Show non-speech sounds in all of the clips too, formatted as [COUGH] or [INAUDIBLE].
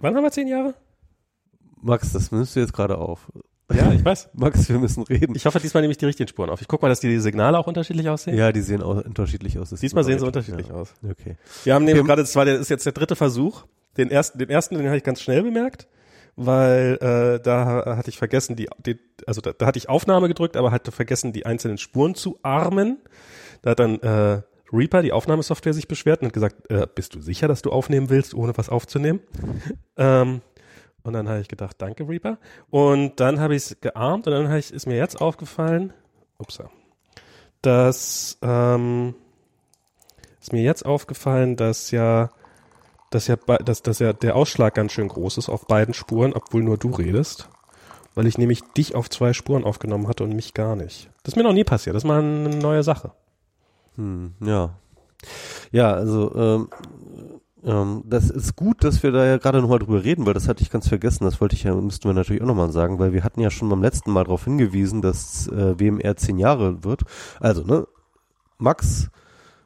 Wann haben wir zehn Jahre? Max, das nimmst du jetzt gerade auf. Ja, ich weiß. [LAUGHS] Max, wir müssen reden. Ich hoffe, diesmal nehme ich die richtigen Spuren auf. Ich guck mal, dass die Signale auch unterschiedlich aussehen. ja, die sehen auch unterschiedlich aus. Das Diesmal sehen sie unterschiedlich ja. aus. Okay. Wir haben nämlich gerade, das war der, ist jetzt der dritte Versuch. Den ersten, den ersten, den habe ich ganz schnell bemerkt, weil äh, da hatte ich vergessen, die, die also da, da hatte ich Aufnahme gedrückt, aber hatte vergessen, die einzelnen Spuren zu armen. Da hat dann äh, Reaper, die Aufnahmesoftware, sich beschwert und hat gesagt, äh, bist du sicher, dass du aufnehmen willst, ohne was aufzunehmen? [LAUGHS] ähm, und dann habe ich gedacht, danke Reaper. Und dann habe ich es gearmt und dann ich, ist mir jetzt aufgefallen, upsa, dass ähm, ist mir jetzt aufgefallen, dass ja, dass ja, dass, dass ja der Ausschlag ganz schön groß ist auf beiden Spuren, obwohl nur du redest. Weil ich nämlich dich auf zwei Spuren aufgenommen hatte und mich gar nicht. Das ist mir noch nie passiert. Das ist mal eine neue Sache. Hm, ja. Ja, also ähm, ähm, das ist gut, dass wir da ja gerade nochmal drüber reden, weil das hatte ich ganz vergessen. Das wollte ich ja, müssten wir natürlich auch nochmal sagen, weil wir hatten ja schon beim letzten Mal darauf hingewiesen, dass äh, WMR zehn Jahre wird. Also, ne, Max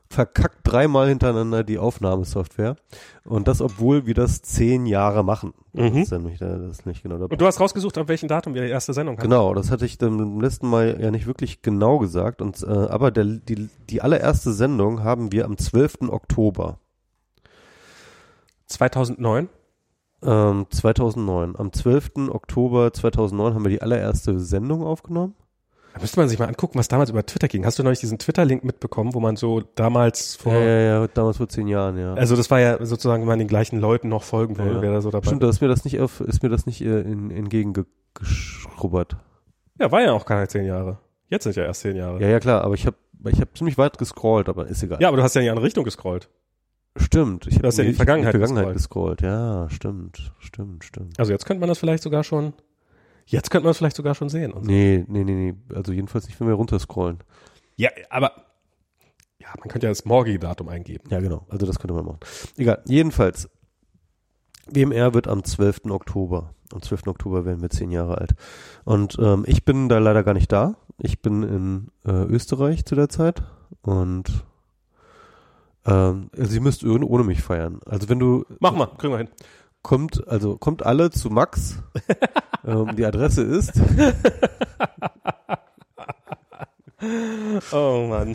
verkackt dreimal hintereinander die Aufnahmesoftware. Und das, obwohl wir das zehn Jahre machen. Das Mhm. ist ja nicht, das ist nicht genau dabei. Und du hast rausgesucht, auf welchem Datum wir die erste Sendung hatten. Genau, das hatte ich beim letzten Mal ja nicht wirklich genau gesagt. Und, äh, aber der, die, die allererste Sendung haben wir am 12. Oktober 2009. ähm, 2009. Am 12. Oktober 2009 haben wir die allererste Sendung aufgenommen. Da müsste man sich mal angucken, was damals über Twitter ging. Hast du neulich diesen Twitter-Link mitbekommen, wo man so damals vor, Ja, ja, ja, damals vor zehn Jahren, ja. also das war ja sozusagen, wenn man den gleichen Leuten noch folgen will, Ja. wer da so dabei Stimmt, da ist mir das nicht auf, ist mir das nicht äh, in, entgegengeschrubbert. Ja, war ja auch keine zehn Jahre. Jetzt sind ja erst zehn Jahre. Ja, ja, klar, aber ich habe ich hab ziemlich weit gescrollt, aber ist egal. Ja, aber du hast ja in die andere Richtung gescrollt. Stimmt. Ich Du hast ja in die Vergangenheit Vergangenheit gescrollt. Ja, stimmt, stimmt, stimmt. Also jetzt könnte man das vielleicht sogar schon, jetzt könnte man es vielleicht sogar schon sehen. Und so. Nee, nee, nee, nee. Also jedenfalls nicht, wenn wir runterscrollen. Ja, aber, ja, man könnte ja das morgige Datum eingeben. Ja, genau. Also das könnte man machen. Egal. Jedenfalls. WMR wird am 12. Oktober. Am 12. Oktober werden wir zehn Jahre alt. Und ähm, ich bin da leider gar nicht da. Ich bin in äh, Österreich zu der Zeit. Und ähm, sie müsst ohne ohne mich feiern. Also wenn du Machen wir, kriegen wir hin. kommt, also kommt alle zu Max. [LAUGHS] ähm, die Adresse ist. [LAUGHS] Oh Mann.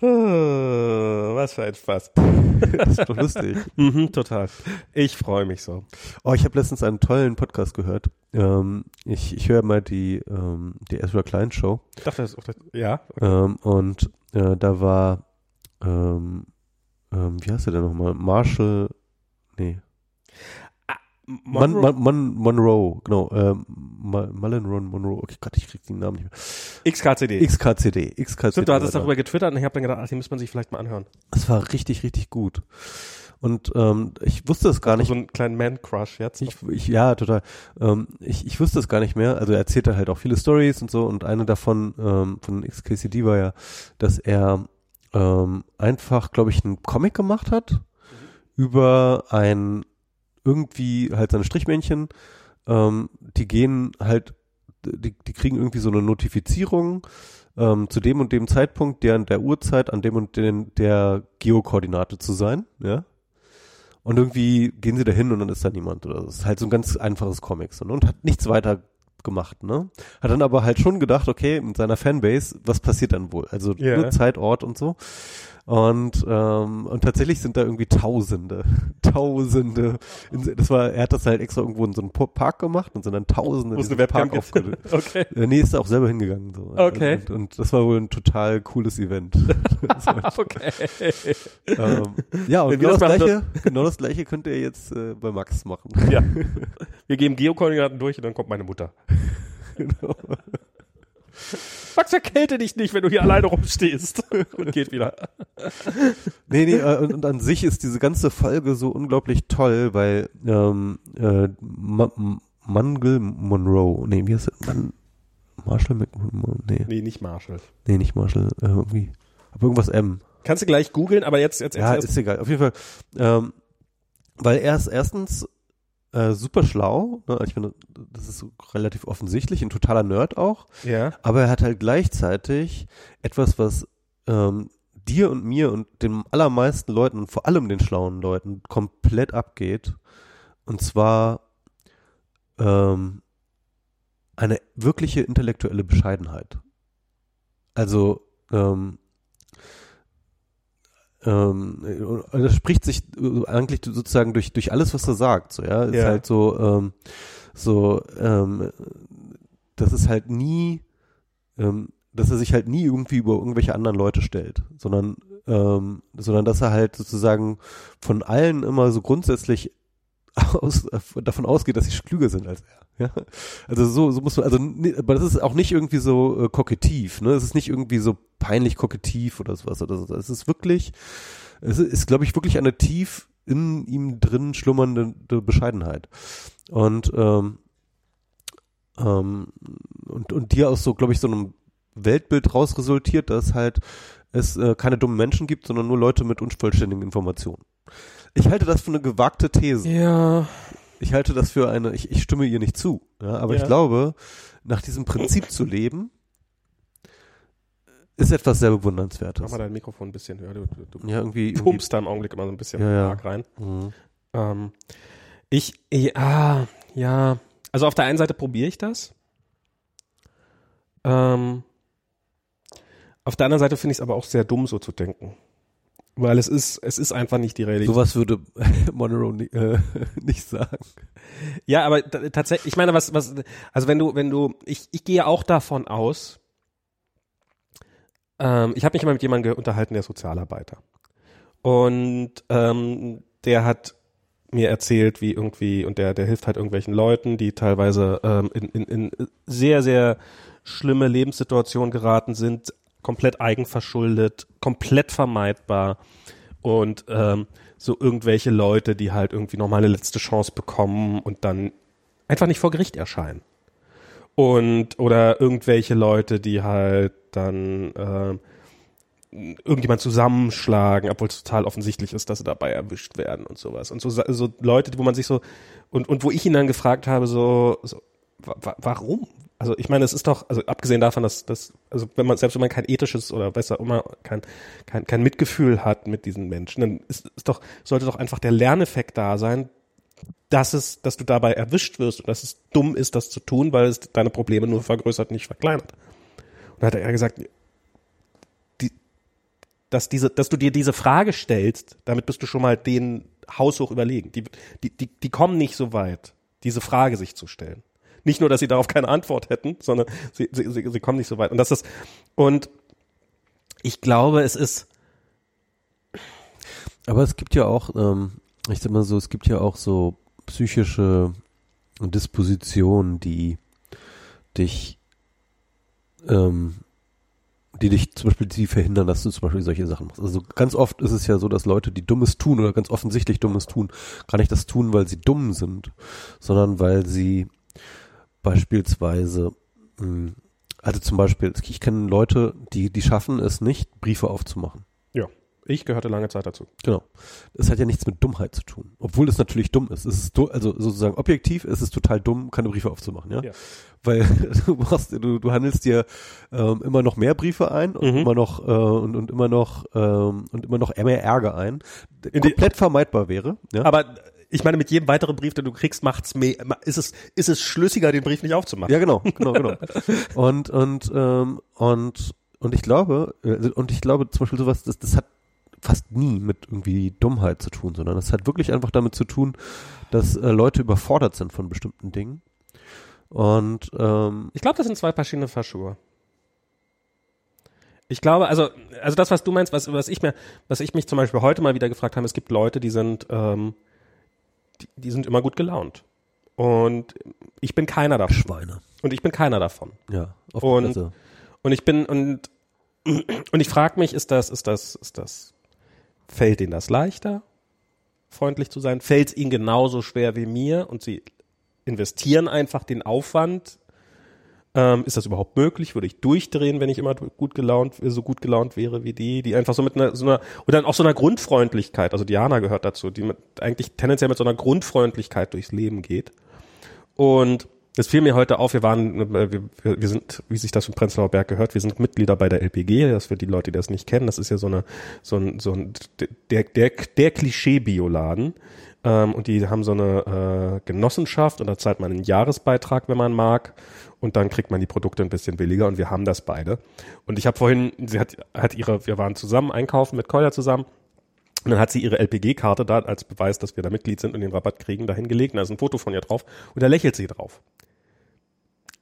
Was für ein Spaß. Das ist doch lustig. Mhm, total. Ich freue mich so. Oh, ich habe letztens einen tollen Podcast gehört. Ähm, ich ich höre mal die, ähm, die Ezra Klein Show. Ich dachte, das ist auch das, ja. Okay. Ähm, und äh, da war, ähm, ähm, wie heißt der denn nochmal? Marshall, nee. Mon, Monroe, Mon, Mon, Monroe, genau. Ähm, Mullen Ron Monroe. Okay, Gott, ich krieg den Namen nicht mehr. XKCD. XKCD. XKCD. Stimmt, du hattest darüber getwittert und ich habe dann gedacht, ach, den müsste man sich vielleicht mal anhören. Das war richtig, richtig gut. Und ähm, ich wusste es gar nicht. So einen kleinen Man-Crush jetzt. Ich, ich, ja, total. Ähm, ich, ich wusste es gar nicht mehr. Also er erzählte halt auch viele Stories und so und eine davon ähm, von XKCD war ja, dass er ähm, einfach, glaube ich, einen Comic gemacht hat über ein irgendwie halt seine Strichmännchen. Ähm, die gehen halt, die, die kriegen irgendwie so eine Notifizierung ähm, zu dem und dem Zeitpunkt, der der Uhrzeit an dem und den der Geokoordinate zu sein, ja. Und irgendwie gehen sie da hin und dann ist da niemand. Oder das ist halt so ein ganz einfaches Comic. So, ne? Und hat nichts weiter gemacht, ne? Hat dann aber halt schon gedacht, okay, mit seiner Fanbase, was passiert dann wohl? Also Ja. ne, Zeit, Ort und so. Und, ähm, und tatsächlich sind da irgendwie Tausende, [LAUGHS] Tausende. Das war, er hat das halt extra irgendwo in so einem Park gemacht und sind dann Tausende in diesem gibt. aufgelöst. [LAUGHS] Okay. Äh, Nee, ist auch selber hingegangen. So. Okay. Und, und das war wohl ein total cooles Event. [LAUGHS] okay. ähm, ja, und genau das das, gleiche, genau das gleiche könnt ihr jetzt äh, bei Max machen. Ja. Wir geben Geokoordinaten durch und dann kommt meine Mutter. genau. Max, erkälte dich nicht, wenn du hier alleine rumstehst. [LAUGHS] Und geht wieder. Nee, nee, äh, und, und an sich ist diese ganze Folge so unglaublich toll, weil ähm, äh, Ma M- Mangle Monroe, nee, wie heißt das? Man Marshall McMonroe, nee, Nee, nicht Marshall. nee, nicht Marshall, äh, irgendwie, aber irgendwas M. Kannst du gleich googeln, aber jetzt, jetzt Ja, erzählst ist egal. Auf jeden Fall, ähm, weil er ist erstens äh, super schlau, ne? ich finde, das ist so relativ offensichtlich, ein totaler Nerd auch, Ja. aber er hat halt gleichzeitig etwas, was ähm, dir und mir und den allermeisten Leuten und vor allem den schlauen Leuten komplett abgeht. Und zwar ähm, eine wirkliche intellektuelle Bescheidenheit. Also ähm, ähm, das spricht sich eigentlich sozusagen durch durch alles, was er sagt. So ja, ist Ja. halt so ähm, so ähm, das ist halt nie ähm, dass er sich halt nie irgendwie über irgendwelche anderen Leute stellt, sondern ähm, sondern dass er halt sozusagen von allen immer so grundsätzlich [LAUGHS] aus, davon ausgeht, dass sie klüger sind als er. Ja? Also so, so muss man, also aber das ist auch nicht irgendwie so äh, kokettiv, ne? Es ist nicht irgendwie so peinlich kokettiv oder sowas oder so. Es ist wirklich, es ist, ist glaube ich, wirklich eine tief in ihm drin schlummernde Bescheidenheit. Und ähm, ähm, und, und die aus so, glaube ich, so einem Weltbild raus resultiert, dass halt es äh, keine dummen Menschen gibt, sondern nur Leute mit unvollständigen Informationen. Ich halte das für eine gewagte These. Ja. Ich halte das für eine, ich, ich stimme ihr nicht zu, ja, aber Ja. ich glaube, nach diesem Prinzip zu leben, ist etwas sehr Mach bewundernswertes. mal dein Mikrofon ein bisschen höher. Du, du, du Ja, irgendwie. irgendwie pumpst da im Augenblick immer so ein bisschen Ja, ja. rein. Mhm. Ähm, ich, ja, ja. Also auf der einen Seite probiere ich das. Ähm, auf der anderen Seite finde ich es aber auch sehr dumm, so zu denken. Weil es ist, es ist einfach nicht die Realität. Sowas würde [LAUGHS] Monroe ni äh, [LAUGHS] nicht sagen. Ja, aber tatsächlich, ich meine, was, was, also wenn du, wenn du, ich, ich gehe auch davon aus, ähm, ich habe mich mal mit jemandem unterhalten, der Sozialarbeiter. Und ähm, der hat mir erzählt, wie irgendwie, und der, der hilft halt irgendwelchen Leuten, die teilweise ähm, in, in, in sehr, sehr schlimme Lebenssituationen geraten sind, komplett eigenverschuldet, komplett vermeidbar. Und ähm, so irgendwelche Leute, die halt irgendwie nochmal eine letzte Chance bekommen und dann einfach nicht vor Gericht erscheinen. Und, oder irgendwelche Leute, die halt dann ähm, irgendjemand zusammenschlagen, obwohl es total offensichtlich ist, dass sie dabei erwischt werden und sowas. Und so, so Leute, wo man sich so, und, und wo ich ihn dann gefragt habe, so, so wa warum? Also ich meine, es ist doch, also abgesehen davon, dass, dass also wenn man, selbst wenn man kein ethisches oder besser immer kein, kein, kein Mitgefühl hat mit diesen Menschen, dann ist, ist doch, sollte doch einfach der Lerneffekt da sein, dass es, dass du dabei erwischt wirst und dass es dumm ist, das zu tun, weil es deine Probleme nur vergrößert, nicht verkleinert. Und da hat er gesagt, die, dass diese, dass du dir diese Frage stellst, damit bist du schon mal den haushoch überlegen. Die, die, die, die kommen nicht so weit, diese Frage sich zu stellen. Nicht nur, dass sie darauf keine Antwort hätten, sondern sie, sie, sie, sie kommen nicht so weit. Und das ist, und ich glaube, es ist, Aber es gibt ja auch, ähm, ich sag mal so, es gibt ja auch so psychische Dispositionen, die dich, ähm, die dich zum Beispiel die verhindern, dass du zum Beispiel solche Sachen machst. Also ganz oft ist es ja so, dass Leute, die Dummes tun oder ganz offensichtlich Dummes tun, gar nicht das tun, weil sie dumm sind, sondern weil sie beispielsweise, mh, also zum Beispiel, ich kenne Leute, die, die schaffen es nicht, Briefe aufzumachen. ich gehörte lange Zeit dazu. Genau. Das hat ja nichts mit Dummheit zu tun. Obwohl es natürlich dumm ist. Es ist du, also sozusagen objektiv ist es total dumm, keine Briefe aufzumachen, ja. Ja. Weil [LAUGHS] du machst, du, du handelst dir ähm, immer noch mehr Briefe ein und Mhm. immer noch äh, und, und immer noch ähm, und immer noch mehr Ärger ein. Komplett vermeidbar wäre. Ja. Aber ich meine, mit jedem weiteren Brief, den du kriegst, macht's mehr, ist es, ist es schlüssiger, den Brief nicht aufzumachen. Ja, genau, genau, genau. und und ähm, und und ich glaube äh, und ich glaube zum Beispiel sowas, das, das hat fast nie mit irgendwie Dummheit zu tun, sondern es hat wirklich einfach damit zu tun, dass äh, Leute überfordert sind von bestimmten Dingen. Und ähm, Ich glaube, das sind zwei verschiedene Paar Schuhe. Ich glaube, also, also das, was du meinst, was, was ich mir, was ich mich zum Beispiel heute mal wieder gefragt habe, es gibt Leute, die sind, ähm, die, die sind immer gut gelaunt. Und ich bin keiner davon. Schweine. Und ich bin keiner davon. Ja, auf Und- also, Und ich bin, und, [CLEARS THROAT] und ich frage mich, ist das, ist das, ist das, fällt ihnen das leichter, freundlich zu sein? Fällt es ihnen genauso schwer wie mir und sie investieren einfach den Aufwand? Ähm, ist das überhaupt möglich? Würde ich durchdrehen, wenn ich immer gut gelaunt, so gut gelaunt wäre wie die, die einfach so mit einer, so einer, oder dann auch so einer Grundfreundlichkeit, also Diana gehört dazu, die mit, eigentlich tendenziell mit so einer Grundfreundlichkeit durchs Leben geht. Und Das fiel mir heute auf, wir waren, äh, wir, wir sind, wie sich das von Prenzlauer Berg gehört, wir sind Mitglieder bei der LPG, das für die Leute, die das nicht kennen, das ist ja so eine, so ein, so ein, der, der, der Klischee-Bioladen. Ähm, und die haben so eine äh, Genossenschaft und da zahlt man einen Jahresbeitrag, wenn man mag. Und dann kriegt man die Produkte ein bisschen billiger und wir haben das beide. Und ich habe vorhin, sie hat, hat ihre, wir waren zusammen einkaufen mit Kolja zusammen und dann hat sie ihre LPG-Karte da als Beweis, dass wir da Mitglied sind und den Rabatt kriegen, dahin gelegt. Und da ist ein Foto von ihr drauf und da lächelt sie drauf.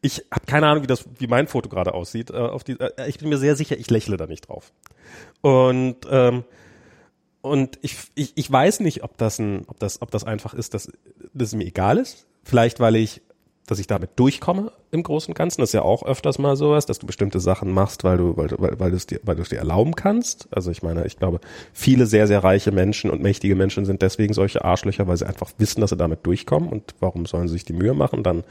Ich habe keine Ahnung, wie das, wie mein Foto gerade aussieht. Äh, auf die, äh, ich bin mir sehr sicher, ich lächle da nicht drauf. Und ähm, und ich, ich, ich weiß nicht, ob das ein, ob das, ob das einfach ist, dass, dass es mir egal ist. Vielleicht, weil ich dass ich damit durchkomme im Großen und Ganzen. Das ist ja auch öfters mal sowas, dass du bestimmte Sachen machst, weil du, weil, weil, weil du es dir, weil du es dir erlauben kannst. Also ich meine, ich glaube, viele sehr, sehr reiche Menschen und mächtige Menschen sind deswegen solche Arschlöcher, weil sie einfach wissen, dass sie damit durchkommen und warum sollen sie sich die Mühe machen, dann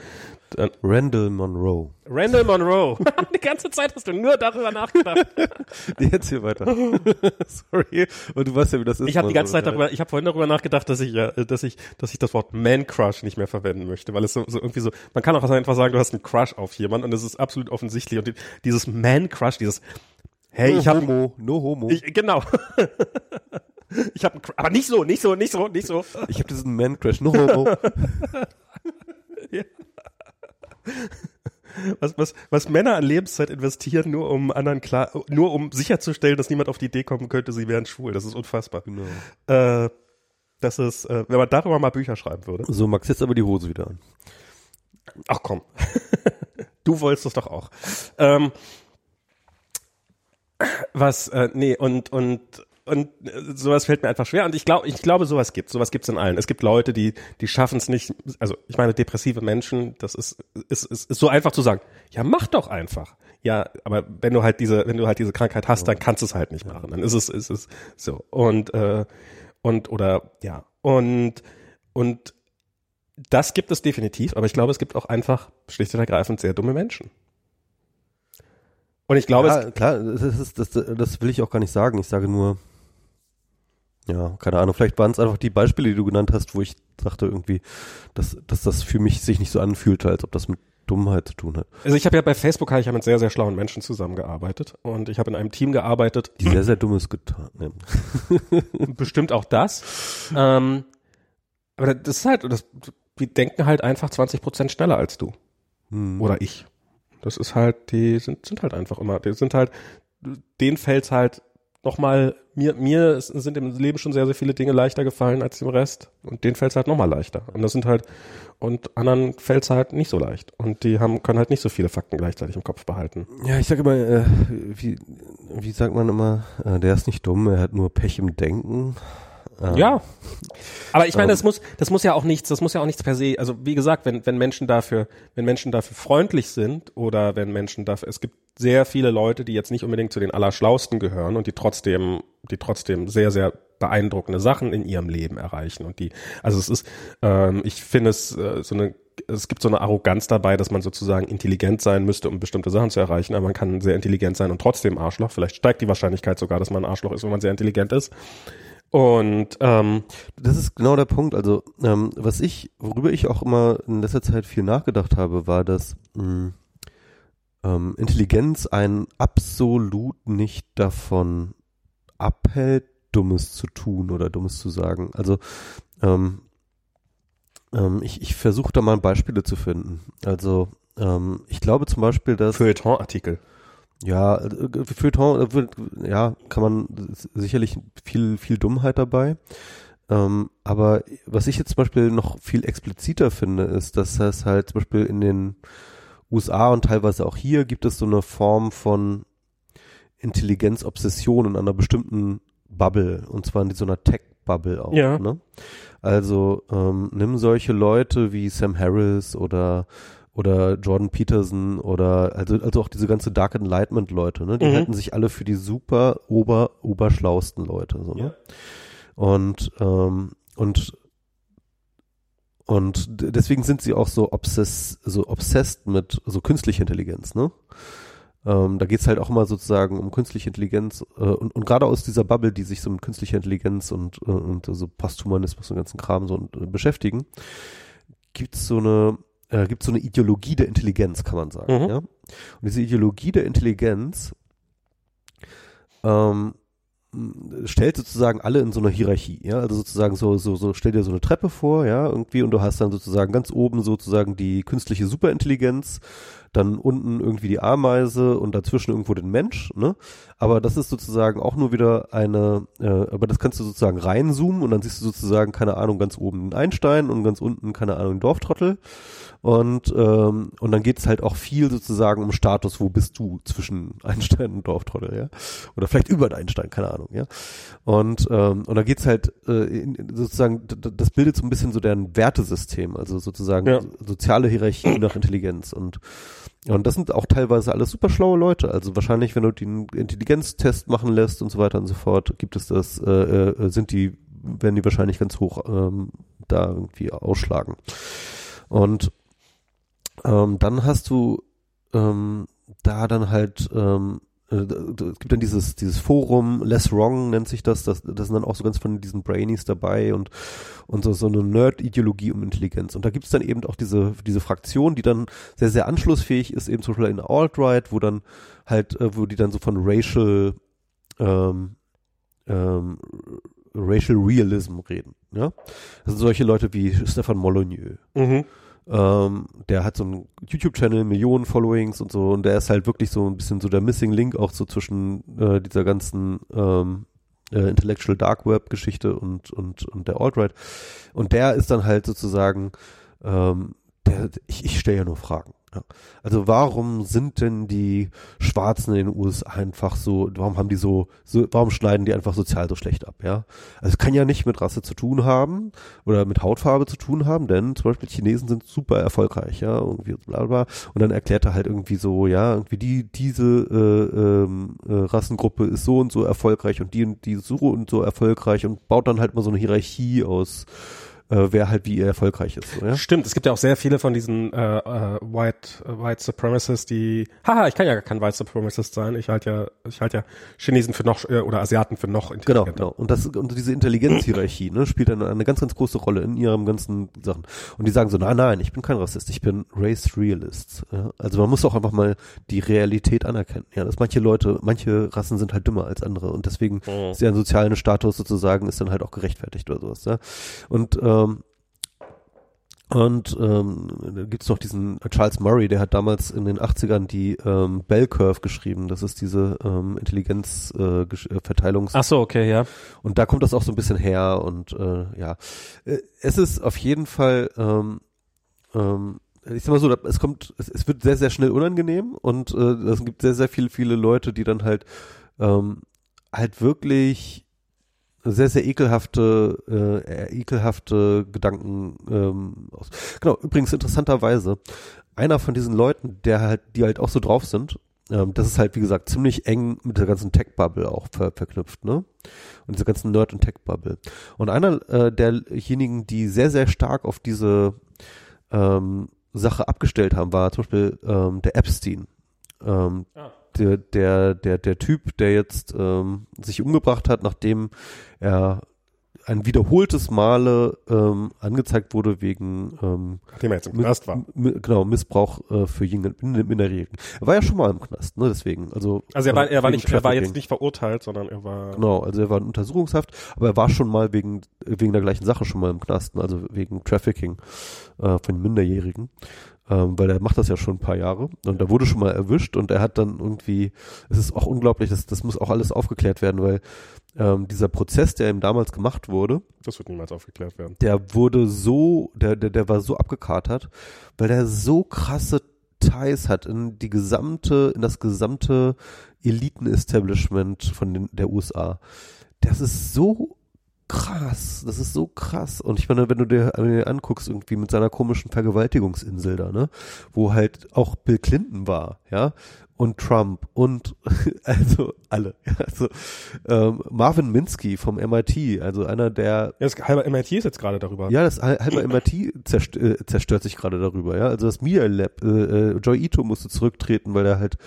äh, Randall Monroe. Randall Monroe. [LAUGHS] die ganze Zeit hast du nur darüber nachgedacht. [LAUGHS] Jetzt hier weiter. [LAUGHS] Sorry. Und du weißt ja, wie das ist. Ich habe die ganze Zeit darüber, ich habe vorhin darüber nachgedacht, dass ich ja, dass ich, dass ich das Wort Man Crush nicht mehr verwenden möchte, weil es so, so irgendwie so, man kann auch einfach sagen, du hast einen Crush auf jemanden und das ist absolut offensichtlich und die, dieses Man Crush, dieses Hey, no ich habe Homo, no Homo. Ich, genau. [LAUGHS] ich habe aber nicht so, nicht so, nicht so, nicht so. Ich habe diesen Man Crush, no Homo. [LAUGHS] ja was, was, was Männer an Lebenszeit investieren, nur um anderen klar, nur um sicherzustellen, dass niemand auf die Idee kommen könnte, sie wären schwul. Das ist unfassbar. Genau. Äh, das ist, äh, wenn man darüber mal Bücher schreiben würde. So, Max, jetzt aber die Hose wieder an. Ach komm. [LAUGHS] du wolltest es doch auch. Ähm, was, äh, nee, und, und und äh, sowas fällt mir einfach schwer. Und ich glaube, ich glaube, sowas gibt. Sowas gibt's in allen. Es gibt Leute, die, die schaffen es nicht. Also ich meine, depressive Menschen, das ist, ist, ist, ist so einfach zu sagen. Ja, mach doch einfach. Ja, aber wenn du halt diese, wenn du halt diese Krankheit hast, dann kannst du es halt nicht machen. Dann ist es, ist es so. Und äh, und oder ja und und das gibt es definitiv. Aber ich glaube, es gibt auch einfach schlicht und ergreifend sehr dumme Menschen. Und ich glaube, ja, klar, das, ist, das, das will ich auch gar nicht sagen. Ich sage nur, ja, keine Ahnung, vielleicht waren es einfach die Beispiele, die du genannt hast, wo ich dachte irgendwie, dass, dass das für mich sich nicht so anfühlte, als ob das mit Dummheit zu tun hat. Also ich habe ja bei Facebook habe ich ja mit sehr, sehr schlauen Menschen zusammengearbeitet und ich habe in einem Team gearbeitet. Die sehr, sehr dummes getan. Ne? [LAUGHS] Bestimmt auch das. Ähm, aber das ist halt, das, die denken halt einfach 20 Prozent schneller als du. Hm. Oder ich. Das ist halt, die sind, sind halt einfach immer, die sind halt, denen fällt's halt nochmal, mir, mir sind im Leben schon sehr, sehr viele Dinge leichter gefallen als dem Rest und denen fällt es halt nochmal leichter. Und das sind halt, und anderen fällt es halt nicht so leicht. Und die haben, können halt nicht so viele Fakten gleichzeitig im Kopf behalten. Ja, ich sag immer, äh, wie, wie sagt man immer, äh, der ist nicht dumm, er hat nur Pech im Denken. Ähm, ja. Aber ich meine, das muss, das muss ja auch nichts, das muss ja auch nichts per se, also wie gesagt, wenn, wenn Menschen dafür, wenn Menschen dafür freundlich sind oder wenn Menschen dafür, es gibt sehr viele Leute, die jetzt nicht unbedingt zu den Allerschlausten gehören und die trotzdem, die trotzdem sehr, sehr beeindruckende Sachen in ihrem Leben erreichen und die, also es ist, ähm, ich finde es äh, so eine es gibt so eine Arroganz dabei, dass man sozusagen intelligent sein müsste, um bestimmte Sachen zu erreichen, aber man kann sehr intelligent sein und trotzdem Arschloch. Vielleicht steigt die Wahrscheinlichkeit sogar, dass man ein Arschloch ist, wenn man sehr intelligent ist. Und ähm, das ist genau der Punkt. Also ähm, was ich, worüber ich auch immer in letzter Zeit viel nachgedacht habe, war, dass mh, ähm, Intelligenz einen absolut nicht davon abhält, Dummes zu tun oder Dummes zu sagen. Also ähm, ähm, ich, ich versuche da mal Beispiele zu finden. Also ähm, ich glaube zum Beispiel, dass Feuilleton-Artikel. Ja, äh, Feuilleton, äh, ja, kann man sicherlich viel, viel Dummheit dabei. Ähm, aber was ich jetzt zum Beispiel noch viel expliziter finde, ist, dass es halt zum Beispiel in den USA und teilweise auch hier gibt es so eine Form von Intelligenzobsession in einer bestimmten Bubble, und zwar in so einer Tech-Bubble auch. Ja. Ne? Also ähm, nimm solche Leute wie Sam Harris oder oder Jordan Peterson oder also also auch diese ganze Dark Enlightenment Leute, ne? Die mhm. halten sich alle für die super ober oberschlausten Leute, so, ne? Ja. Und ähm, und und deswegen sind sie auch so obsess so obsessed mit so künstlicher Intelligenz, ne? Ähm, da geht's halt auch immer sozusagen um künstliche Intelligenz äh, und, und gerade aus dieser Bubble, die sich so mit künstlicher Intelligenz und, äh, und so Posthumanismus und ganzen Kram so äh, beschäftigen, gibt's so eine äh, gibt so eine Ideologie der Intelligenz, kann man sagen. Mhm. Ja? Und diese Ideologie der Intelligenz ähm, stellt sozusagen alle in so einer Hierarchie, ja, also sozusagen so, so, so, stell dir so eine Treppe vor, ja, irgendwie und du hast dann sozusagen ganz oben sozusagen die künstliche Superintelligenz, dann unten irgendwie die Ameise und dazwischen irgendwo den Mensch, ne? Aber das ist sozusagen auch nur wieder eine, äh, aber das kannst du sozusagen reinzoomen und dann siehst du sozusagen, keine Ahnung, ganz oben einen Einstein und ganz unten, keine Ahnung, einen Dorftrottel. Und, ähm, und dann geht es halt auch viel sozusagen um Status, wo bist du zwischen [LAUGHS] Einstein und Dorftrottel, ja? Oder vielleicht über den Einstein, keine Ahnung, ja. Und, ähm, und da geht's halt äh, in, sozusagen, das bildet so ein bisschen so deren Wertesystem, also sozusagen Ja. soziale Hierarchie nach Intelligenz. Und und das sind auch teilweise alles super schlaue Leute. Also wahrscheinlich, wenn du den Intelligenztest machen lässt und so weiter und so fort, gibt es das, äh, äh, sind die, werden die wahrscheinlich ganz hoch ähm, da irgendwie ausschlagen. Und ähm, dann hast du ähm, da dann halt ähm, äh, es gibt dann dieses dieses Forum Less Wrong nennt sich das das das sind dann auch so ganz von diesen Brainies dabei und und so so eine Nerd Ideologie um Intelligenz. Und da gibt es dann eben auch diese diese Fraktion die dann sehr sehr anschlussfähig ist eben zum Beispiel in Alt-Right wo dann halt äh, wo die dann so von racial ähm, ähm, racial Realism reden ja? Das sind solche Leute wie Stefan Molyneux. Mhm. ähm, der hat so einen YouTube-Channel, Millionen Followings und so, und der ist halt wirklich so ein bisschen so der Missing Link auch so zwischen äh, dieser ganzen ähm, äh, Intellectual Dark Web Geschichte und, und, und der Alt-Right. Und der ist dann halt sozusagen, ähm, der, ich, ich stelle ja nur Fragen. Ja. Also warum sind denn die Schwarzen in den USA einfach so, warum haben die so, so, warum schneiden die einfach sozial so schlecht ab, ja? Also es kann ja nicht mit Rasse zu tun haben oder mit Hautfarbe zu tun haben, denn zum Beispiel Chinesen sind super erfolgreich, ja, irgendwie bla bla. Und dann erklärt er halt irgendwie so, ja, irgendwie die, diese äh, ähm, äh, Rassengruppe ist so und so erfolgreich und die und die so und so erfolgreich und baut dann halt mal so eine Hierarchie aus, äh, wer halt wie erfolgreich ist. So, ja? Stimmt, es gibt ja auch sehr viele von diesen äh, äh, White äh, White Supremacists, die haha, ich kann ja gar kein White Supremacist sein. Ich halte ja ich halte ja Chinesen für noch äh, oder Asiaten für noch Genau, intelligenter. genau. Und das und diese Intelligenzhierarchie, ne, spielt dann eine ganz, ganz große Rolle in ihrem ganzen Sachen. Und die sagen so, nein, nein, ich bin kein Rassist, ich bin Race Realist. Ja? Also man muss auch einfach mal die Realität anerkennen. Ja, dass manche Leute, manche Rassen sind halt dümmer als andere und deswegen Mhm. ist deren sozialen Status sozusagen ist dann halt auch gerechtfertigt oder sowas. Ja? Und ähm, und ähm, da gibt's noch diesen Charles Murray, der hat damals in den 80ern die ähm, Bell Curve geschrieben. Das ist diese ähm, Intelligenzverteilungs- äh, äh, Ach so, okay, ja. und da kommt das auch so ein bisschen her und äh, ja, Äh, es ist auf jeden Fall, ähm, ähm, ich sag mal so, es kommt, es, es wird sehr, sehr schnell unangenehm und äh, es gibt sehr, sehr viele, viele Leute, die dann halt ähm, halt wirklich sehr, sehr ekelhafte, äh, ekelhafte Gedanken ähm, aus. Genau, übrigens interessanterweise, einer von diesen Leuten, der halt, die halt auch so drauf sind, ähm, das ist halt, wie gesagt, ziemlich eng mit der ganzen Tech-Bubble auch ver verknüpft, ne? Und dieser ganzen Nerd- und Tech-Bubble. Und einer äh, derjenigen, die sehr, sehr stark auf diese ähm, Sache abgestellt haben, war zum Beispiel ähm, der Epstein. Ähm, Ah. Der, der, der, der Typ, der jetzt ähm, sich umgebracht hat, nachdem er ein wiederholtes Male ähm, angezeigt wurde wegen ähm, Nachdem er jetzt im Knast war. genau Missbrauch äh, für Minderjährigen. Er war ja schon mal im Knast, ne? Deswegen, also Also er war, äh, er war nicht, er war jetzt nicht verurteilt, sondern er war. Genau, also er war in Untersuchungshaft, aber er war schon mal wegen wegen der gleichen Sache schon mal im Knast, ne? also wegen Trafficking äh, von Minderjährigen. Ähm, weil er macht das ja schon ein paar Jahre und er wurde schon mal erwischt und er hat dann irgendwie, es ist auch unglaublich, das, das muss auch alles aufgeklärt werden, weil ähm, dieser Prozess, der ihm damals gemacht wurde, Das wird niemals aufgeklärt werden. der wurde so, der, der, der war so abgekatert, weil er so krasse Ties hat in die gesamte, in das gesamte Eliten-Establishment von den, der USA. Das ist so krass, das ist so krass. Und ich meine, wenn du dir dir anguckst, irgendwie mit seiner komischen Vergewaltigungsinsel da, ne, wo halt auch Bill Clinton war, ja, und Trump und [LAUGHS] also alle. Ja, also ähm, Marvin Minsky vom MIT, also einer der Ja, das halber MIT ist jetzt gerade darüber. ja, das hal- halbe MIT zerst äh, zerstört sich gerade darüber, ja. Also das Media Lab, äh, äh, Joy Ito musste zurücktreten, weil er halt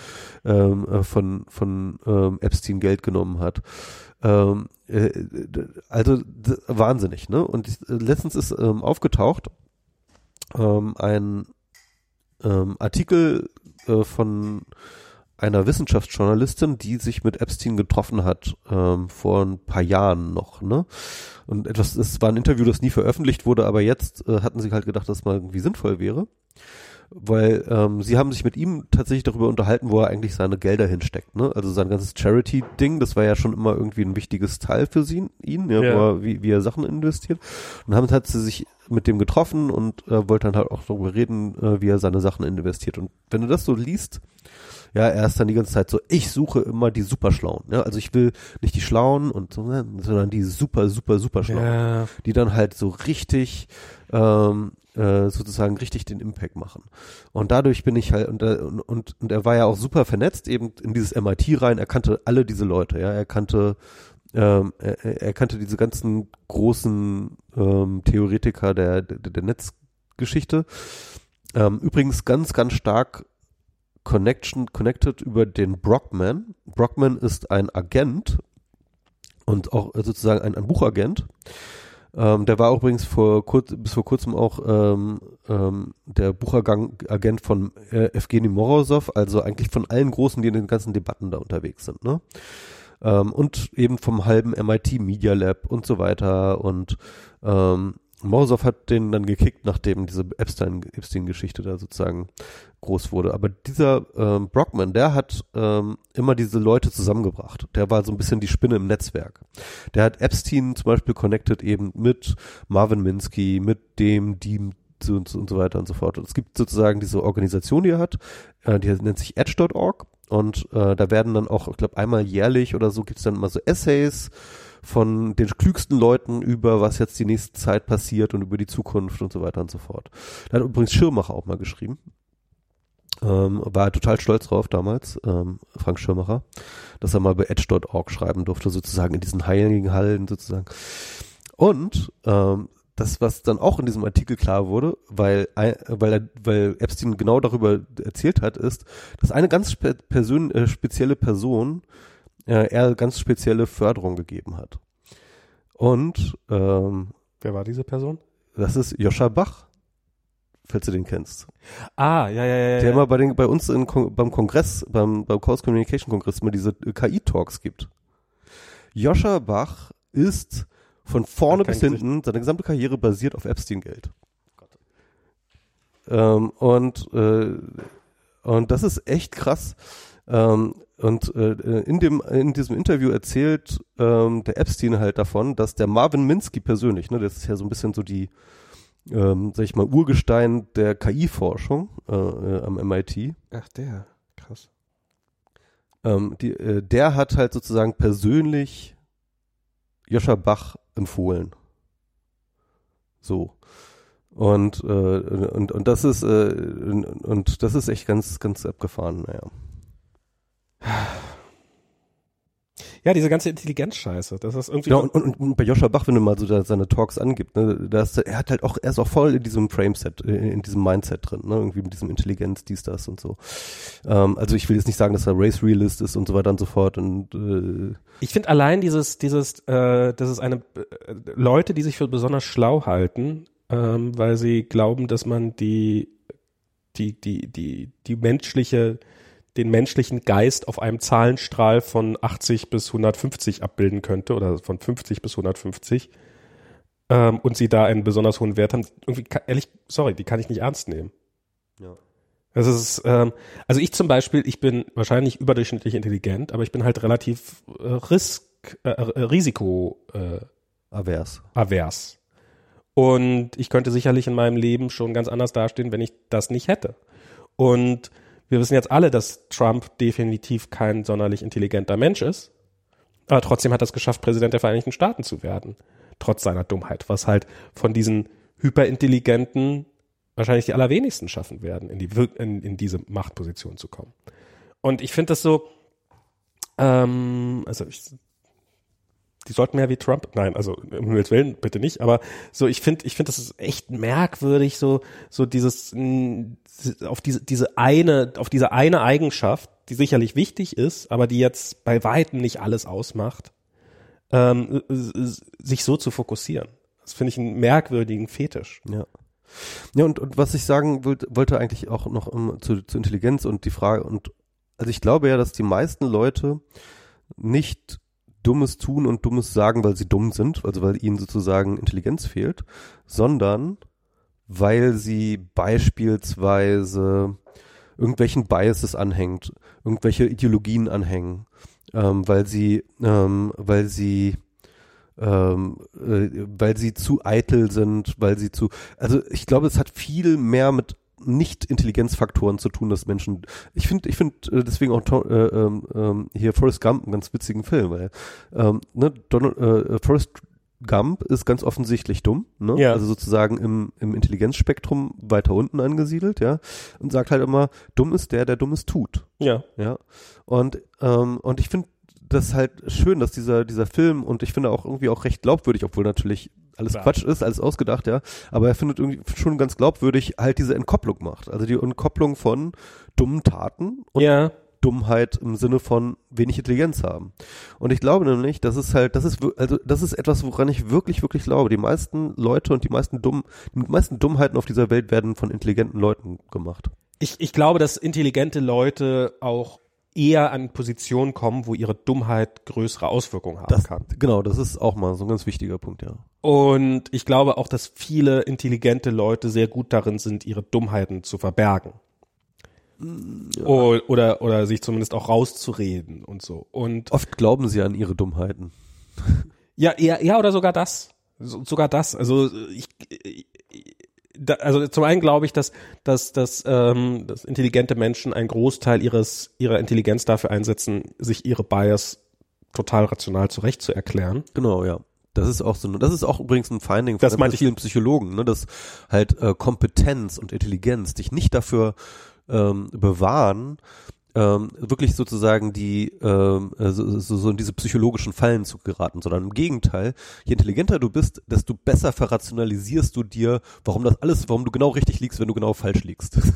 ähm, äh, von, von ähm, Epstein Geld genommen hat. Ähm, äh, also d- wahnsinnig, ne? Und ich, äh, letztens ist ähm, aufgetaucht ähm, ein ähm, Artikel äh, von einer Wissenschaftsjournalistin, die sich mit Epstein getroffen hat ähm, vor ein paar Jahren noch, ne? Und etwas, es war ein Interview, das nie veröffentlicht wurde, aber jetzt äh, hatten sie halt gedacht, dass es mal irgendwie sinnvoll wäre weil ähm, sie haben sich mit ihm tatsächlich darüber unterhalten, wo er eigentlich seine Gelder hinsteckt. Ne? Also sein ganzes Charity-Ding, das war ja schon immer irgendwie ein wichtiges Teil für sie, ihn, ja, ja. Wo er, wie, wie er Sachen investiert. Und haben hat sie sich mit dem getroffen und äh, wollte dann halt auch darüber reden, äh, wie er seine Sachen investiert. Und wenn du das so liest, ja, er ist dann die ganze Zeit so, ich suche immer die Superschlauen. Ja, also ich will nicht die Schlauen und so, ne, sondern die super, super, super Schlauen, ja. die dann halt so richtig ähm, äh, sozusagen richtig den Impact machen. Und dadurch bin ich halt, und, äh, und, und er war ja auch super vernetzt eben in dieses MIT rein, er kannte alle diese Leute, ja, er kannte ähm, er, er kannte diese ganzen großen ähm, Theoretiker der, der, der Netzgeschichte. Ähm, übrigens ganz, ganz stark Connection, connected über den Brockman. Brockman ist ein Agent und auch sozusagen ein, ein Buchagent. Ähm, der war übrigens vor kurz, bis vor kurzem auch ähm, ähm, der Buchagent von äh, Evgeny Morozov, also eigentlich von allen Großen, die in den ganzen Debatten da unterwegs sind. Ne? Ähm, und eben vom halben MIT Media Lab und so weiter und ähm, Morozov hat den dann gekickt, nachdem diese Epstein-Geschichte da sozusagen groß wurde. Aber dieser ähm, Brockman, der hat ähm, immer diese Leute zusammengebracht. Der war so ein bisschen die Spinne im Netzwerk. Der hat Epstein zum Beispiel connected eben mit Marvin Minsky, mit dem, die und so, und so weiter und so fort. Und es gibt sozusagen diese Organisation, die er hat, äh, die nennt sich edge.org und äh, da werden dann auch, ich glaube, einmal jährlich oder so gibt's dann immer so Essays von den klügsten Leuten über, was jetzt die nächste Zeit passiert und über die Zukunft und so weiter und so fort. Da hat übrigens Schirmacher auch mal geschrieben. Ähm, war total stolz drauf damals, ähm, Frank Schirmacher, dass er mal bei edge.org schreiben durfte, sozusagen in diesen heiligen Hallen sozusagen. Und ähm, das, was dann auch in diesem Artikel klar wurde, weil, weil, weil Epstein genau darüber erzählt hat, ist, dass eine ganz spe Person, äh, spezielle Person äh, er ganz spezielle Förderung gegeben hat. Und ähm, wer war diese Person? Das ist Joscha Bach, falls du den kennst. Ah, ja, ja, ja. Der ja. immer bei, den, bei uns in, beim Kongress, beim, beim Chaos Communication Kongress immer diese KI-Talks gibt. Joscha Bach ist von vorne bis hinten, seine gesamte Karriere basiert auf Epstein-Geld. Ähm, und, äh, und das ist echt krass. Ähm, und äh, in dem in diesem Interview erzählt ähm, der Epstein halt davon, dass der Marvin Minsky persönlich, ne, das ist ja so ein bisschen so die, ähm, sag ich mal, Urgestein der KI-Forschung äh, äh, am MIT. Ach der, krass. Ähm, die, äh, der hat halt sozusagen persönlich Joscha Bach empfohlen. So. Und, äh, und, und das ist, äh, und, und das ist echt ganz, ganz abgefahren, naja. Ja, diese ganze Intelligenzscheiße, das ist irgendwie. Ja, und, und, und bei Joscha Bach, wenn du mal so da seine Talks angibt, ne, das, er hat halt auch, er ist auch voll in diesem Frameset, in, in diesem Mindset drin, ne, irgendwie mit diesem Intelligenz, dies, das und so. Ähm, also ich will jetzt nicht sagen, dass er Race Realist ist und so weiter und so fort und äh, Ich finde allein dieses, dieses, äh, das ist eine äh, Leute, die sich für besonders schlau halten, ähm, weil sie glauben, dass man die, die, die, die, die menschliche den menschlichen Geist auf einem Zahlenstrahl von 80 bis 150 abbilden könnte oder von 50 bis 150 ähm, und sie da einen besonders hohen Wert haben. Irgendwie, ehrlich, sorry, die kann ich nicht ernst nehmen. Ja. Das ist, ähm, also ich zum Beispiel, ich bin wahrscheinlich überdurchschnittlich intelligent, aber ich bin halt relativ äh, risk, äh, äh Risiko äh, avers. avers. Und ich könnte sicherlich in meinem Leben schon ganz anders dastehen, wenn ich das nicht hätte. Und wir wissen jetzt alle, dass Trump definitiv kein sonderlich intelligenter Mensch ist. Aber trotzdem hat er es geschafft, Präsident der Vereinigten Staaten zu werden. Trotz seiner Dummheit, was halt von diesen hyperintelligenten wahrscheinlich die allerwenigsten schaffen werden, in, die, in, in diese Machtposition zu kommen. Und ich finde das so, ähm, also ich die sollten mehr wie Trump. Nein, also um Himmels Willen bitte nicht. Aber so, ich finde, ich finde, das ist echt merkwürdig, so so dieses auf diese diese eine auf diese eine Eigenschaft, die sicherlich wichtig ist, aber die jetzt bei weitem nicht alles ausmacht, ähm, sich so zu fokussieren. Das finde ich einen merkwürdigen Fetisch. Ja. Ja, und, und was ich sagen wollte, wollte eigentlich auch noch um, zu, zu Intelligenz und die Frage, und also ich glaube ja, dass die meisten Leute nicht Dummes tun und Dummes sagen, weil sie dumm sind, also weil ihnen sozusagen Intelligenz fehlt, sondern weil sie beispielsweise irgendwelchen Biases anhängt, irgendwelche Ideologien anhängen, ähm, weil sie, ähm, weil sie ähm, äh, weil sie zu eitel sind, weil sie zu, also ich glaube, es hat viel mehr mit nicht Intelligenzfaktoren zu tun, dass Menschen. Ich finde, ich finde äh, deswegen auch äh, ähm, ähm, hier Forrest Gump einen ganz witzigen Film, weil ähm, ne, Donald, äh, Forrest Gump ist ganz offensichtlich dumm, ne? Ja. also sozusagen im, im Intelligenzspektrum weiter unten angesiedelt, ja, und sagt halt immer, dumm ist der, der Dummes tut, Ja. ja, und ähm, und ich finde das halt schön, dass dieser dieser Film und ich finde auch irgendwie auch recht glaubwürdig, obwohl natürlich alles Klar. Quatsch ist, alles ausgedacht, ja, aber er findet irgendwie schon ganz glaubwürdig halt diese Entkopplung macht, also die Entkopplung von dummen Taten und Ja. Dummheit im Sinne von wenig Intelligenz haben. Und ich glaube nämlich, das ist halt, das ist, also, das ist etwas, woran ich wirklich, wirklich glaube. Die meisten Leute und die meisten dumm, die meisten Dummheiten auf dieser Welt werden von intelligenten Leuten gemacht. Ich, ich glaube, dass intelligente Leute auch eher an Positionen kommen, wo ihre Dummheit größere Auswirkungen haben Das, kann. genau, das ist auch mal so ein ganz wichtiger Punkt, ja. Und ich glaube auch, dass viele intelligente Leute sehr gut darin sind, ihre Dummheiten zu verbergen. O- Oder, oder sich zumindest auch rauszureden und so. Und Oft glauben sie an ihre Dummheiten. ja, ja, ja, oder sogar das. So, sogar das. Also ich, da, also zum einen glaube ich, dass, dass, dass, ähm, dass intelligente Menschen einen Großteil ihres, ihrer Intelligenz dafür einsetzen, sich ihre Bias total rational zurecht zu erklären. Genau, ja. Das ist auch so, das ist auch übrigens ein Finding von Das meinte ich- vielen Psychologen, ne, dass halt äh, Kompetenz und Intelligenz dich nicht dafür ähm, bewahren, ähm, wirklich sozusagen die ähm, äh, so, so, in diese psychologischen Fallen zu geraten, sondern im Gegenteil, je intelligenter du bist, desto besser verrationalisierst du dir, warum das alles, warum du genau richtig liegst, wenn du genau falsch liegst. [LAUGHS]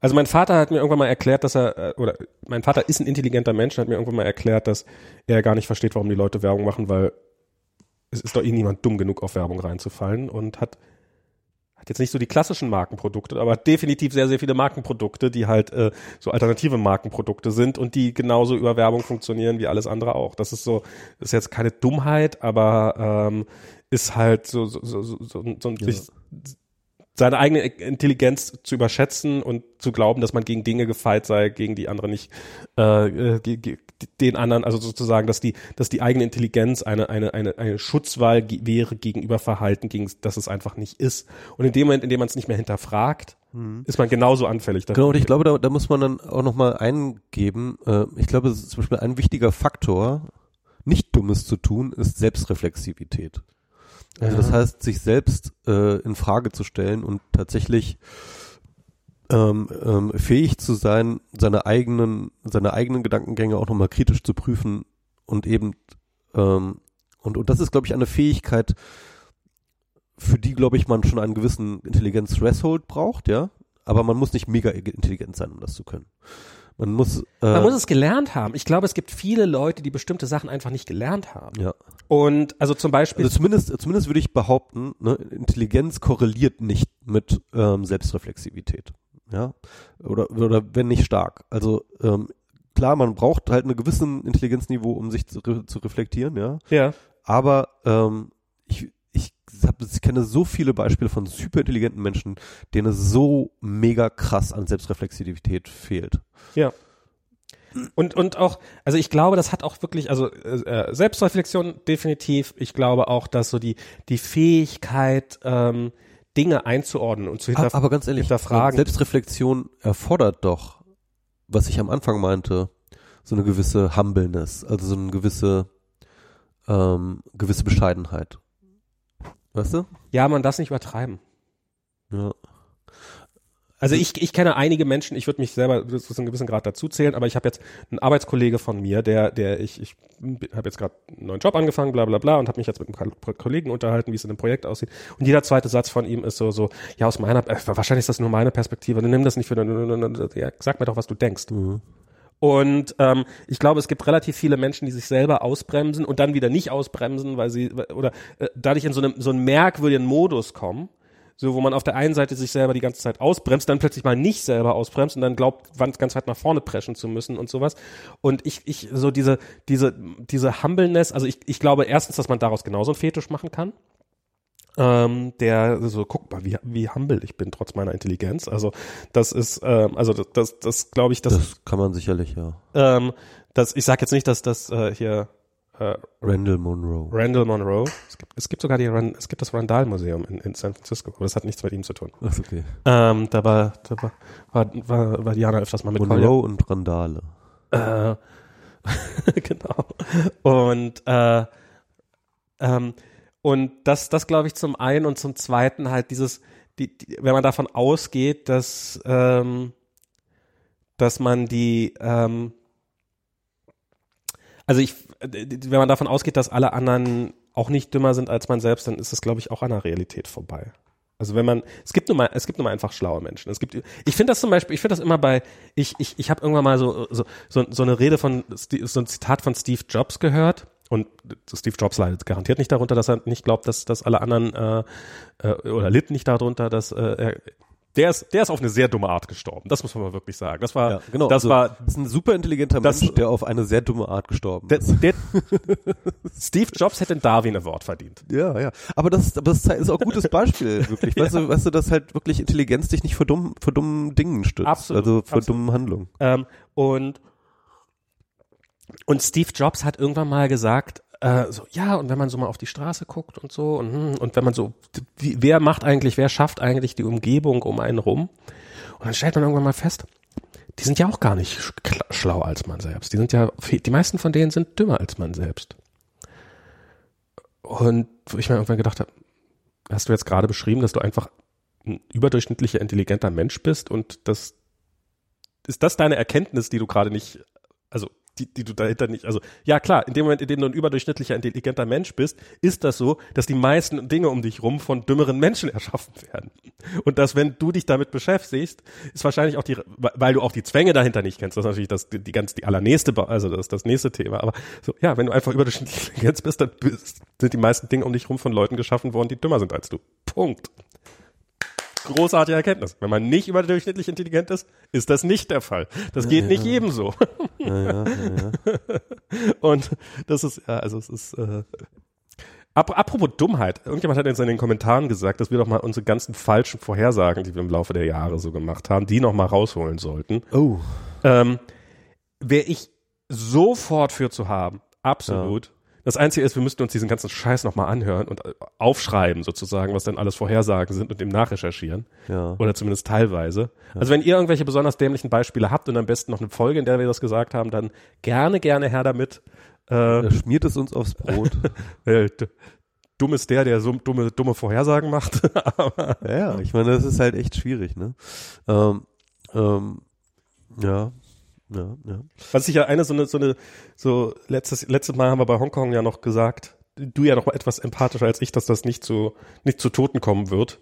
Also mein Vater hat mir irgendwann mal erklärt, dass er, äh, oder mein Vater ist ein intelligenter Mensch, hat mir irgendwann mal erklärt, dass er gar nicht versteht, warum die Leute Werbung machen, weil es ist doch eh niemand dumm genug, auf Werbung reinzufallen und hat, hat jetzt nicht so die klassischen Markenprodukte, aber definitiv sehr, sehr viele Markenprodukte, die halt äh, so alternative Markenprodukte sind und die genauso über Werbung funktionieren wie alles andere auch. Das ist so, ist jetzt keine Dummheit, aber ähm, ist halt so, so, so, so, so, so sich, seine eigene Intelligenz zu überschätzen und zu glauben, dass man gegen Dinge gefeit sei, gegen die andere nicht, äh, äh, den anderen, also sozusagen, dass die, dass die eigene Intelligenz eine, eine, eine, eine Schutzwahl wäre gegenüber Verhalten, gegen das es einfach nicht ist. Und in dem Moment, in dem man es nicht mehr hinterfragt, ist man genauso anfällig dafür. Genau, und ich glaube, da, da muss man dann auch nochmal eingeben, äh, ich glaube, zum Beispiel ein wichtiger Faktor, nicht Dummes zu tun, ist Selbstreflexivität. Also das Ja. heißt, sich selbst äh, in Frage zu stellen und tatsächlich ähm, ähm, fähig zu sein, seine eigenen, seine eigenen Gedankengänge auch nochmal kritisch zu prüfen und eben ähm, und, und das ist, glaube ich, eine Fähigkeit, für die, glaube ich, man schon einen gewissen Intelligenz-Threshold braucht, ja. Aber man muss nicht mega intelligent sein, um das zu können. Man muss, äh, Man muss es gelernt haben. Ich glaube, es gibt viele Leute, die bestimmte Sachen einfach nicht gelernt haben. ja. Und also zum Beispiel, Also zumindest, zumindest würde ich behaupten, ne, Intelligenz korreliert nicht mit ähm, Selbstreflexivität. Ja. Oder, oder wenn nicht stark. Also ähm, klar, man braucht halt einen gewissen Intelligenzniveau, um sich zu, re zu reflektieren, ja. ja, Aber ähm, ich, kenne so viele Beispiele von superintelligenten Menschen, denen es so mega krass an Selbstreflexivität fehlt. Ja. Und, und auch, also ich glaube, das hat auch wirklich, also äh, Selbstreflexion definitiv. Ich glaube auch, dass so die, die Fähigkeit, ähm, Dinge einzuordnen und zu hinterf Aber ganz ehrlich, hinterfragen. Selbstreflexion erfordert doch, was ich am Anfang meinte, so eine gewisse Humbleness, also so eine gewisse, ähm, gewisse Bescheidenheit. Weißt du? ja, man das nicht übertreiben. Ja. Also ich, ich kenne einige Menschen, ich würde mich selber zu einem gewissen Grad dazu zählen, aber ich habe jetzt einen Arbeitskollege von mir, der, der ich, ich habe jetzt gerade einen neuen Job angefangen, bla bla bla, und habe mich jetzt mit einem Ko- Kollegen unterhalten, wie es in dem Projekt aussieht. Und jeder zweite Satz von ihm ist so, so, ja, aus meiner, äh, wahrscheinlich ist das nur meine Perspektive, nimm das nicht für, ja, sag mir doch, was du denkst. Mhm. Und ähm, ich glaube, es gibt relativ viele Menschen, die sich selber ausbremsen und dann wieder nicht ausbremsen, weil sie oder äh, dadurch in so einem so einen merkwürdigen Modus kommen, so wo man auf der einen Seite sich selber die ganze Zeit ausbremst, dann plötzlich mal nicht selber ausbremst und dann glaubt, ganz weit nach vorne preschen zu müssen und sowas. Und ich, ich, so diese, diese, diese Humbleness, also ich, ich glaube erstens, dass man daraus genauso einen Fetisch machen kann. Ähm, der so, guck mal, wie, wie humble ich bin, trotz meiner Intelligenz. Also das ist, ähm, also das, das, das glaube ich, das, Das kann man sicherlich, ja. ähm, das, ich sag jetzt nicht, dass das äh, hier äh, Randall Monroe. Randall Monroe. Es gibt, es gibt sogar die, es gibt das Randall-Museum in, in San Francisco, aber das hat nichts mit ihm zu tun. Ach, okay. Ähm, da war, da war, war, war, war Diana öfters mal mit Monroe und Randale. Äh, [LAUGHS] genau. Und, äh, ähm, und das, das glaube ich zum einen und zum zweiten halt dieses, die, die, wenn man davon ausgeht, dass, ähm, dass man die, ähm, also ich, wenn man davon ausgeht, dass alle anderen auch nicht dümmer sind als man selbst, dann ist es, glaube ich, auch an der Realität vorbei. Also wenn man, es gibt nur mal, es gibt nur mal einfach schlaue Menschen. Es gibt, ich finde das zum Beispiel, ich finde das immer bei, ich, ich, ich habe irgendwann mal so, so, so, so eine Rede von, so ein Zitat von Steve Jobs gehört. Und Steve Jobs leidet garantiert nicht darunter, dass er nicht glaubt, dass, dass alle anderen äh, äh, oder litt nicht darunter, dass äh, er, der ist, der ist auf eine sehr dumme Art gestorben. Das muss man mal wirklich sagen. Das war, Ja, genau. das also, war das ist ein super intelligenter das- Mensch, der auf eine sehr dumme Art gestorben der, ist. der, [LAUGHS] Steve Jobs hätte den Darwin Award verdient. Ja, ja. Aber das, aber das ist auch ein gutes Beispiel, wirklich. [LAUGHS] Weißt du, weißt du, dass halt wirklich Intelligenz dich nicht vor dummen, vor dummen Dingen stützt. Absolut, Also vor absolut. dummen Handlungen. Ähm, und, und Steve Jobs hat irgendwann mal gesagt, äh, so, ja, und wenn man so mal auf die Straße guckt und so, und, hm, und wenn man so, wie, wer macht eigentlich, wer schafft eigentlich die Umgebung um einen rum? Und dann stellt man irgendwann mal fest, die sind ja auch gar nicht schlau als man selbst. Die sind ja, die meisten von denen sind dümmer als man selbst. Und wo ich mir irgendwann gedacht habe, hast du jetzt gerade beschrieben, dass du einfach ein überdurchschnittlicher, intelligenter Mensch bist und das ist das deine Erkenntnis, die du gerade nicht, also die, die du dahinter nicht, also ja klar, in dem Moment, in dem du ein überdurchschnittlicher, intelligenter Mensch bist, ist das so, dass die meisten Dinge um dich rum von dümmeren Menschen [LAUGHS] erschaffen werden. Und dass, wenn du dich damit beschäftigst, ist wahrscheinlich auch die, weil du auch die Zwänge dahinter nicht kennst, das ist natürlich das, die ganz, die allernächste, also das das nächste Thema, aber so, ja, wenn du einfach überdurchschnittlich intelligent [LAUGHS] bist, dann bist, sind die meisten Dinge um dich rum von Leuten geschaffen worden, die dümmer sind als du. Punkt großartige Erkenntnis. Wenn man nicht überdurchschnittlich intelligent ist, ist das nicht der Fall. Das geht nicht jedem so. Ja, ja, ja, ja. Und das ist, ja, also es ist, äh, ap apropos Dummheit. Irgendjemand hat jetzt in den Kommentaren gesagt, dass wir doch mal unsere ganzen falschen Vorhersagen, die wir im Laufe der Jahre so gemacht haben, die noch mal rausholen sollten. Oh. Ähm, Wäre ich sofort für zu haben. Absolut. Das Einzige ist, wir müssten uns diesen ganzen Scheiß noch mal anhören und äh, aufschreiben sozusagen, was denn alles Vorhersagen sind und dem nachrecherchieren. Ja. Oder zumindest teilweise. Also wenn ihr irgendwelche besonders dämlichen Beispiele habt und am besten noch eine Folge, in der wir das gesagt haben, dann gerne, gerne her damit. Äh, Er schmiert es uns aufs Brot. [LAUGHS] äh, dumm ist der, der so dumme, dumme Vorhersagen macht. [LAUGHS] Aber, ja, ja, ich meine, das ist halt echt schwierig, ne? Ähm, ähm, ja, ja, ja. was ich ja eine so eine, so eine, so letztes, letztes Mal haben wir bei Hongkong ja noch gesagt, du ja noch etwas empathischer als ich, dass das nicht zu, nicht zu Toten kommen wird.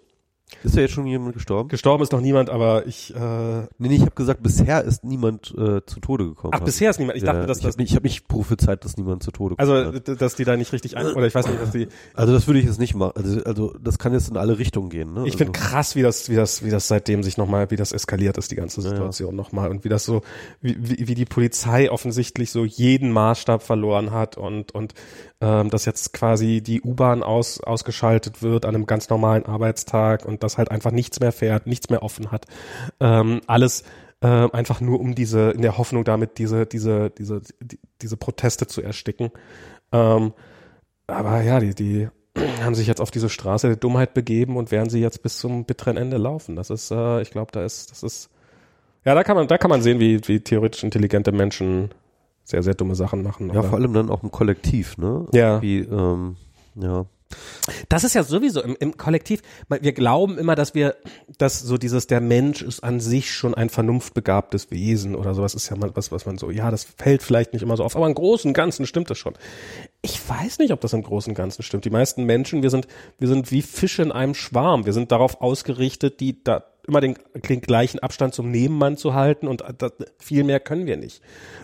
Ist da jetzt schon jemand gestorben? Gestorben ist noch niemand, aber ich, äh, Nee, nee, ich habe gesagt, bisher ist niemand äh, zu Tode gekommen. ach, bisher ist niemand. Ich dachte, dass ich das, habe nicht, ich hab nicht prophezeit, dass niemand zu Tode also, gekommen hat. dass die da nicht richtig ein, oder ich weiß nicht, dass die, Also das würde ich jetzt nicht machen. Also, also das kann jetzt in alle Richtungen gehen. Ne? Ich also, finde krass, wie das, wie das, wie das seitdem sich nochmal, wie das eskaliert ist, die ganze Ja, ja. Situation nochmal und wie das so, wie, wie, wie die Polizei offensichtlich so jeden Maßstab verloren hat und, und ähm, dass jetzt quasi die U-Bahn aus, ausgeschaltet wird an einem ganz normalen Arbeitstag und dass halt einfach nichts mehr fährt, nichts mehr offen hat. Ähm, alles äh, einfach nur um diese, in der Hoffnung damit diese, diese, diese, die, diese Proteste zu ersticken. Ähm, aber ja, die, die [CLEARS THROAT] haben sich jetzt auf diese Straße der Dummheit begeben und werden sie jetzt bis zum bitteren Ende laufen. Das ist, äh, ich glaube, da ist, das ist, ja, da kann man, da kann man sehen, wie, wie theoretisch intelligente Menschen sehr, sehr dumme Sachen machen. ja, vor allem dann auch im Kollektiv, ne? Ja. Wie, ähm, ja. Das ist ja sowieso im, im Kollektiv. Wir glauben immer, dass wir, dass so dieses, der Mensch ist an sich schon ein vernunftbegabtes Wesen oder sowas ist ja mal was, was man so, ja, das fällt vielleicht nicht immer so auf, aber im Großen und Ganzen stimmt das schon. Ich weiß nicht, ob das im Großen und Ganzen stimmt. Die meisten Menschen, wir sind, wir sind wie Fische in einem Schwarm. Wir sind darauf ausgerichtet, die da immer den, den gleichen Abstand zum Nebenmann zu halten und das, viel mehr können wir nicht.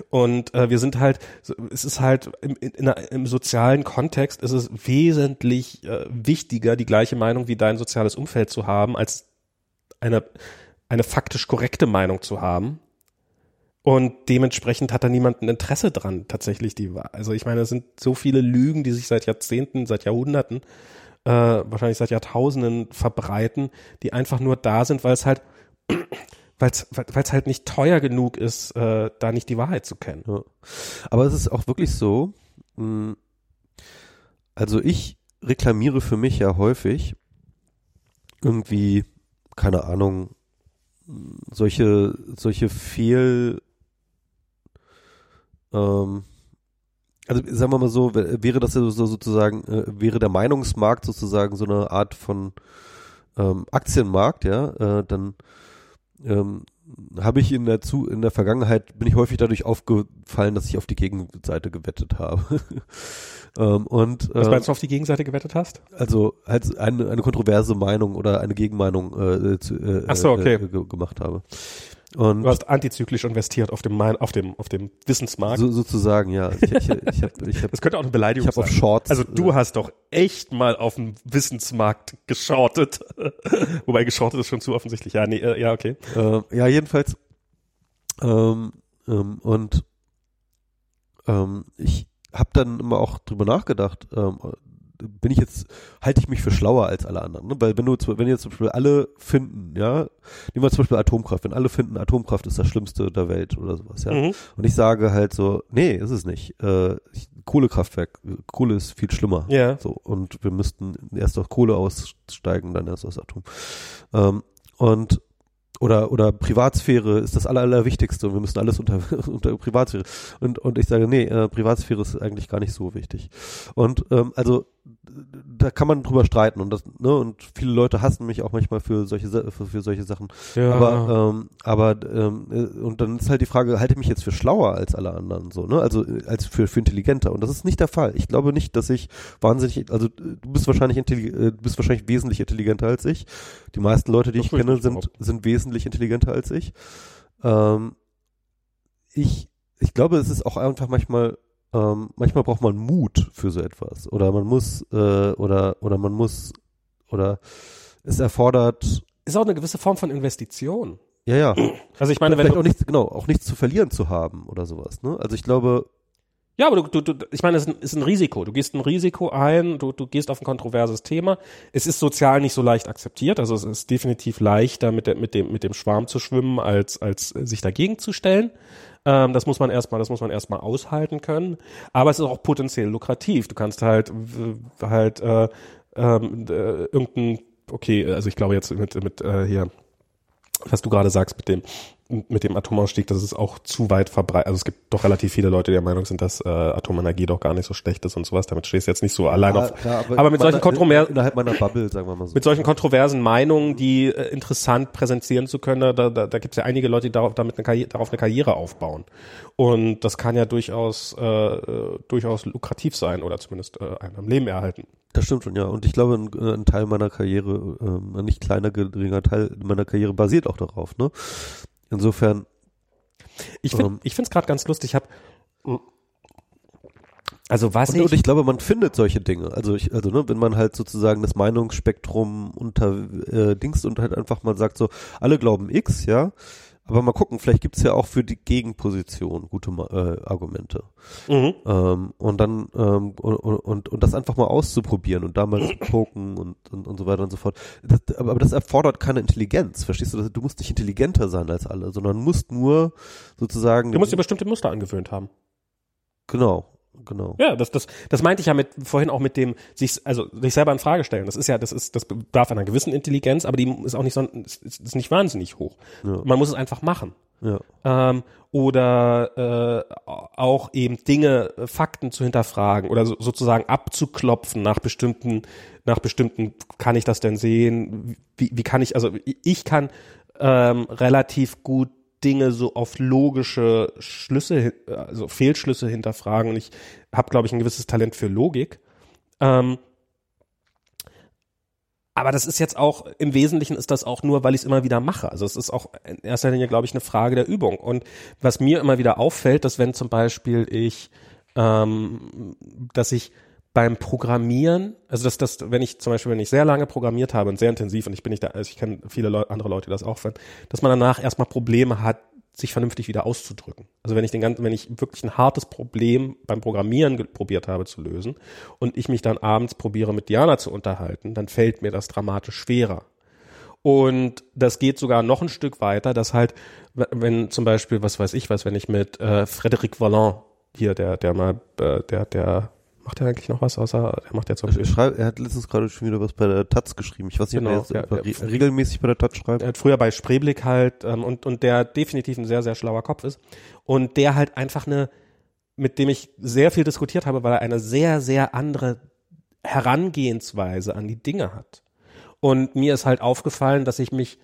Und äh, wir sind halt, es ist halt im, in, im sozialen Kontext ist es wesentlich äh, wichtiger, die gleiche Meinung wie dein soziales Umfeld zu haben, als eine, eine faktisch korrekte Meinung zu haben. Und dementsprechend hat da niemand ein Interesse dran, tatsächlich die, also ich meine, es sind so viele Lügen, die sich seit Jahrzehnten, seit Jahrhunderten äh, wahrscheinlich seit Jahrtausenden verbreiten, die einfach nur da sind, weil es halt [CLEARS THROAT] weil es halt nicht teuer genug ist, äh, da nicht die Wahrheit zu kennen. Ja. Aber es ist auch wirklich so, mh, hm, also ich reklamiere für mich ja häufig irgendwie, keine Ahnung, solche, solche Fehl, ähm, also sagen wir mal so, wäre das so sozusagen, äh, wäre der Meinungsmarkt sozusagen so eine Art von ähm, Aktienmarkt, ja, äh, dann ähm, habe ich in der zu in der Vergangenheit bin ich häufig dadurch aufgefallen, dass ich auf die Gegenseite gewettet habe. [LAUGHS] ähm, und was meinst du auf die Gegenseite gewettet hast? Also halt eine, eine kontroverse Meinung oder eine Gegenmeinung äh, zu, äh, so, okay. äh, gemacht habe. Und du hast antizyklisch investiert auf dem auf dem auf dem Wissensmarkt. So, sozusagen, ja. Ich, ich, ich hab, ich hab, das könnte auch eine Beleidigung ich hab sein. Auf Shorts, also du äh, hast doch echt mal auf dem Wissensmarkt geschortet. [LAUGHS] Wobei geschortet ist schon zu offensichtlich. Ja, nee, äh, ja, okay. Äh, ja, jedenfalls. Ähm, ähm, und ähm, ich habe dann immer auch drüber nachgedacht, ähm, bin ich jetzt, halte ich mich für schlauer als alle anderen. Ne? Weil wenn du, wenn jetzt zum Beispiel alle finden, ja, nehmen wir zum Beispiel Atomkraft, wenn alle finden, Atomkraft ist das Schlimmste der Welt oder sowas, ja. Mhm. Und ich sage halt so, nee, ist es nicht. Äh, Kohlekraftwerk, Kohle ist viel schlimmer. Ja. So, und wir müssten erst aus Kohle aussteigen, dann erst aus Atom. Ähm, und oder oder Privatsphäre ist das aller, allerwichtigste und wir müssen alles unter, [LAUGHS] unter Privatsphäre und und ich sage nee äh, Privatsphäre ist eigentlich gar nicht so wichtig und ähm, also da kann man drüber streiten und das ne und viele Leute hassen mich auch manchmal für solche für, für solche Sachen. Ja. aber ähm, aber ähm, äh, und dann ist halt die Frage halte ich mich jetzt für schlauer als alle anderen so ne? Also äh, als für für intelligenter. Und das ist nicht der Fall. Ich glaube nicht dass ich wahnsinnig also du bist wahrscheinlich intelligent äh, du bist wahrscheinlich wesentlich intelligenter als ich. Die meisten Leute die das ich kenne sind sind wesentlich intelligenter als ich. Ähm, ich ich glaube es ist auch einfach manchmal ähm, manchmal braucht man Mut für so etwas oder man muss äh, oder oder man muss oder es erfordert ist auch eine gewisse Form von Investition. Ja, ja. Also ich meine, wenn auch nichts genau auch nichts zu verlieren zu haben oder sowas. Ne? Also ich glaube ja, aber du, du, du ich meine, es ist ein, Risiko. Du gehst ein Risiko ein, du, du gehst auf ein kontroverses Thema. Es ist sozial nicht so leicht akzeptiert, also es ist definitiv leichter, mit, der, mit, dem, mit dem Schwarm zu schwimmen, als, als sich dagegen zu stellen. Ähm, das muss man erstmal, das muss man erstmal aushalten können. Aber es ist auch potenziell lukrativ. Du kannst halt halt äh, ähm, äh, irgendein, okay, also ich glaube jetzt mit mit äh, hier, was du gerade sagst mit dem mit dem Atomausstieg, das ist auch zu weit verbreitet. Also es gibt doch relativ viele Leute, die der Meinung sind, dass äh, Atomenergie doch gar nicht so schlecht ist und sowas. Damit stehst du jetzt nicht so allein ja, auf. Klar, aber, aber, mit solchen kontroversen innerhalb meiner Bubble, sagen wir mal so. Mit solchen kontroversen Meinungen, die äh, interessant präsentieren zu können, da, da, da gibt es ja einige Leute, die darauf, damit eine Karriere, darauf eine Karriere aufbauen. Und das kann ja durchaus äh, durchaus lukrativ sein oder zumindest äh, einem am Leben erhalten. Das stimmt schon, ja. Und ich glaube, ein, äh, ein Teil meiner Karriere, äh, ein nicht kleiner, geringer Teil meiner Karriere basiert auch darauf, ne? Insofern. Ich finde ähm, ich finde es gerade ganz lustig. Ich habe also was und, ich und ich glaube, man findet solche Dinge. Also ich, also ne, wenn man halt sozusagen das Meinungsspektrum unter äh, Dings und halt einfach mal sagt so, alle glauben X, ja, aber mal gucken, vielleicht gibt's ja auch für die Gegenposition gute äh, Argumente. Mhm. Ähm, und dann ähm, und, und, und das einfach mal auszuprobieren und da mal zu poken und, und, und so weiter und so fort. Das, aber das erfordert keine Intelligenz, verstehst du? Du musst nicht intelligenter sein als alle, sondern musst nur sozusagen. Du musst dir bestimmte Muster angewöhnt haben. Genau genau. Ja, das, das, das meinte ich ja mit vorhin auch mit dem sich, also sich selber in Frage stellen. Das ist ja, das ist, das bedarf einer gewissen Intelligenz, aber die ist auch nicht so, ist, ist nicht wahnsinnig hoch. Ja. Man muss es einfach machen. Ja. Ähm, oder äh, auch eben Dinge, Fakten zu hinterfragen oder so, sozusagen abzuklopfen nach bestimmten, nach bestimmten, kann ich das denn sehen? Wie, wie kann ich, also ich kann ähm, relativ gut Dinge so auf logische Schlüsse, also Fehlschlüsse hinterfragen. Und ich habe, glaube ich, ein gewisses Talent für Logik. Ähm, aber das ist jetzt auch, im Wesentlichen ist das auch nur, weil ich es immer wieder mache. Also es ist auch in erster Linie, glaube ich, eine Frage der Übung. Und was mir immer wieder auffällt, dass wenn zum Beispiel ich, ähm, dass ich beim Programmieren, also dass das, wenn ich zum Beispiel, wenn ich sehr lange programmiert habe und sehr intensiv und ich bin nicht da, also ich kenne viele Leu andere Leute, die das auch finden, dass man danach erstmal Probleme hat, sich vernünftig wieder auszudrücken. Also wenn ich den ganzen, wenn ich wirklich ein hartes Problem beim Programmieren probiert habe zu lösen und ich mich dann abends probiere mit Diana zu unterhalten, dann fällt mir das dramatisch schwerer. Und das geht sogar noch ein Stück weiter, dass halt, wenn zum Beispiel, was weiß ich was, wenn ich mit äh, Frédéric Vallon hier, der, der mal, äh, der, der Macht er eigentlich noch was, außer er macht jetzt er, schreibt, er hat letztens gerade schon wieder was bei der Taz geschrieben. Ich weiß nicht, genau, ob er ja, regelmäßig bei der Taz schreibt. Er hat früher bei Spreeblick halt ähm, und, und der definitiv ein sehr, sehr schlauer Kopf ist. Und der halt einfach eine, mit dem ich sehr viel diskutiert habe, weil er eine sehr, sehr andere Herangehensweise an die Dinge hat. Und mir ist halt aufgefallen, dass ich mich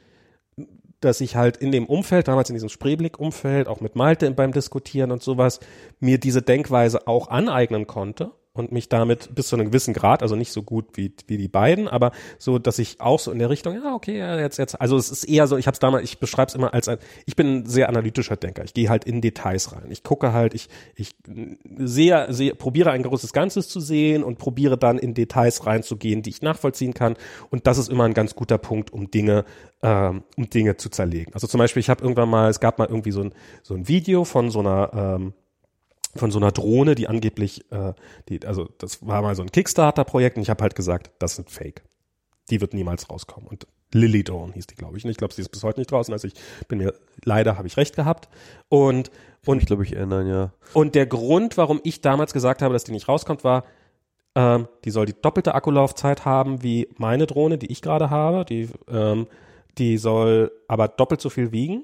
dass ich halt in dem Umfeld, damals in diesem Spreeblick-Umfeld, auch mit Malte beim Diskutieren und sowas, mir diese Denkweise auch aneignen konnte und mich damit bis zu einem gewissen Grad, also nicht so gut wie, wie die beiden, aber so, dass ich auch so in der Richtung, ja, okay, jetzt, jetzt, also es ist eher so, ich habe es damals, ich beschreibe es immer als ein, ich bin ein sehr analytischer Denker. Ich gehe halt in Details rein. Ich gucke halt, ich, ich sehe, sehe, probiere ein großes Ganzes zu sehen und probiere dann in Details reinzugehen, die ich nachvollziehen kann. Und das ist immer ein ganz guter Punkt, um Dinge, ähm, um Dinge zu zerlegen. Also zum Beispiel, ich habe irgendwann mal, es gab mal irgendwie so ein, so ein Video von so einer ähm, von so einer Drohne, die angeblich, äh, die, also das war mal so ein Kickstarter-Projekt und ich habe halt gesagt, das sind Fake. Die wird niemals rauskommen. Und Lily Dawn hieß die, glaube ich. Und ich glaube, sie ist bis heute nicht draußen. Also ich bin mir, leider habe ich recht gehabt. Und, und ich glaube, ich erinnere, ja. Und der Grund, warum ich damals gesagt habe, dass die nicht rauskommt, war, ähm, die soll die doppelte Akkulaufzeit haben wie meine Drohne, die ich gerade habe. Die, ähm, die soll aber doppelt so viel wiegen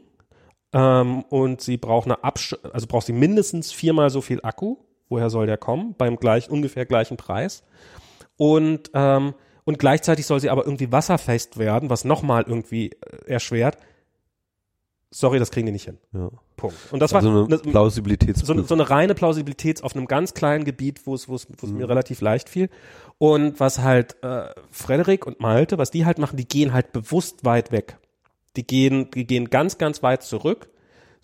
ähm, und sie braucht eine Absch also braucht sie mindestens viermal so viel Akku. Woher soll der kommen? Beim gleich, ungefähr gleichen Preis. Und, ähm, und gleichzeitig soll sie aber irgendwie wasserfest werden, was nochmal irgendwie äh, erschwert. Sorry, das kriegen die nicht hin. Ja. Punkt. Und das also war eine Plausibilitäts so, so, eine reine Plausibilität auf einem ganz kleinen Gebiet, wo es mhm. mir relativ leicht fiel. Und was halt äh, Frederik und Malte, was die halt machen, die gehen halt bewusst weit weg. Die gehen, die gehen ganz, ganz weit zurück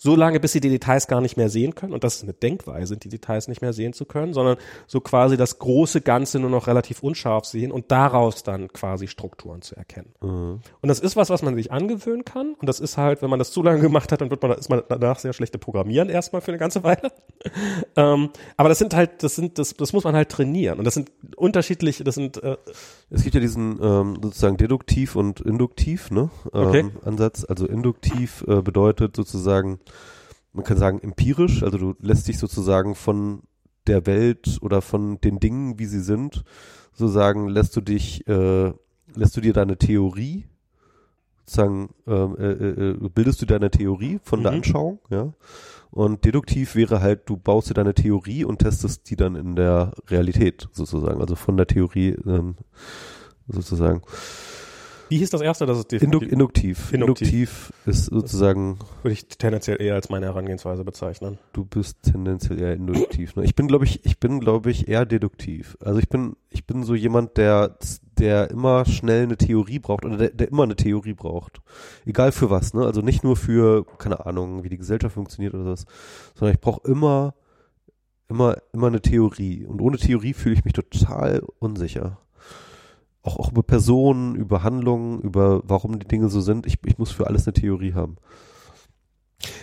so lange, bis sie die Details gar nicht mehr sehen können. Und das ist eine Denkweise, die Details nicht mehr sehen zu können, sondern so quasi das große Ganze nur noch relativ unscharf sehen und daraus dann quasi Strukturen zu erkennen. Mhm. Und das ist was, was man sich angewöhnen kann. Und das ist halt, wenn man das zu lange gemacht hat, dann wird man, ist man danach sehr schlechte Programmieren erstmal für eine ganze Weile. [LAUGHS] ähm, aber das sind halt, das sind, das, das muss man halt trainieren. Und das sind unterschiedliche, das sind, äh, es gibt ja diesen ähm, sozusagen deduktiv und induktiv, ne? Ähm, okay. Ansatz. Also induktiv äh, bedeutet sozusagen, man kann sagen empirisch, also du lässt dich sozusagen von der Welt oder von den Dingen, wie sie sind, sozusagen lässt du dich, äh, lässt du dir deine Theorie, sozusagen ähm, äh, äh, äh, bildest du deine Theorie von mhm. der Anschauung, ja. Und deduktiv wäre halt, du baust dir deine Theorie und testest die dann in der Realität sozusagen, also von der Theorie ähm, sozusagen. Wie hieß das erste? Das ist Induk induktiv. induktiv. Induktiv ist sozusagen. Würde ich tendenziell eher als meine Herangehensweise bezeichnen. Du bist tendenziell eher induktiv. Ne? Ich bin, glaube ich, ich bin, glaube ich, eher deduktiv. Also ich bin, ich bin so jemand, der, der immer schnell eine Theorie braucht oder der, der immer eine Theorie braucht. Egal für was, ne? Also nicht nur für, keine Ahnung, wie die Gesellschaft funktioniert oder was, sondern ich brauche immer, immer, immer eine Theorie. Und ohne Theorie fühle ich mich total unsicher auch, auch über Personen, über Handlungen, über warum die Dinge so sind. Ich, ich muss für alles eine Theorie haben.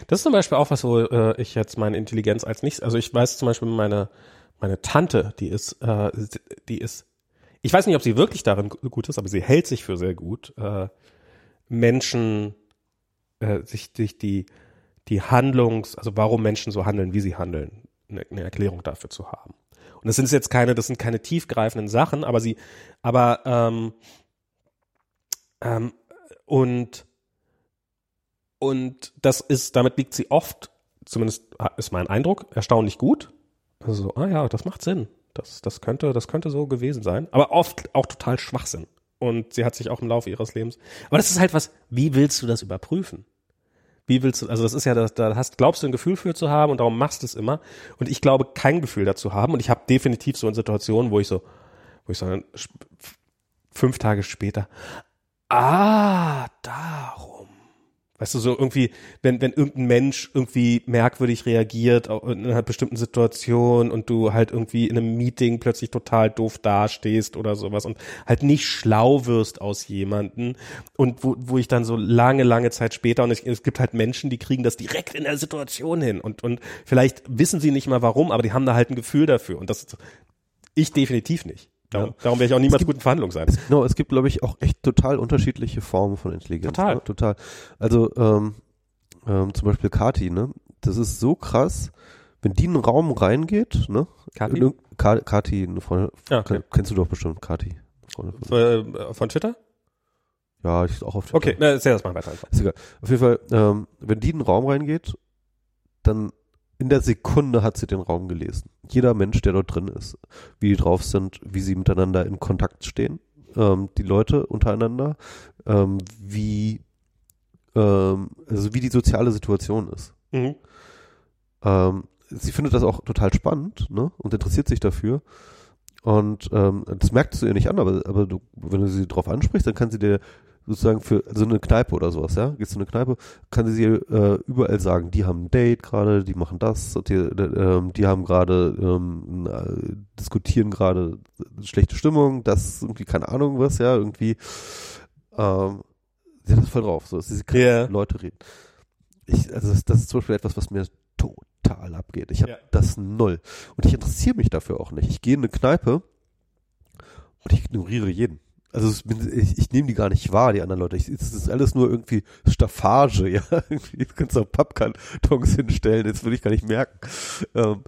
Das ist zum Beispiel auch was, wo äh, ich jetzt meine Intelligenz als nichts, also ich weiß zum Beispiel meine, meine Tante, die ist, äh, die ist, ich weiß nicht, ob sie wirklich darin gut ist, aber sie hält sich für sehr gut, äh, Menschen, äh, sich, sich die, die Handlungs, also warum Menschen so handeln, wie sie handeln, eine, eine Erklärung dafür zu haben. Und das sind jetzt keine, das sind keine tiefgreifenden Sachen, aber sie, aber ähm, ähm, und und das ist, damit liegt sie oft, zumindest ist mein Eindruck, erstaunlich gut. Also, ah ja, das macht Sinn. Das, das könnte, das könnte so gewesen sein. Aber oft auch total Schwachsinn. Und sie hat sich auch im Laufe ihres Lebens. Aber das ist halt was, wie willst du das überprüfen? Wie willst du, also das ist ja, da hast, glaubst du ein Gefühl für zu haben und darum machst du es immer. Und ich glaube, kein Gefühl dazu haben. Und ich habe definitiv so in Situationen, wo ich so, wo ich so fünf Tage später, ah, darum. Weißt du, so irgendwie, wenn, wenn irgendein Mensch irgendwie merkwürdig reagiert in einer bestimmten Situation und du halt irgendwie in einem Meeting plötzlich total doof dastehst oder sowas und halt nicht schlau wirst aus jemanden und wo, wo ich dann so lange, lange Zeit später und es, es gibt halt Menschen, die kriegen das direkt in der Situation hin und, und vielleicht wissen sie nicht mal warum, aber die haben da halt ein Gefühl dafür und das ich definitiv nicht. Darum, ja. darum werde ich auch niemals gibt, guten Verhandlung sein. Es, genau, es gibt, glaube ich, auch echt total unterschiedliche Formen von Intelligenz. Total. Ne? Total. Also ähm, ähm, zum Beispiel Kati, ne? Das ist so krass, wenn die in einen Raum reingeht, ne? Kati? Kati, eine Freundin, ja, okay. kennst du doch bestimmt, Kati. Von, äh, von Twitter? Ja, ich auch auf Twitter. Okay, na, erzähl das mal weiter einfach. Ist egal. Auf jeden Fall, ähm, wenn die in einen Raum reingeht, dann in der Sekunde hat sie den Raum gelesen. Jeder Mensch, der dort drin ist, wie die drauf sind, wie sie miteinander in Kontakt stehen, ähm, die Leute untereinander, ähm, wie, ähm, also wie die soziale Situation ist. Mhm. Ähm, sie findet das auch total spannend ne, und interessiert sich dafür. Und ähm, das merkst du ihr nicht an, aber, aber du, wenn du sie darauf ansprichst, dann kann sie dir sozusagen für so eine Kneipe oder sowas, ja, gehst du in eine Kneipe, kann sie äh, überall sagen, die haben ein Date gerade, die machen das, die, äh, die haben gerade ähm, äh, diskutieren gerade schlechte Stimmung, das irgendwie keine Ahnung was, ja, irgendwie ähm, sie hat das voll drauf, so, sie kann yeah. Leute reden. Ich, also das, das ist zum Beispiel etwas, was mir total abgeht. Ich habe ja. das null und ich interessiere mich dafür auch nicht. Ich gehe in eine Kneipe und ich ignoriere jeden. Also ich, ich nehme die gar nicht wahr, die anderen Leute. Ich, es ist alles nur irgendwie Staffage, [LAUGHS] ja. Irgendwie kannst du auch Pappkartons hinstellen, das würde ich gar nicht merken. Ähm,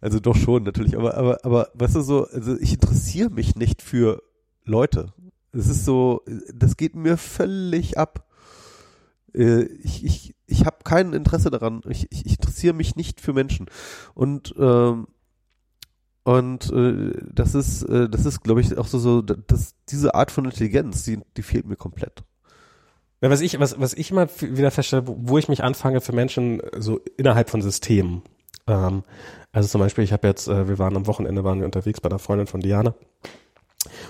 also doch schon, natürlich. Aber, aber, aber, weißt du so, also ich interessiere mich nicht für Leute. Es ist so, das geht mir völlig ab. Äh, ich, ich, ich habe kein Interesse daran. Ich, ich, ich interessiere mich nicht für Menschen. Und ähm, und äh, das ist, äh, das ist, glaube ich, auch so, so, dass diese Art von Intelligenz, die, die fehlt mir komplett. Ja, was ich, was, was ich immer wieder feststelle, wo, wo ich mich anfange für Menschen so innerhalb von Systemen. Ähm, also zum Beispiel, ich habe jetzt, äh, wir waren am Wochenende, waren wir unterwegs bei einer Freundin von Diana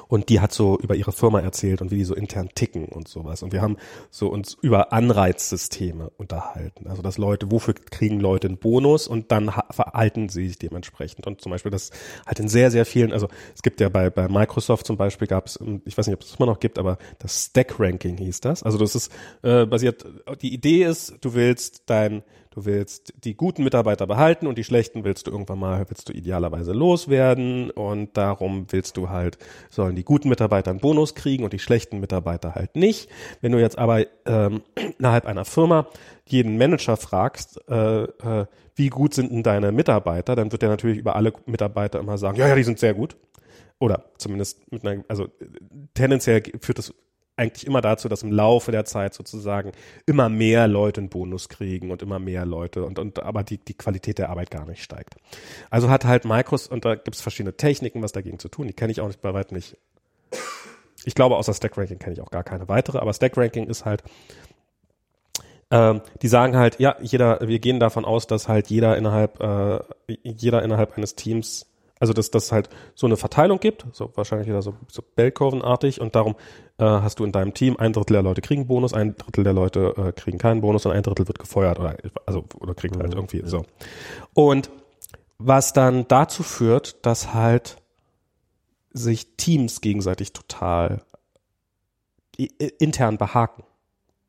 und die hat so über ihre Firma erzählt und wie die so intern ticken und sowas. Und wir haben so uns über Anreizsysteme unterhalten. Also dass Leute, wofür kriegen Leute einen Bonus und dann verhalten sie sich dementsprechend. Und zum Beispiel das halt in sehr, sehr vielen, also es gibt ja bei, bei Microsoft zum Beispiel gab es, ich weiß nicht, ob es immer noch gibt, aber das Stack-Ranking hieß das. Also das ist äh, basiert, die Idee ist, du willst dein Du willst die guten Mitarbeiter behalten und die schlechten willst du irgendwann mal, willst du idealerweise loswerden und darum willst du halt, sollen die guten Mitarbeiter einen Bonus kriegen und die schlechten Mitarbeiter halt nicht. Wenn du jetzt aber ähm, [CLEARS THROAT] innerhalb einer Firma jeden Manager fragst, äh, äh, wie gut sind denn deine Mitarbeiter, dann wird er natürlich über alle Mitarbeiter immer sagen, ja, ja, die sind sehr gut. Oder zumindest mit einer, also tendenziell führt das eigentlich immer dazu, dass im Laufe der Zeit sozusagen immer mehr Leute einen Bonus kriegen und immer mehr Leute und, und aber die, die Qualität der Arbeit gar nicht steigt. Also hat halt Microsoft, und da gibt es verschiedene Techniken, was dagegen zu tun, die kenne ich auch nicht bei weitem nicht. Ich glaube, außer Stack Ranking kenne ich auch gar keine weitere, aber Stack Ranking ist halt, ähm, die sagen halt, ja, jeder, wir gehen davon aus, dass halt jeder innerhalb, äh, jeder innerhalb eines Teams also dass das halt so eine Verteilung gibt, so wahrscheinlich wieder so, so Bellkurvenartig und darum äh, hast du in deinem Team ein Drittel der Leute kriegen Bonus, ein Drittel der Leute äh, kriegen keinen Bonus und ein Drittel wird gefeuert oder also oder kriegt halt irgendwie so. Und was dann dazu führt, dass halt sich Teams gegenseitig total intern behaken.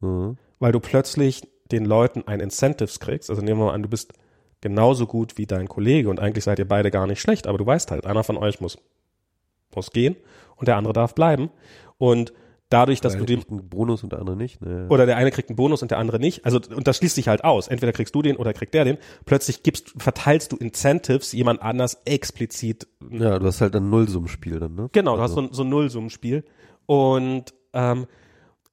Mhm. Weil du plötzlich den Leuten ein Incentives kriegst. Also nehmen wir mal an, du bist genauso gut wie dein Kollege und eigentlich seid ihr beide gar nicht schlecht, aber du weißt halt, einer von euch muss, muss gehen und der andere darf bleiben und dadurch, dass du den einen Bonus und der andere nicht, ne? oder der eine kriegt einen Bonus und der andere nicht, also und das schließt sich halt aus. Entweder kriegst du den oder kriegt der den. Plötzlich gibst, verteilst du Incentives jemand anders explizit. Ja, du hast halt ein Nullsummenspiel dann, ne? Genau, du also. hast so, so ein Nullsummenspiel und ähm,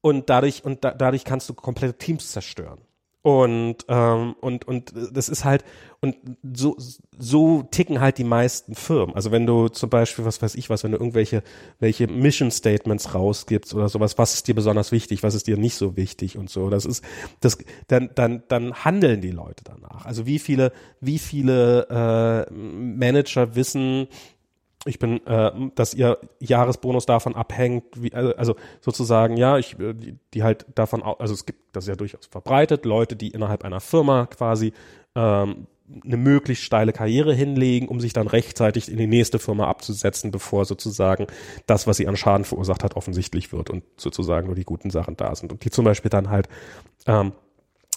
und dadurch und da, dadurch kannst du komplette Teams zerstören. Und, ähm, und, und das ist halt, und so, so ticken halt die meisten Firmen. Also wenn du zum Beispiel, was weiß ich was, wenn du irgendwelche welche Mission Statements rausgibst oder sowas, was ist dir besonders wichtig, was ist dir nicht so wichtig und so. Das ist, das, dann, dann, dann handeln die Leute danach. Also wie viele, wie viele äh, Manager wissen, ich bin, äh, dass ihr Jahresbonus davon abhängt, wie, also, also sozusagen, ja, ich, äh, die, die halt davon, also es gibt, das ist ja durchaus verbreitet, Leute, die innerhalb einer Firma quasi ähm, eine möglichst steile Karriere hinlegen, um sich dann rechtzeitig in die nächste Firma abzusetzen, bevor sozusagen das, was sie an Schaden verursacht hat, offensichtlich wird und sozusagen nur die guten Sachen da sind. Und die zum Beispiel dann halt ähm,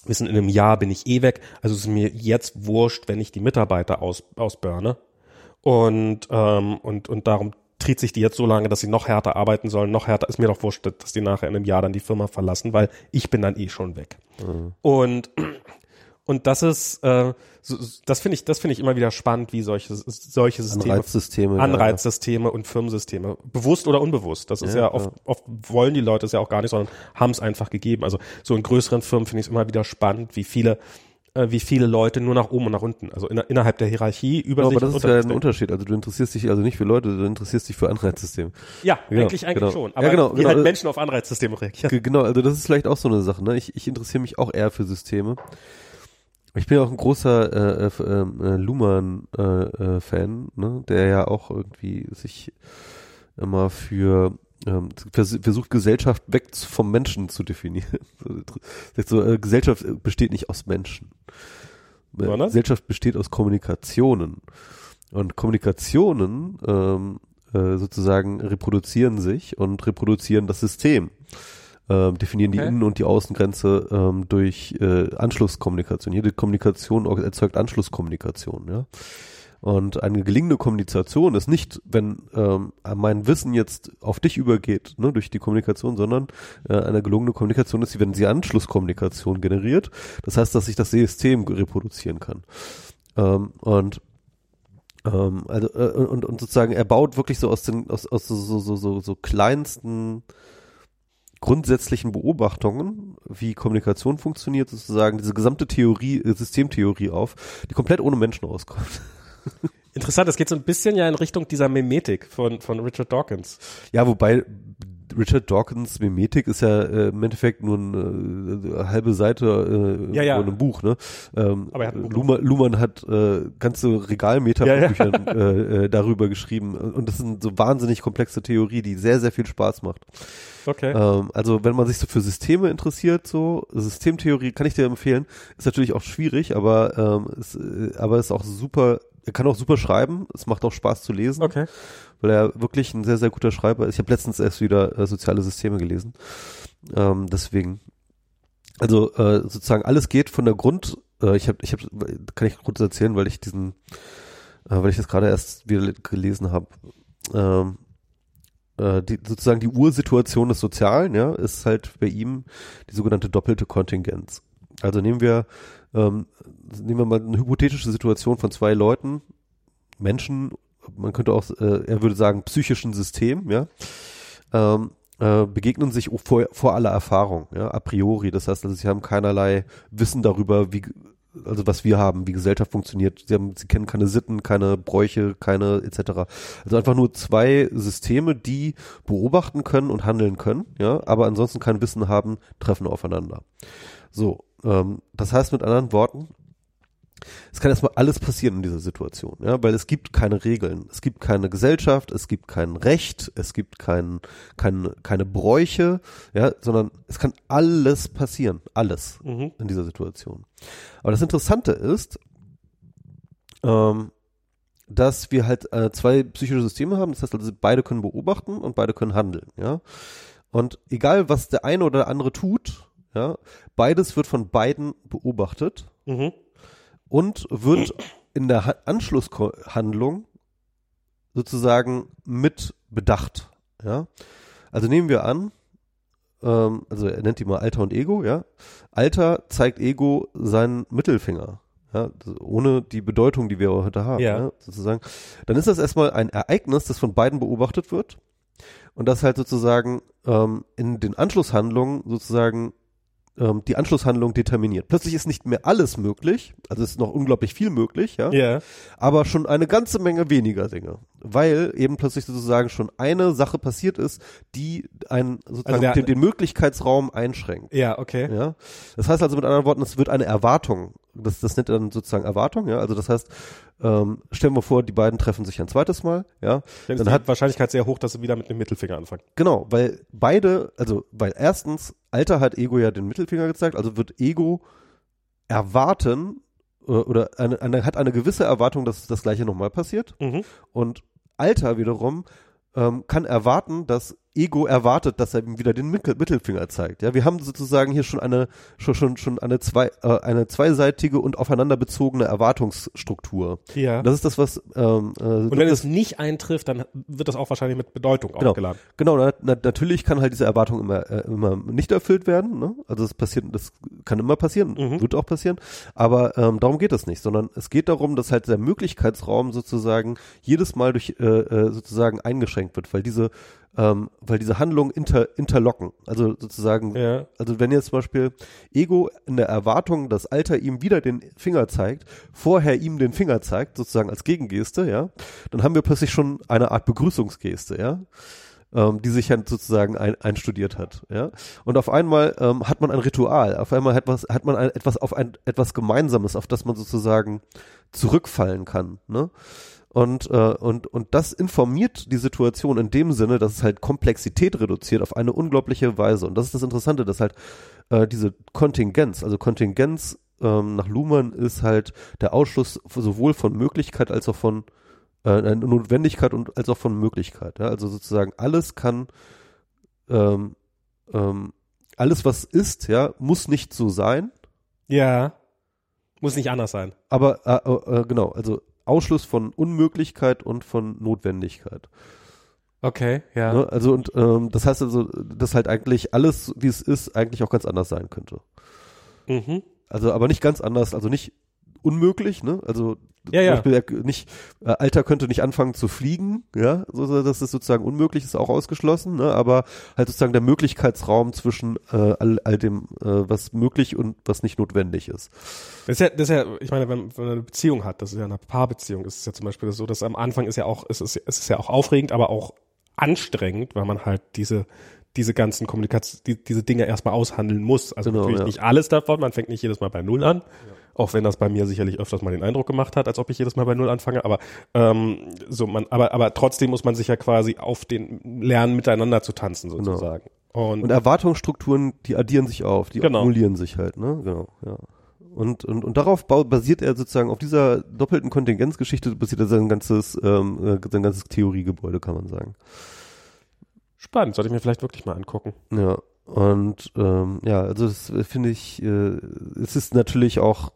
wissen, in einem Jahr bin ich eh weg, also es ist mir jetzt wurscht, wenn ich die Mitarbeiter aus, ausburne. Und, ähm, und, und darum tritt sich die jetzt so lange, dass sie noch härter arbeiten sollen, noch härter, ist mir doch wurscht, dass die nachher in einem Jahr dann die Firma verlassen, weil ich bin dann eh schon weg. Mhm. Und und das ist, äh, so, das finde ich, das finde ich immer wieder spannend, wie solche solche Systeme, Anreizsysteme, Anreizsysteme ja. und Firmensysteme, bewusst oder unbewusst. Das ist ja, ja oft, oft wollen die Leute es ja auch gar nicht, sondern haben es einfach gegeben. Also so in größeren Firmen finde ich es immer wieder spannend, wie viele wie viele Leute nur nach oben und nach unten, also in, innerhalb der Hierarchie über genau, Aber das ist ja ein Unterschied. Also du interessierst dich also nicht für Leute, du interessierst dich für Anreizsysteme. Ja, genau, eigentlich eigentlich genau. schon. Aber ja, genau, wie genau. halt Menschen auf Anreizsysteme reagieren. Genau, also das ist vielleicht auch so eine Sache. Ne? Ich, ich interessiere mich auch eher für Systeme. Ich bin ja auch ein großer äh, äh, ähm, äh, Luhmann-Fan, äh, ne? der ja auch irgendwie sich immer für ähm, vers versucht, Gesellschaft weg vom Menschen zu definieren. [LAUGHS] so, äh, Gesellschaft besteht nicht aus Menschen. Sondern? Gesellschaft besteht aus Kommunikationen. Und Kommunikationen ähm, äh, sozusagen reproduzieren sich und reproduzieren das System ähm, definieren okay. die Innen- und die Außengrenze ähm, durch äh, Anschlusskommunikation. Jede Kommunikation erzeugt Anschlusskommunikation, ja. Und eine gelingende Kommunikation ist nicht, wenn ähm, mein Wissen jetzt auf dich übergeht, ne, durch die Kommunikation, sondern äh, eine gelungene Kommunikation ist, wenn sie Anschlusskommunikation generiert. Das heißt, dass ich das System reproduzieren kann. Ähm, und ähm, also äh, und, und sozusagen er baut wirklich so aus den aus, aus so, so, so, so kleinsten grundsätzlichen Beobachtungen, wie Kommunikation funktioniert, sozusagen diese gesamte Theorie, Systemtheorie auf, die komplett ohne Menschen auskommt. [LAUGHS] Interessant, das geht so ein bisschen ja in Richtung dieser Mimetik von, von Richard Dawkins. Ja, wobei Richard Dawkins Mimetik ist ja äh, im Endeffekt nur eine äh, halbe Seite äh, ja, ja. von einem Buch, ne? Ähm, Aber er hat ein Buch Luhmann, Luhmann hat äh, ganze Regalmeter ja, ja. [LAUGHS] äh, äh, darüber geschrieben und das ist eine so wahnsinnig komplexe Theorie, die sehr, sehr viel Spaß macht. Okay. Ähm, also wenn man sich so für Systeme interessiert, so Systemtheorie kann ich dir empfehlen, ist natürlich auch schwierig, aber ähm, ist, äh, aber ist auch super er kann auch super schreiben, es macht auch Spaß zu lesen. Okay. Weil er wirklich ein sehr, sehr guter Schreiber ist. Ich habe letztens erst wieder äh, soziale Systeme gelesen. Ähm, deswegen. Also äh, sozusagen alles geht von der Grund, äh, ich habe, ich habe, kann ich kurz erzählen, weil ich diesen, äh, weil ich das gerade erst wieder gelesen habe. Ähm, äh, die, sozusagen die Ursituation des Sozialen, ja, ist halt bei ihm die sogenannte doppelte Kontingenz. Also nehmen wir ähm, nehmen wir mal eine hypothetische Situation von zwei Leuten, Menschen, man könnte auch, äh, er würde sagen, psychischen System, ja, ähm, äh, begegnen sich vor, vor aller Erfahrung, ja, a priori. Das heißt, also sie haben keinerlei Wissen darüber, wie, also was wir haben, wie Gesellschaft funktioniert. Sie, haben, sie kennen keine Sitten, keine Bräuche, keine etc. Also einfach nur zwei Systeme, die beobachten können und handeln können, ja, aber ansonsten kein Wissen haben, treffen aufeinander. So, ähm, das heißt mit anderen Worten, es kann erstmal alles passieren in dieser Situation, ja, weil es gibt keine Regeln, es gibt keine Gesellschaft, es gibt kein Recht, es gibt kein, kein, keine Bräuche, ja, sondern es kann alles passieren, alles mhm. in dieser Situation. Aber das Interessante ist, ähm, dass wir halt äh, zwei psychische Systeme haben, das heißt also beide können beobachten und beide können handeln, ja. Und egal was der eine oder der andere tut, ja, beides wird von beiden beobachtet mhm. und wird in der ha Anschlusshandlung sozusagen mit bedacht. Ja, also nehmen wir an, ähm, also er nennt die mal Alter und Ego. Ja, Alter zeigt Ego seinen Mittelfinger. Ja, ohne die Bedeutung, die wir heute haben, ja. ja. sozusagen. Dann ist das erstmal ein Ereignis, das von beiden beobachtet wird und das halt sozusagen ähm, in den Anschlusshandlungen sozusagen ähm, die Anschlusshandlung determiniert. Plötzlich ist nicht mehr alles möglich, also ist noch unglaublich viel möglich, ja, yeah. aber schon eine ganze Menge weniger Dinge, weil eben plötzlich sozusagen schon eine Sache passiert ist, die einen sozusagen also der, den, den, Möglichkeitsraum einschränkt. Ja, okay. Ja, das heißt also mit anderen Worten, es wird eine Erwartung das, das nennt er dann sozusagen Erwartung, ja. Also das heißt, ähm, stellen wir vor, die beiden treffen sich ein zweites Mal, ja. Dann Dann die hat Wahrscheinlichkeit sehr hoch, dass sie wieder mit dem Mittelfinger anfangen. Genau, weil beide, also weil erstens, Alter hat Ego ja den Mittelfinger gezeigt, also wird Ego erwarten äh, oder eine, eine, hat eine gewisse Erwartung, dass das gleiche nochmal passiert. Mhm. Und Alter wiederum ähm, kann erwarten, dass Ego erwartet, dass er ihm wieder den Mittel Mittelfinger zeigt. Ja, wir haben sozusagen hier schon eine schon schon schon eine zwei äh, eine zweiseitige und aufeinander bezogene Erwartungsstruktur. Ja. Das ist das, was ähm, äh, Und wenn es nicht eintrifft, dann wird das auch wahrscheinlich mit Bedeutung Genau. aufgeladen. Genau, na, na, natürlich kann halt diese Erwartung immer, äh, immer nicht erfüllt werden. Ne? Also das passiert, das kann immer passieren, Mhm. wird auch passieren. Aber ähm, darum geht es nicht, sondern es geht darum, dass halt der Möglichkeitsraum sozusagen jedes Mal durch äh, äh, sozusagen eingeschränkt wird, weil diese ähm, weil diese Handlungen inter, interlocken. Also sozusagen Ja. also wenn jetzt zum Beispiel Ego in der Erwartung, dass Alter ihm wieder den Finger zeigt, vorher ihm den Finger zeigt, sozusagen als Gegengeste, ja, dann haben wir plötzlich schon eine Art Begrüßungsgeste, ja, ähm, die sich dann sozusagen ein, einstudiert hat, ja. Und auf einmal ähm, hat man ein Ritual, auf einmal hat, was, hat man ein, etwas auf ein etwas Gemeinsames, auf das man sozusagen zurückfallen kann, ne? Und, äh, und, und das informiert die Situation in dem Sinne, dass es halt Komplexität reduziert auf eine unglaubliche Weise. Und das ist das Interessante, dass halt äh, diese Kontingenz, also Kontingenz ähm, nach Luhmann ist halt der Ausschluss sowohl von Möglichkeit als auch von äh, Notwendigkeit und als auch von Möglichkeit. Ja? Also sozusagen alles kann, ähm, ähm, alles was ist, ja, muss nicht so sein, Ja. Muss nicht anders sein. aber äh, äh, genau, also Ausschluss von Unmöglichkeit und von Notwendigkeit. Okay, ja. Ne? Also und ähm, das heißt also, dass halt eigentlich alles, wie es ist, eigentlich auch ganz anders sein könnte. Mhm. Also aber nicht ganz anders, also nicht unmöglich, ne? Also Ja, ja. Beispiel nicht, äh, Alter könnte nicht anfangen zu fliegen, ja, so, so, das ist sozusagen unmöglich, ist auch ausgeschlossen, ne? Aber halt sozusagen der Möglichkeitsraum zwischen äh, all, all dem, äh, was möglich und was nicht notwendig ist. Das ist ja, das ist ja, ich meine, wenn, wenn man eine Beziehung hat, das ist ja eine Paarbeziehung, ist es ja zum Beispiel so, dass am Anfang ist ja auch, es ist, es ist ja auch aufregend, aber auch anstrengend, weil man halt diese, diese ganzen Kommunikation, die, diese Dinge erstmal aushandeln muss. Also Genau, natürlich ja. nicht alles davon, man fängt nicht jedes Mal bei Null an. Auch wenn das bei mir sicherlich öfters mal den Eindruck gemacht hat, als ob ich jedes Mal bei Null anfange, aber ähm, so man, aber aber trotzdem muss man sich ja quasi auf den lernen, miteinander zu tanzen sozusagen. Und, Genau. Und Erwartungsstrukturen, die addieren sich auf, die Genau. akkumulieren sich halt, ne? Genau, ja. Und, und, und darauf basiert er sozusagen, auf dieser doppelten Kontingenzgeschichte basiert er sein ganzes, ähm, äh, sein ganzes Theoriegebäude, kann man sagen. spannend, sollte ich mir vielleicht wirklich mal angucken. Ja. Und ähm, ja, also das äh, finde ich, äh, es ist natürlich auch,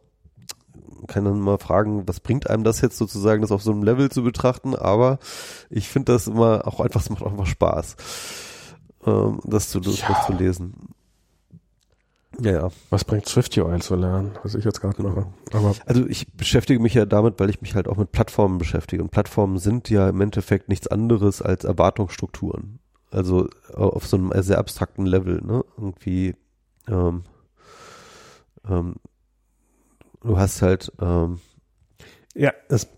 kann man mal fragen, was bringt einem das jetzt sozusagen, das auf so einem Level zu betrachten, aber ich finde das immer auch einfach, es macht auch einfach Spaß, ähm, das zu, das Ja. zu lesen. Ja, ja. Was bringt Swift UI zu lernen, was ich jetzt gerade mache? Aber Also ich beschäftige mich ja damit, weil ich mich halt auch mit Plattformen beschäftige. Und Plattformen sind ja im Endeffekt nichts anderes als Erwartungsstrukturen. Also auf so einem sehr abstrakten Level, ne? Irgendwie, ähm, ähm, du hast halt, ähm, ja, es,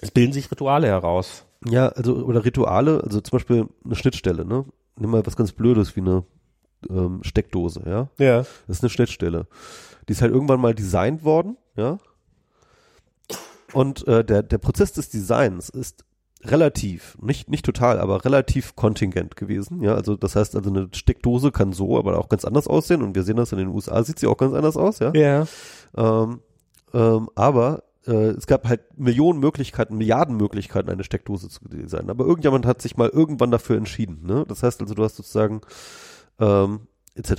es bilden sich Rituale heraus. ja, also, oder Rituale, also zum Beispiel eine Schnittstelle, ne? Nimm mal was ganz Blödes wie eine ähm, Steckdose, ja? Ja. Das ist eine Schnittstelle. Die ist halt irgendwann mal designt worden, ja. Und äh, der, der Prozess des Designs ist relativ, nicht, nicht total, aber relativ kontingent gewesen. Ja, also das heißt, also eine Steckdose kann so, aber auch ganz anders aussehen. Und wir sehen das in den USA, sieht sie auch ganz anders aus, ja. Ja. Ähm, ähm, aber äh, es gab halt Millionen Möglichkeiten, Milliarden Möglichkeiten, eine Steckdose zu designen. Aber irgendjemand hat sich mal irgendwann dafür entschieden. Ne? Das heißt also, du hast sozusagen ähm, etc.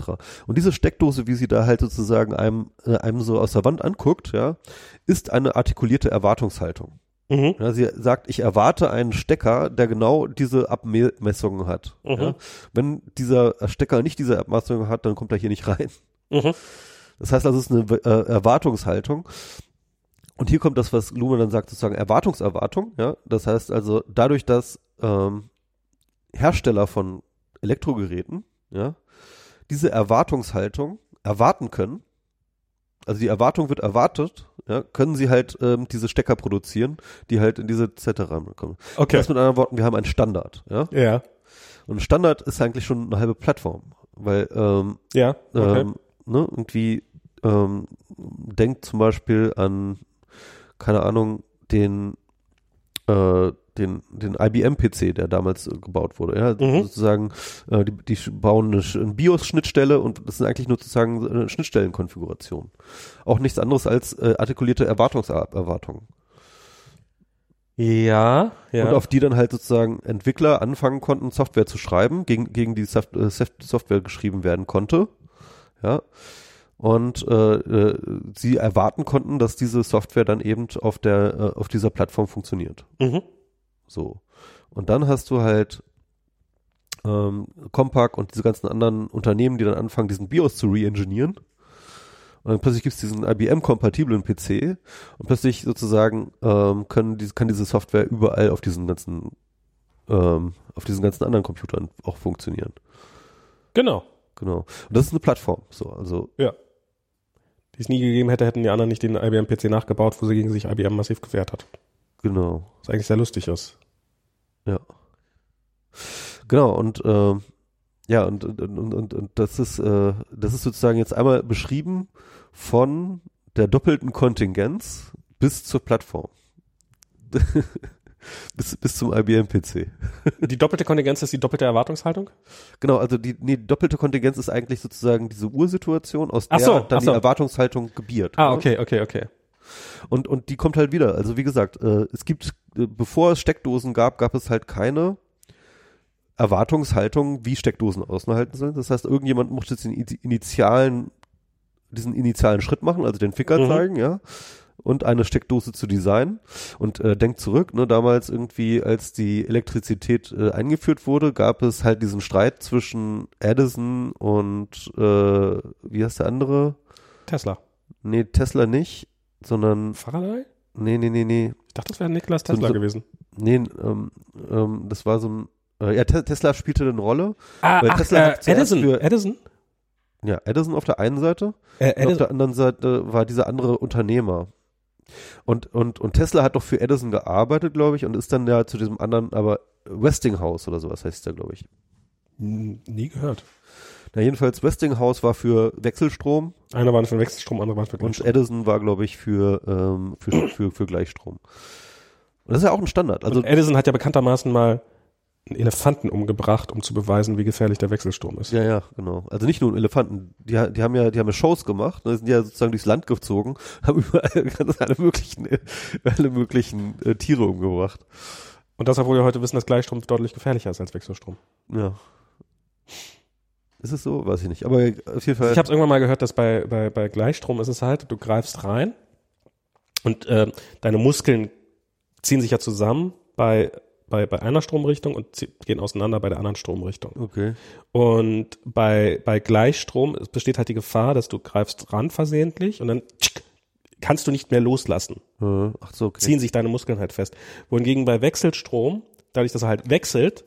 Und diese Steckdose, wie sie da halt sozusagen einem, äh, einem so aus der Wand anguckt, ja, ist eine artikulierte Erwartungshaltung. Mhm. Ja, sie sagt, ich erwarte einen Stecker, der genau diese Abmessungen hat. Mhm. Ja. Wenn dieser Stecker nicht diese Abmessungen hat, dann kommt er hier nicht rein. Mhm. Das heißt also, es ist eine äh, Erwartungshaltung. Und hier kommt das, was Luhmann dann sagt, sozusagen Erwartungserwartung. Ja, das heißt also, dadurch, dass ähm, Hersteller von Elektrogeräten, ja, diese Erwartungshaltung erwarten können, also die Erwartung wird erwartet, ja, können sie halt ähm, diese Stecker produzieren, die halt in diese Zette reinkommen. Okay. Das mit anderen Worten, wir haben einen Standard, ja. Ja. Und ein Standard ist eigentlich schon eine halbe Plattform, weil ähm, Ja. Okay. ähm, ne, irgendwie ähm, denkt zum Beispiel an, keine Ahnung, den, äh, den, den IBM-PC, der damals äh, gebaut wurde. Ja, Mhm. sozusagen, äh, die, die bauen eine, eine BIOS-Schnittstelle und das sind eigentlich nur sozusagen eine Schnittstellenkonfiguration. Auch nichts anderes als äh, artikulierte Erwartungserwartungen. Ja, ja. Und auf die dann halt sozusagen Entwickler anfangen konnten, Software zu schreiben, gegen, gegen die äh, Soft- Software geschrieben werden konnte. Ja. Und äh, äh, sie erwarten konnten, dass diese Software dann eben auf der, äh, auf dieser Plattform funktioniert. mhm. So. Und dann hast du halt ähm, Compaq und diese ganzen anderen Unternehmen, die dann anfangen, diesen BIOS zu re-engineeren. Und dann plötzlich gibt's diesen IBM-kompatiblen PC und plötzlich sozusagen ähm, können die, kann diese Software überall auf diesen ganzen ähm, auf diesen ganzen anderen Computern auch funktionieren. Genau. Genau. Und das ist eine Plattform. So, also Ja. Die es nie gegeben hätte, hätten die anderen nicht den IBM-PC nachgebaut, wo sie gegen sich IBM massiv gewehrt hat. genau. Was eigentlich sehr lustig ist. Ja. Genau, und ähm, ja, und, und, und, und, und das ist, äh, das ist sozusagen jetzt einmal beschrieben von der doppelten Kontingenz bis zur Plattform. [LAUGHS] bis, bis zum IBM-PC. [LAUGHS] Die doppelte Kontingenz ist die doppelte Erwartungshaltung? Genau, also die, nee, doppelte Kontingenz ist eigentlich sozusagen diese Ursituation, aus der so, dann so. die Erwartungshaltung gebiert. Ah, ne? okay, okay, okay. Und, und die kommt halt wieder. Also wie gesagt, äh, es gibt, äh, bevor es Steckdosen gab, gab es halt keine Erwartungshaltung, wie Steckdosen aushalten sollen. Das heißt, irgendjemand muss jetzt den initialen, diesen initialen Schritt machen, also den Ficker Mhm. zeigen, ja, und eine Steckdose zu designen. Und äh, denkt zurück, ne, damals irgendwie, als die Elektrizität äh, eingeführt wurde, gab es halt diesen Streit zwischen Edison und äh, wie heißt der andere? Tesla. Nee, Tesla nicht, sondern Faraday? nee, nee, nee, nee. Ich dachte, das wäre Niklas So- Tesla so- gewesen. Nee, ähm, ähm, das war so ein, äh, ja, Te Tesla spielte eine Rolle. Ah, ach, Tesla äh, Edison. für- Edison? Ja, Edison auf der einen Seite Äh, und auf Edison. der anderen Seite war dieser andere Unternehmer. Und, und, und Tesla hat doch für Edison gearbeitet, glaube ich, und ist dann ja zu diesem anderen, aber Westinghouse oder sowas heißt der, glaube ich. Hm, Nie gehört. Na, jedenfalls Westinghouse war für Wechselstrom Einer war für Wechselstrom, andere war für und Gleichstrom. Edison war, glaube ich, für, ähm, für, für, für Gleichstrom. Und das ist ja auch ein Standard. Also, Und Edison hat ja bekanntermaßen mal einen Elefanten umgebracht, um zu beweisen, wie gefährlich der Wechselstrom ist. Ja, ja, genau. Also nicht nur einen Elefanten. Die, die haben ja, die haben ja Shows gemacht, ne, sind ja sozusagen durchs Land gezogen, [LAUGHS] haben überall alle möglichen, alle möglichen äh, Tiere umgebracht. Und das, obwohl wir heute wissen, dass Gleichstrom deutlich gefährlicher ist als Wechselstrom. Ja. Ist es so? Weiß ich nicht. Aber auf jeden Fall. Ich habe es irgendwann mal gehört, dass bei, bei, bei Gleichstrom ist es halt, du greifst rein und äh, deine Muskeln ziehen sich ja zusammen bei, bei, bei einer Stromrichtung und gehen auseinander bei der anderen Stromrichtung. okay. Und bei, bei Gleichstrom es besteht halt die Gefahr, dass du greifst ran versehentlich und dann tschick, kannst du nicht mehr loslassen. Äh, ach so, okay. Ziehen sich deine Muskeln halt fest. Wohingegen bei Wechselstrom, dadurch, dass er halt wechselt,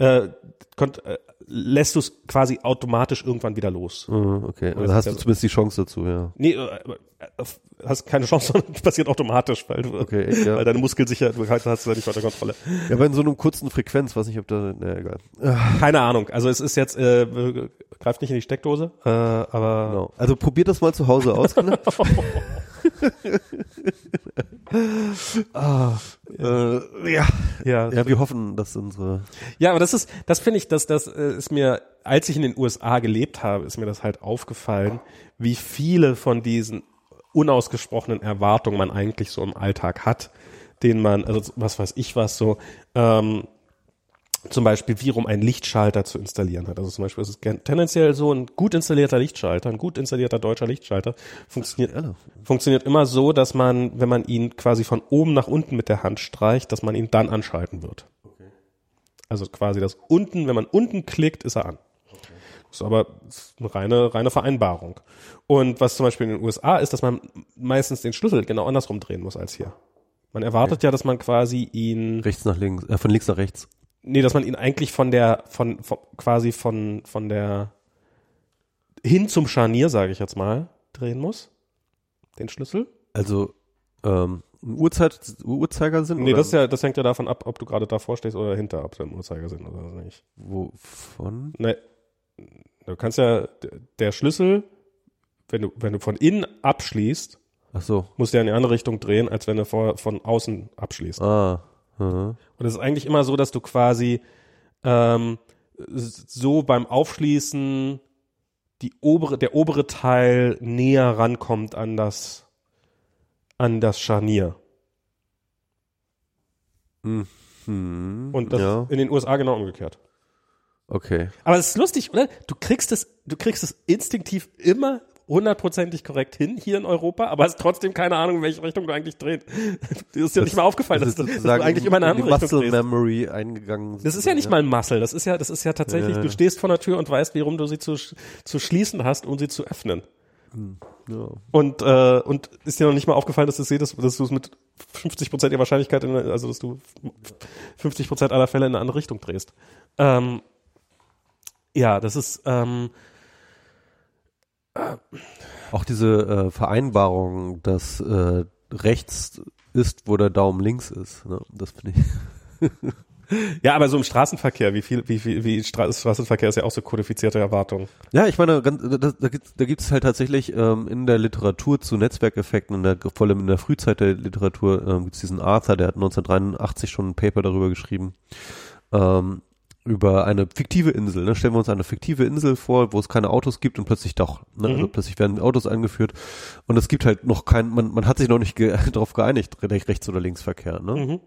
äh, konnt, äh, lässt du es quasi automatisch irgendwann wieder los. Äh, okay. Also hast du zumindest die Chance dazu, ja. Nee, äh, äh, hast keine Chance, [LAUGHS] sondern das passiert automatisch, weil, du, Okay, echt, ja. weil deine Muskeln sicher, du hast es ja nicht unter Kontrolle. Ja, aber in so einem kurzen Frequenz, weiß nicht, ob da, na egal. Keine Ahnung. Also es ist jetzt, äh, greift nicht in die Steckdose, äh, aber Genau. Also probiert das mal zu Hause aus, [LAUGHS] [LAUGHS] Ah, äh, ja. ja, Ja, wir hoffen, dass unsere Ja, aber das ist, das finde ich, dass das äh, ist mir, als ich in den USA gelebt habe, ist mir das halt aufgefallen, wie viele von diesen unausgesprochenen Erwartungen man eigentlich so im Alltag hat, den man, also was weiß ich was so, ähm, zum Beispiel, wie rum ein Lichtschalter zu installieren hat. Also zum Beispiel ist es tendenziell so, ein gut installierter Lichtschalter, ein gut installierter deutscher Lichtschalter funktioniert, funktioniert immer so, dass man, wenn man ihn quasi von oben nach unten mit der Hand streicht, dass man ihn dann anschalten wird. Also quasi das unten, wenn man unten klickt, ist er an. Das ist aber eine reine, reine Vereinbarung. Und was zum Beispiel in den USA ist, dass man meistens den Schlüssel genau andersrum drehen muss als hier. Man erwartet ja, dass man quasi ihn, rechts nach links, äh, von links nach rechts. Nee, dass man ihn eigentlich von der, von, von quasi von, von der hin zum Scharnier, sage ich jetzt mal, drehen muss. Den Schlüssel. Also ähm, Uhrzeit, Uhrzeigersinn? Nee, oder das ist ja, das hängt ja davon ab, ob du gerade davor stehst oder hinter, ob du im Uhrzeigersinn oder nicht. Wovon? Ne, du kannst ja, der Schlüssel wenn du, wenn du von innen abschließt, Ach so. musst du ja in die andere Richtung drehen, als wenn du vor, von außen abschließt. Ah. Aha. Und es ist eigentlich immer so, dass du quasi ähm, so beim Aufschließen die obere, der obere Teil näher rankommt an das, an das Scharnier. Hm. Und das ja. in den USA genau umgekehrt. Okay. Aber es ist lustig, oder? Du kriegst es, du kriegst es instinktiv immer hundertprozentig korrekt hin hier in Europa, aber hast trotzdem keine Ahnung, in welche Richtung du eigentlich drehst. [LAUGHS] Dir ist ja nicht mal aufgefallen, dass, ist du- dass du eigentlich immer in eine in die andere Richtung Muscle drehst. Memory eingegangen. Das ist ja nicht mal ein Muscle, das ist ja, das ist ja tatsächlich, Ja. du stehst vor der Tür und weißt, warum du sie zu, zu schließen hast, um sie zu öffnen. Ja. Und, äh, und ist dir noch nicht mal aufgefallen, dass du es dass, dass du es mit 50 Prozent der Wahrscheinlichkeit, in, also dass du 50 Prozent aller Fälle in eine andere Richtung drehst. Ähm, ja, das ist, ähm, Auch diese äh, Vereinbarung, dass äh, rechts ist, wo der Daumen links ist. Ne? Das finde ich. [LAUGHS] ja, aber so im Straßenverkehr, wie viel, wie viel, wie Stra Straßenverkehr ist ja auch so kodifizierte Erwartung. Ja, ich meine, ganz, da, da gibt da gibt's halt tatsächlich ähm, in der Literatur zu Netzwerkeffekten, in der, vor allem in der Frühzeit der Literatur, ähm, gibt's diesen Arthur, der hat 1983 schon ein Paper darüber geschrieben, ähm, über eine fiktive Insel. Ne? Stellen wir uns eine fiktive Insel vor, wo es keine Autos gibt und plötzlich doch. Ne? Mhm. Also plötzlich werden Autos eingeführt und es gibt halt noch kein, man, man hat sich noch nicht ge [LAUGHS] darauf geeinigt, Rechts- oder Linksverkehr. Ne? Mhm.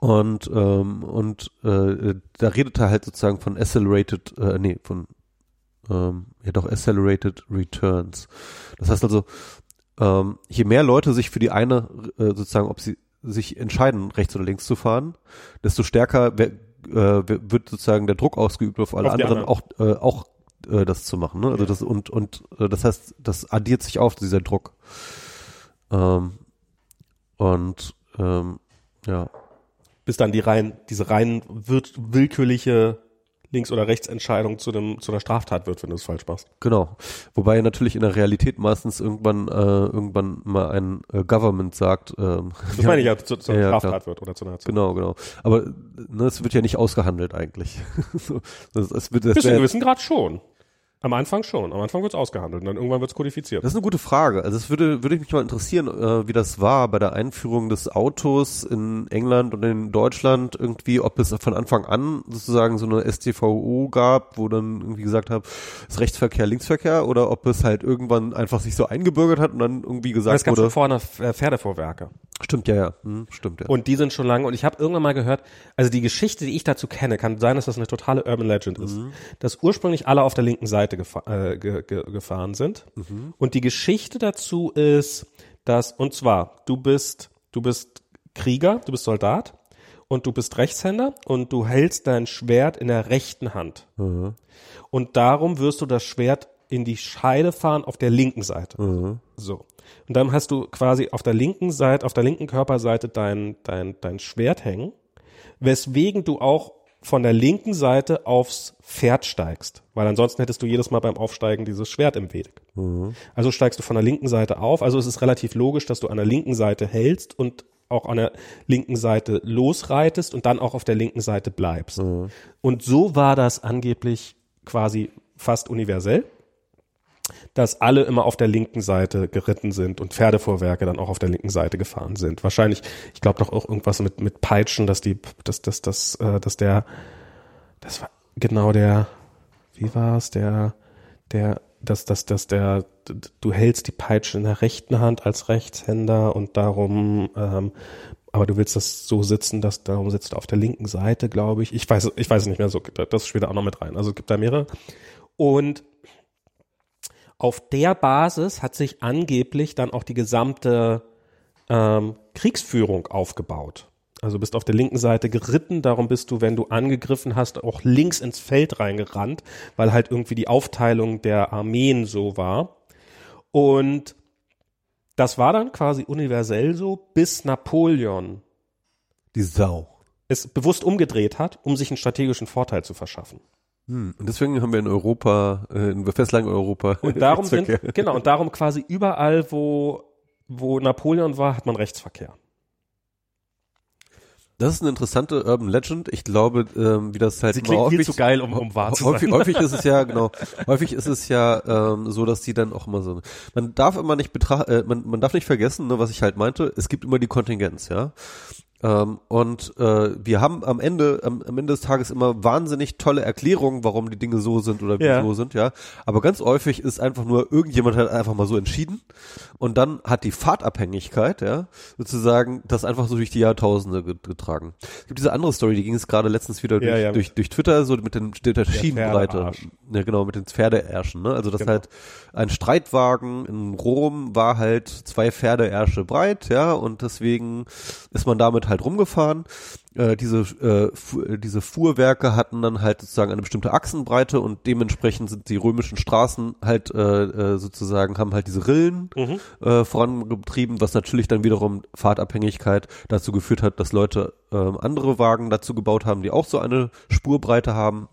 Und, ähm, und äh, da redet er halt sozusagen von Accelerated, äh, nee, von ähm, ja doch Accelerated Returns. Das heißt also, ähm, je mehr Leute sich für die eine äh, sozusagen, ob sie sich entscheiden, rechts oder links zu fahren, desto stärker äh, wird sozusagen der Druck ausgeübt auf alle Auf die anderen, auch äh, auch äh, das zu machen. Ne? Also das und und äh, das heißt, das addiert sich auf dieser Druck. Ähm, und ähm, ja, Bis dann die rein, diese rein wird, willkürliche Links- oder Rechtsentscheidung zu einem, zu einer Straftat wird, wenn du es falsch machst. Genau. Wobei natürlich in der Realität meistens irgendwann äh, irgendwann mal ein äh, Government sagt. Ähm, Das meine ich ja, zu, zu einer [LAUGHS] Ja, Straftat klar. wird oder zu einer Genau, genau. Aber ne, es wird ja nicht ausgehandelt eigentlich. [LAUGHS] so, das, wird, das, Bis zu einem gewissen Grad schon. Am Anfang schon. Am Anfang wird es ausgehandelt und dann irgendwann wird es kodifiziert. das ist eine gute Frage. Also es würde würde mich mal interessieren, äh, wie das war bei der Einführung des Autos in England und in Deutschland irgendwie, ob es von Anfang an sozusagen so eine StVO gab, wo dann irgendwie gesagt hat, ist Rechtsverkehr, Linksverkehr, oder ob es halt irgendwann einfach sich so eingebürgert hat und dann irgendwie es gesagt gab schon wurde, vorne äh, Pferdevorwerke. Stimmt ja, ja, hm, stimmt ja. Und die sind schon lange, und ich habe irgendwann mal gehört, also die Geschichte, die ich dazu kenne, kann sein, dass das eine totale Urban Legend ist, dass ursprünglich alle auf der linken Seite gefa äh, ge ge gefahren sind. Und die Geschichte dazu ist, dass, und zwar, du bist, du bist Krieger, du bist Soldat und du bist Rechtshänder und du hältst dein Schwert in der rechten Hand. Mhm. Und darum wirst du das Schwert in die Scheide fahren auf der linken Seite. Mhm. So. Und dann hast du quasi auf der linken Seite, auf der linken Körperseite dein, dein, dein Schwert hängen, weswegen du auch von der linken Seite aufs Pferd steigst, weil ansonsten hättest du jedes Mal beim Aufsteigen dieses Schwert im Weg. Also steigst du von der linken Seite auf. Also es ist relativ logisch, dass du an der linken Seite hältst und auch an der linken Seite losreitest und dann auch auf der linken Seite bleibst. Und so war das angeblich quasi fast universell dass alle immer auf der linken Seite geritten sind und Pferdevorwerke dann auch auf der linken Seite gefahren sind. Wahrscheinlich, ich glaube doch auch irgendwas mit mit Peitschen, dass die, dass dass dass äh, dass der, das war genau der, wie war es der, der, dass dass dass der, du hältst die Peitsche in der rechten Hand als Rechtshänder und darum, ähm, aber du willst das so sitzen, dass darum sitzt du auf der linken Seite, glaube ich. Ich weiß, ich weiß nicht mehr so. Das spielt da auch noch mit rein. Also es gibt da mehrere und auf der Basis hat sich angeblich dann auch die gesamte ähm, Kriegsführung aufgebaut. Also bist auf der linken Seite geritten, darum bist du, wenn du angegriffen hast, auch links ins Feld reingerannt, weil halt irgendwie die Aufteilung der Armeen so war. Und das war dann quasi universell so, bis Napoleon Die Sau. es bewusst umgedreht hat, um sich einen strategischen Vorteil zu verschaffen. Hm. Und deswegen haben wir in Europa, äh, in festlang Europa. Und [LAUGHS] darum sind, genau, und darum quasi überall, wo, wo Napoleon war, hat man Rechtsverkehr. Das ist eine interessante Urban Legend. Ich glaube, ähm, wie das halt Sie immer klingt viel häufig, zu geil, um, um wahr zu häufig, sein. häufig ist es ja [LAUGHS] genau. häufig ist es ja ähm, so, dass die dann auch immer so. Man darf immer nicht betrachten, äh, man, man darf nicht vergessen, ne, was ich halt meinte. Es gibt immer die Kontingenz, ja. Ähm, und äh, wir haben am Ende, am, am Ende des Tages immer wahnsinnig tolle Erklärungen, warum die Dinge so sind oder wie Ja. so sind, ja. Aber ganz häufig ist einfach nur irgendjemand hat einfach mal so entschieden und dann hat die Fahrtabhängigkeit, ja, sozusagen das einfach so durch die Jahrtausende get- getragen. Es gibt diese andere Story, die ging es gerade letztens wieder durch, Ja, ja. durch, durch Twitter, so mit den mit der Schienenbreite. Ja, genau, mit den Pferdeärschen, ne? Also das Genau. halt ein Streitwagen in Rom war halt zwei Pferdeärsche breit, ja, und deswegen ist man damit halt rumgefahren. Äh, diese, äh, fu äh, diese Fuhrwerke hatten dann halt sozusagen eine bestimmte Achsenbreite und dementsprechend sind die römischen Straßen halt äh, äh, sozusagen, haben halt diese Rillen Mhm. äh, vorangetrieben, was natürlich dann wiederum Fahrtabhängigkeit dazu geführt hat, dass Leute ähm, andere Wagen dazu gebaut haben, die auch so eine Spurbreite haben.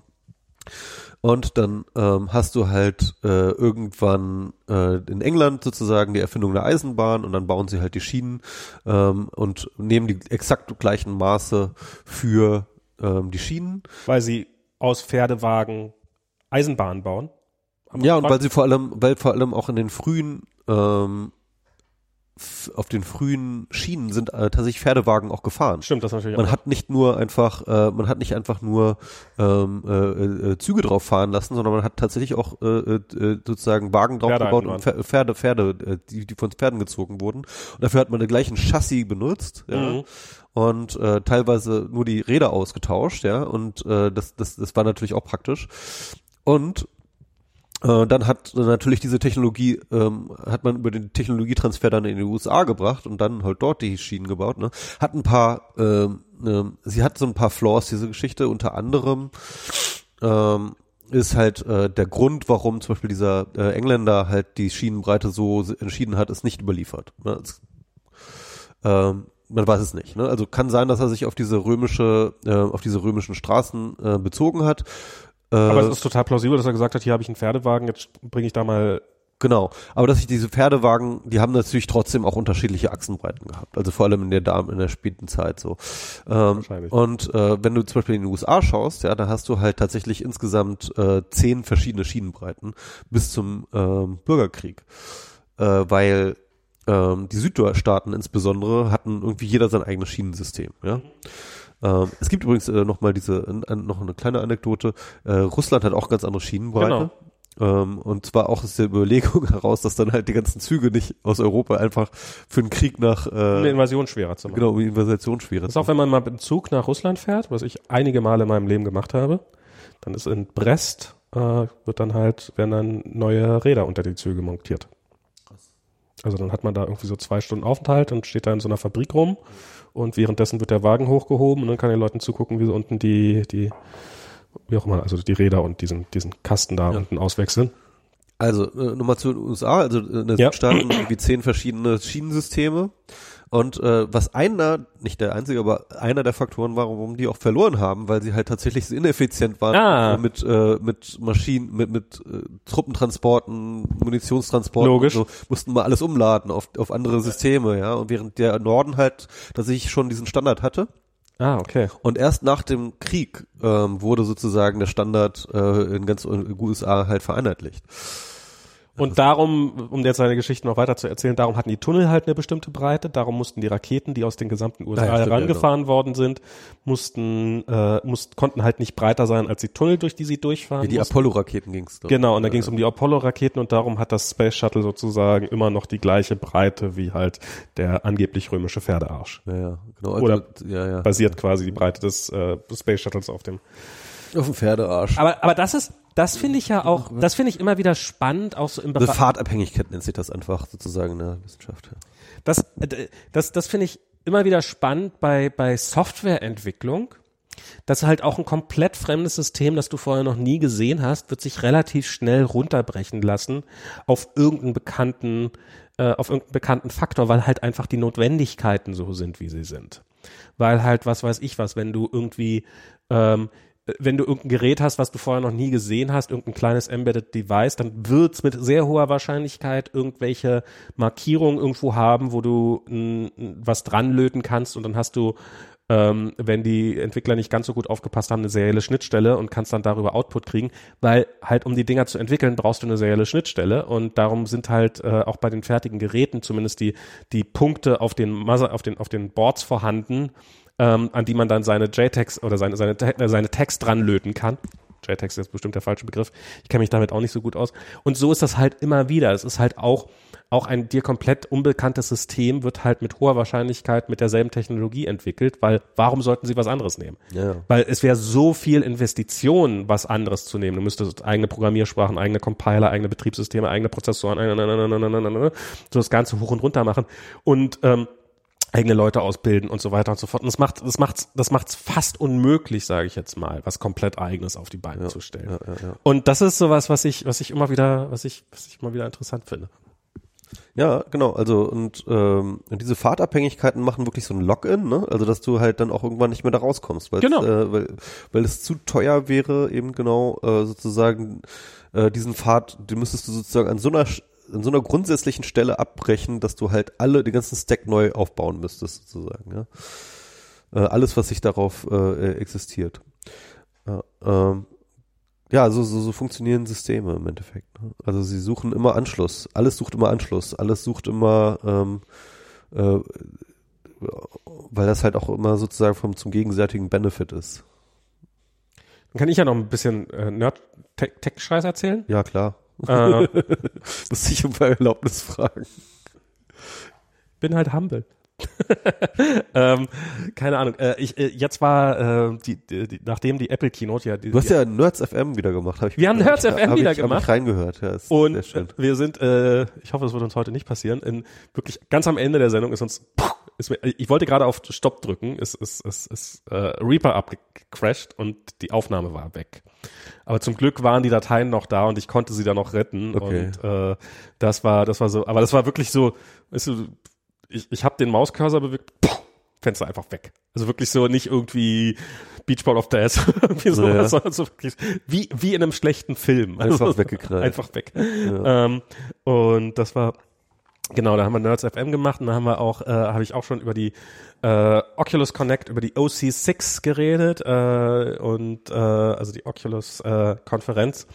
Und dann ähm, hast du halt äh, irgendwann äh, in England sozusagen die Erfindung der Eisenbahn und dann bauen sie halt die Schienen ähm, und nehmen die exakt gleichen Maße für ähm, die Schienen. Weil sie aus Pferdewagen Eisenbahnen bauen. Ja, und weil sie vor allem, weil vor allem auch in den frühen ähm, auf den frühen Schienen sind äh, tatsächlich Pferdewagen auch gefahren. Stimmt, das natürlich Man auch. hat nicht nur einfach, äh, man hat nicht einfach nur ähm, äh, äh, Züge drauf fahren lassen, sondern man hat tatsächlich auch äh, äh, sozusagen Wagen drauf Pferde gebaut und Pfer- Pferde, Pferde, äh, die, die von Pferden gezogen wurden. Und dafür hat man den gleichen Chassis benutzt, ja. Mhm. Und äh, teilweise nur die Räder ausgetauscht, ja. Und äh, das, das, das war natürlich auch praktisch. Und äh, dann hat natürlich diese Technologie, ähm, hat man über den Technologietransfer dann in die USA gebracht und dann halt dort die Schienen gebaut. Ne? Hat ein paar, ähm, ähm, sie hat so ein paar Flaws, diese Geschichte, unter anderem ähm, ist halt äh, der Grund, warum zum Beispiel dieser äh, Engländer halt die Schienenbreite so entschieden hat, ist nicht überliefert. Ne? Es, ähm, man weiß es nicht. Ne? Also kann sein, dass er sich auf diese römische, äh, auf diese römischen Straßen äh, bezogen hat. Äh, Aber es ist total plausibel, dass er gesagt hat, hier habe ich einen Pferdewagen, jetzt bringe ich da mal. Genau, aber dass sich diese Pferdewagen, die haben natürlich trotzdem auch unterschiedliche Achsenbreiten gehabt, also vor allem in der Dam in der späten Zeit so. Ähm, und äh, wenn du zum Beispiel in den USA schaust, ja, da hast du halt tatsächlich insgesamt äh, zehn verschiedene Schienenbreiten bis zum ähm, Bürgerkrieg, äh, weil ähm, die Südstaaten insbesondere hatten irgendwie jeder sein eigenes Schienensystem, ja. Ähm, es gibt übrigens äh, noch mal diese, äh, noch eine kleine Anekdote. Äh, Russland hat auch ganz andere Schienenbreite. Genau. Ähm, und zwar auch aus der Überlegung [LAUGHS] heraus, dass dann halt die ganzen Züge nicht aus Europa einfach für einen Krieg nach, Um eine äh, Invasion schwerer zu machen. genau, um die Invasion schwerer zu auch, wenn man mal mit dem Zug nach Russland fährt, was ich einige Male in meinem Leben gemacht habe, dann ist in Brest, äh, wird dann halt, werden dann neue Räder unter die Züge montiert. Also dann hat man da irgendwie so zwei Stunden Aufenthalt und steht da in so einer Fabrik rum und währenddessen wird der Wagen hochgehoben und dann kann den Leuten zugucken, wie sie unten die, die, wie auch immer, also die Räder und diesen, diesen Kasten da Ja. unten auswechseln. Also äh, nochmal zu den USA, also äh, in den Ja. Südstaaten irgendwie zehn verschiedene Schienensysteme. Und äh, was einer, nicht der einzige, aber einer der Faktoren war, warum die auch verloren haben, weil sie halt tatsächlich so ineffizient waren Ah. mit äh, mit Maschinen, mit mit äh, Truppentransporten, Munitionstransporten, Logisch. so, mussten mal alles umladen auf auf andere Systeme, ja. Und während der Norden halt tatsächlich schon diesen Standard hatte, Ah, okay. und erst nach dem Krieg ähm, wurde sozusagen der Standard äh, in ganz USA halt vereinheitlicht. Und darum, um jetzt seine Geschichte noch weiter zu erzählen, darum hatten die Tunnel halt eine bestimmte Breite, darum mussten die Raketen, die aus den gesamten USA Ah ja, stimmt, ja, herangefahren worden sind, mussten, äh, mussten, konnten halt nicht breiter sein als die Tunnel, durch die sie durchfahren Wie die. Apollo-Raketen glaub ich. Genau, und da ging es um die Apollo-Raketen und darum hat das Space Shuttle sozusagen immer noch die gleiche Breite wie halt der angeblich römische Pferdearsch. Ja, ja, genau. Oder ja, ja. Basiert quasi die Breite des äh, Space Shuttles auf dem. Auf dem Pferdearsch. Aber, aber das ist, das finde ich ja auch, das finde ich immer wieder spannend, auch so im Eine Bereich. Fahrtabhängigkeit nennt sich das einfach sozusagen in der Wissenschaft. Ja. Das, äh, das, das finde ich immer wieder spannend bei, bei Softwareentwicklung. dass halt auch ein komplett fremdes System, das du vorher noch nie gesehen hast, wird sich relativ schnell runterbrechen lassen auf irgendeinen bekannten, äh, auf irgendeinen bekannten Faktor, weil halt einfach die Notwendigkeiten so sind, wie sie sind. Weil halt, was weiß ich was, wenn du irgendwie, ähm, wenn du irgendein Gerät hast, was du vorher noch nie gesehen hast, irgendein kleines Embedded Device, dann wird's mit sehr hoher Wahrscheinlichkeit irgendwelche Markierungen irgendwo haben, wo du n, was dran löten kannst und dann hast du ähm, wenn die Entwickler nicht ganz so gut aufgepasst haben, eine serielle Schnittstelle und kannst dann darüber Output kriegen, weil halt um die Dinger zu entwickeln, brauchst du eine serielle Schnittstelle und darum sind halt äh, auch bei den fertigen Geräten zumindest die, die Punkte auf den, auf den, auf den Boards vorhanden, ähm, an die man dann seine JTAGs oder seine, seine, äh, seine Tags dran löten kann. JTAGs ist bestimmt der falsche Begriff. Ich kenne mich damit auch nicht so gut aus. Und so ist das halt immer wieder. Es ist halt auch, auch ein dir komplett unbekanntes System wird halt mit hoher Wahrscheinlichkeit mit derselben Technologie entwickelt, weil warum sollten sie was anderes nehmen? Ja. Weil es wäre so viel Investition, was anderes zu nehmen. Du müsstest eigene Programmiersprachen, eigene Compiler, eigene Betriebssysteme, eigene Prozessoren, so das Ganze hoch und runter machen. Und ähm, eigene Leute ausbilden und so weiter und so fort. Und das macht, das macht's, das macht's fast unmöglich, sage ich jetzt mal, was komplett eigenes auf die Beine Ja, zu stellen. ja, ja. Und das ist sowas, was ich, was ich immer wieder, was ich, was ich immer wieder interessant finde. Ja, genau. Also und ähm, diese Fahrtabhängigkeiten machen wirklich so ein Login, ne? Also dass du halt dann auch irgendwann nicht mehr da rauskommst, weil Genau. äh, weil, weil es zu teuer wäre, eben genau äh, sozusagen äh, diesen Pfad, den müsstest du sozusagen an so einer an so einer grundsätzlichen Stelle abbrechen, dass du halt alle den ganzen Stack neu aufbauen müsstest, sozusagen. Ja? Äh, alles, was sich darauf äh, äh, existiert. Ja, ähm, ja, so, so, so funktionieren Systeme im Endeffekt. Ne? Also sie suchen immer Anschluss. Alles sucht immer Anschluss. Alles sucht immer, ähm, äh, weil das halt auch immer sozusagen vom zum gegenseitigen Benefit ist. Dann kann ich ja noch ein bisschen äh, Nerd-Tech-Scheiß erzählen. Ja, klar. Äh, [LAUGHS] Muss ich um Erlaubnis fragen. bin halt humble. [LAUGHS] ähm, keine Ahnung. Äh, ich, äh, jetzt war äh, die, die, nachdem die Apple Keynote ja, die, Du hast ja Nerds FM wieder gemacht. Hab ich, Wir haben Nerds hab FM hab wieder ich, Hab gemacht. ich reingehört. Ja, und sehr schön. wir sind, äh, ich hoffe, es wird uns heute nicht passieren. In wirklich ganz am Ende der Sendung ist uns, ist mir, ich wollte gerade auf Stopp drücken, ist ist ist, ist äh, Reaper abgecrashed und die Aufnahme war weg. Aber zum Glück waren die Dateien noch da und ich konnte sie dann noch retten Okay. und äh, das war das war so, aber das war wirklich so, weißt du, ich ich habe den Mauscursor bewegt, puh, Fenster einfach weg. Also wirklich so nicht irgendwie Beachball of Death, [LAUGHS] irgendwie so, Ja. sondern so wirklich wie wie in einem schlechten Film. Also Einfach [LAUGHS] weggeknallt. Einfach weg. Ähm, und das war Genau, da haben wir Nerds FM gemacht und da haben wir auch, äh, habe ich auch schon über die äh, Oculus Connect, über die OC6 geredet äh, und äh, also die Oculus äh, Konferenz.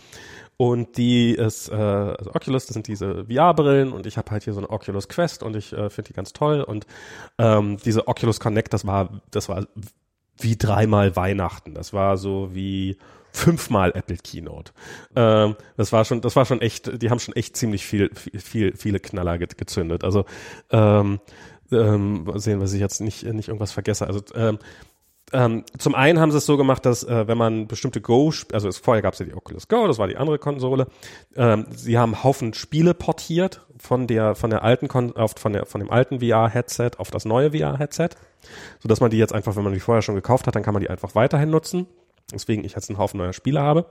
Und die ist, äh, also Oculus, das sind diese VR-Brillen und ich habe halt hier so eine Oculus Quest und ich äh, finde die ganz toll. Und ähm, diese Oculus Connect, das war, das war wie dreimal Weihnachten, das war so wie fünfmal Apple Keynote. Ähm, das war schon, das war schon echt, die haben schon echt ziemlich viel, viel, viel viele Knaller ge gezündet. Also ähm, ähm, sehen, was ich jetzt nicht, nicht irgendwas vergesse. Also ähm, ähm, zum einen haben sie es so gemacht, dass äh, wenn man bestimmte Go, also es, vorher gab es ja die Oculus Go, das war die andere Konsole. Ähm, sie haben Haufen Spiele portiert von der von der alten Kon auf, von der von dem alten VR-Headset auf das neue VR-Headset, so dass man die jetzt einfach, wenn man die vorher schon gekauft hat, dann kann man die einfach weiterhin nutzen. Deswegen ich jetzt einen Haufen neuer Spiele habe.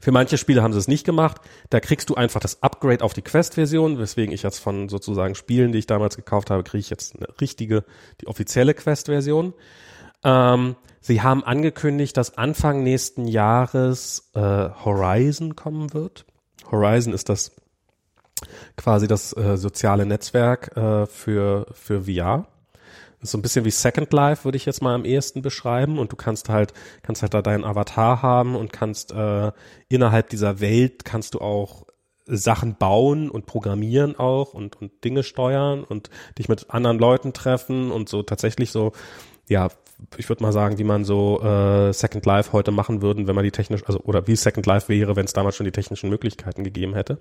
Für manche Spiele haben sie es nicht gemacht. Da kriegst du einfach das Upgrade auf die Quest-Version, weswegen ich jetzt von sozusagen Spielen, die ich damals gekauft habe, kriege ich jetzt eine richtige, die offizielle Quest-Version. Ähm, sie haben angekündigt, dass Anfang nächsten Jahres äh, Horizon kommen wird. Horizon ist das quasi das äh, soziale Netzwerk äh, für, für VR. Ist so ein bisschen wie Second Life, würde ich jetzt mal am ehesten beschreiben. Und du kannst halt, kannst halt da deinen Avatar haben und kannst äh, innerhalb dieser Welt kannst du auch Sachen bauen und programmieren auch und, und Dinge steuern und dich mit anderen Leuten treffen und so tatsächlich so, ja, ich würde mal sagen, wie man so äh, Second Life heute machen würden, wenn man die technisch, also oder wie Second Life wäre, wenn es damals schon die technischen Möglichkeiten gegeben hätte.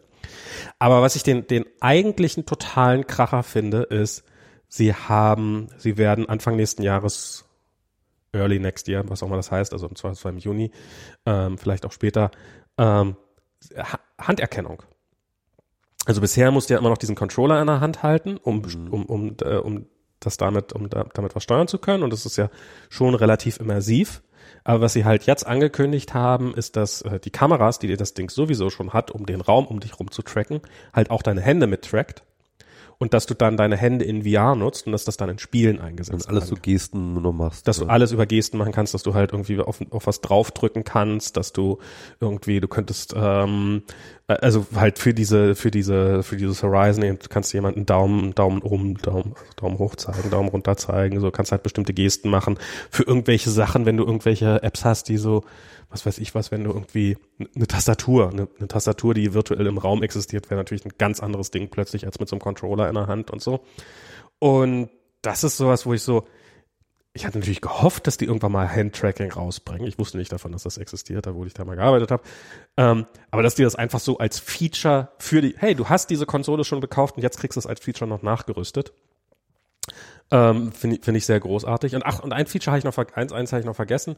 Aber was ich den, den eigentlichen totalen Kracher finde, ist, sie haben, sie werden Anfang nächsten Jahres, early next year, was auch immer das heißt, also im Zweifelsfall im Juni, ähm, vielleicht auch später, ähm, ha Handerkennung. Also bisher musst du ja immer noch diesen Controller in der Hand halten, um, um, um, äh, um das damit, um da, damit was steuern zu können. Und das ist ja schon relativ immersiv. Aber was sie halt jetzt angekündigt haben, ist, dass äh, die Kameras, die dir das Ding sowieso schon hat, um den Raum um dich rum zu tracken, halt auch deine Hände mit trackt. Und dass du dann deine Hände in VR nutzt und dass das dann in Spielen eingesetzt Und alles so wird. Gesten nur noch machst. Dass du oder? alles über Gesten machen kannst, dass du halt irgendwie auf, auf was draufdrücken kannst, dass du irgendwie, du könntest ähm, Äh, Also halt für diese, für diese, für dieses Horizon eben kannst du jemanden Daumen, Daumen oben, Daumen, Daumen hoch zeigen, Daumen runter zeigen, so kannst halt bestimmte Gesten machen. Für irgendwelche Sachen, wenn du irgendwelche Apps hast, die so, was weiß ich was, wenn du irgendwie eine Tastatur, eine, eine Tastatur, die virtuell im Raum existiert, wäre natürlich ein ganz anderes Ding plötzlich als mit so einem Controller in der Hand und so. Und das ist sowas, wo ich so, ich hatte natürlich gehofft, dass die irgendwann mal Handtracking rausbringen. Ich wusste nicht davon, dass das existiert, da wo ich da mal gearbeitet habe. Ähm, aber dass die das einfach so als Feature für die, hey, du hast diese Konsole schon gekauft und jetzt kriegst du es als Feature noch nachgerüstet. Ähm, Finde ich, find ich sehr großartig. Und ach, und ein Feature habe ich noch, eins, eins habe ich noch vergessen.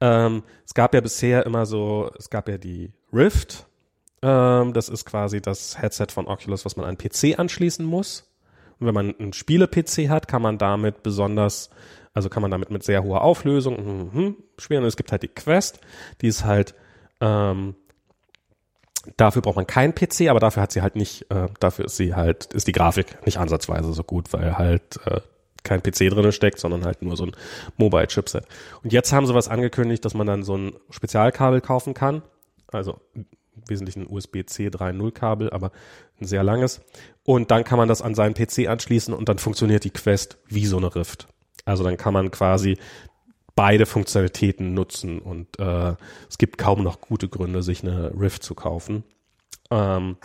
Ähm, es gab ja bisher immer so, es gab ja die Rift. Ähm, das ist quasi das Headset von Oculus, was man an PC anschließen muss. Und wenn man einen Spiele-PC hat, kann man damit besonders, also kann man damit mit sehr hoher Auflösung mhm, spielen. Und es gibt halt die Quest, die ist halt, ähm, dafür braucht man keinen PC, aber dafür hat sie halt nicht, äh, dafür ist sie halt, ist die Grafik nicht ansatzweise so gut, weil halt äh, kein PC drinne steckt, sondern halt nur so ein Mobile-Chipset. Und jetzt haben sie was angekündigt, dass man dann so ein Spezialkabel kaufen kann. Also im Wesentlichen ein USB-C 3.0 Kabel, aber ein sehr langes. Und dann kann man das an seinen PC anschließen und dann funktioniert die Quest wie so eine Rift. Also dann kann man quasi beide Funktionalitäten nutzen und äh, es gibt kaum noch gute Gründe, sich eine Rift zu kaufen. Ähm,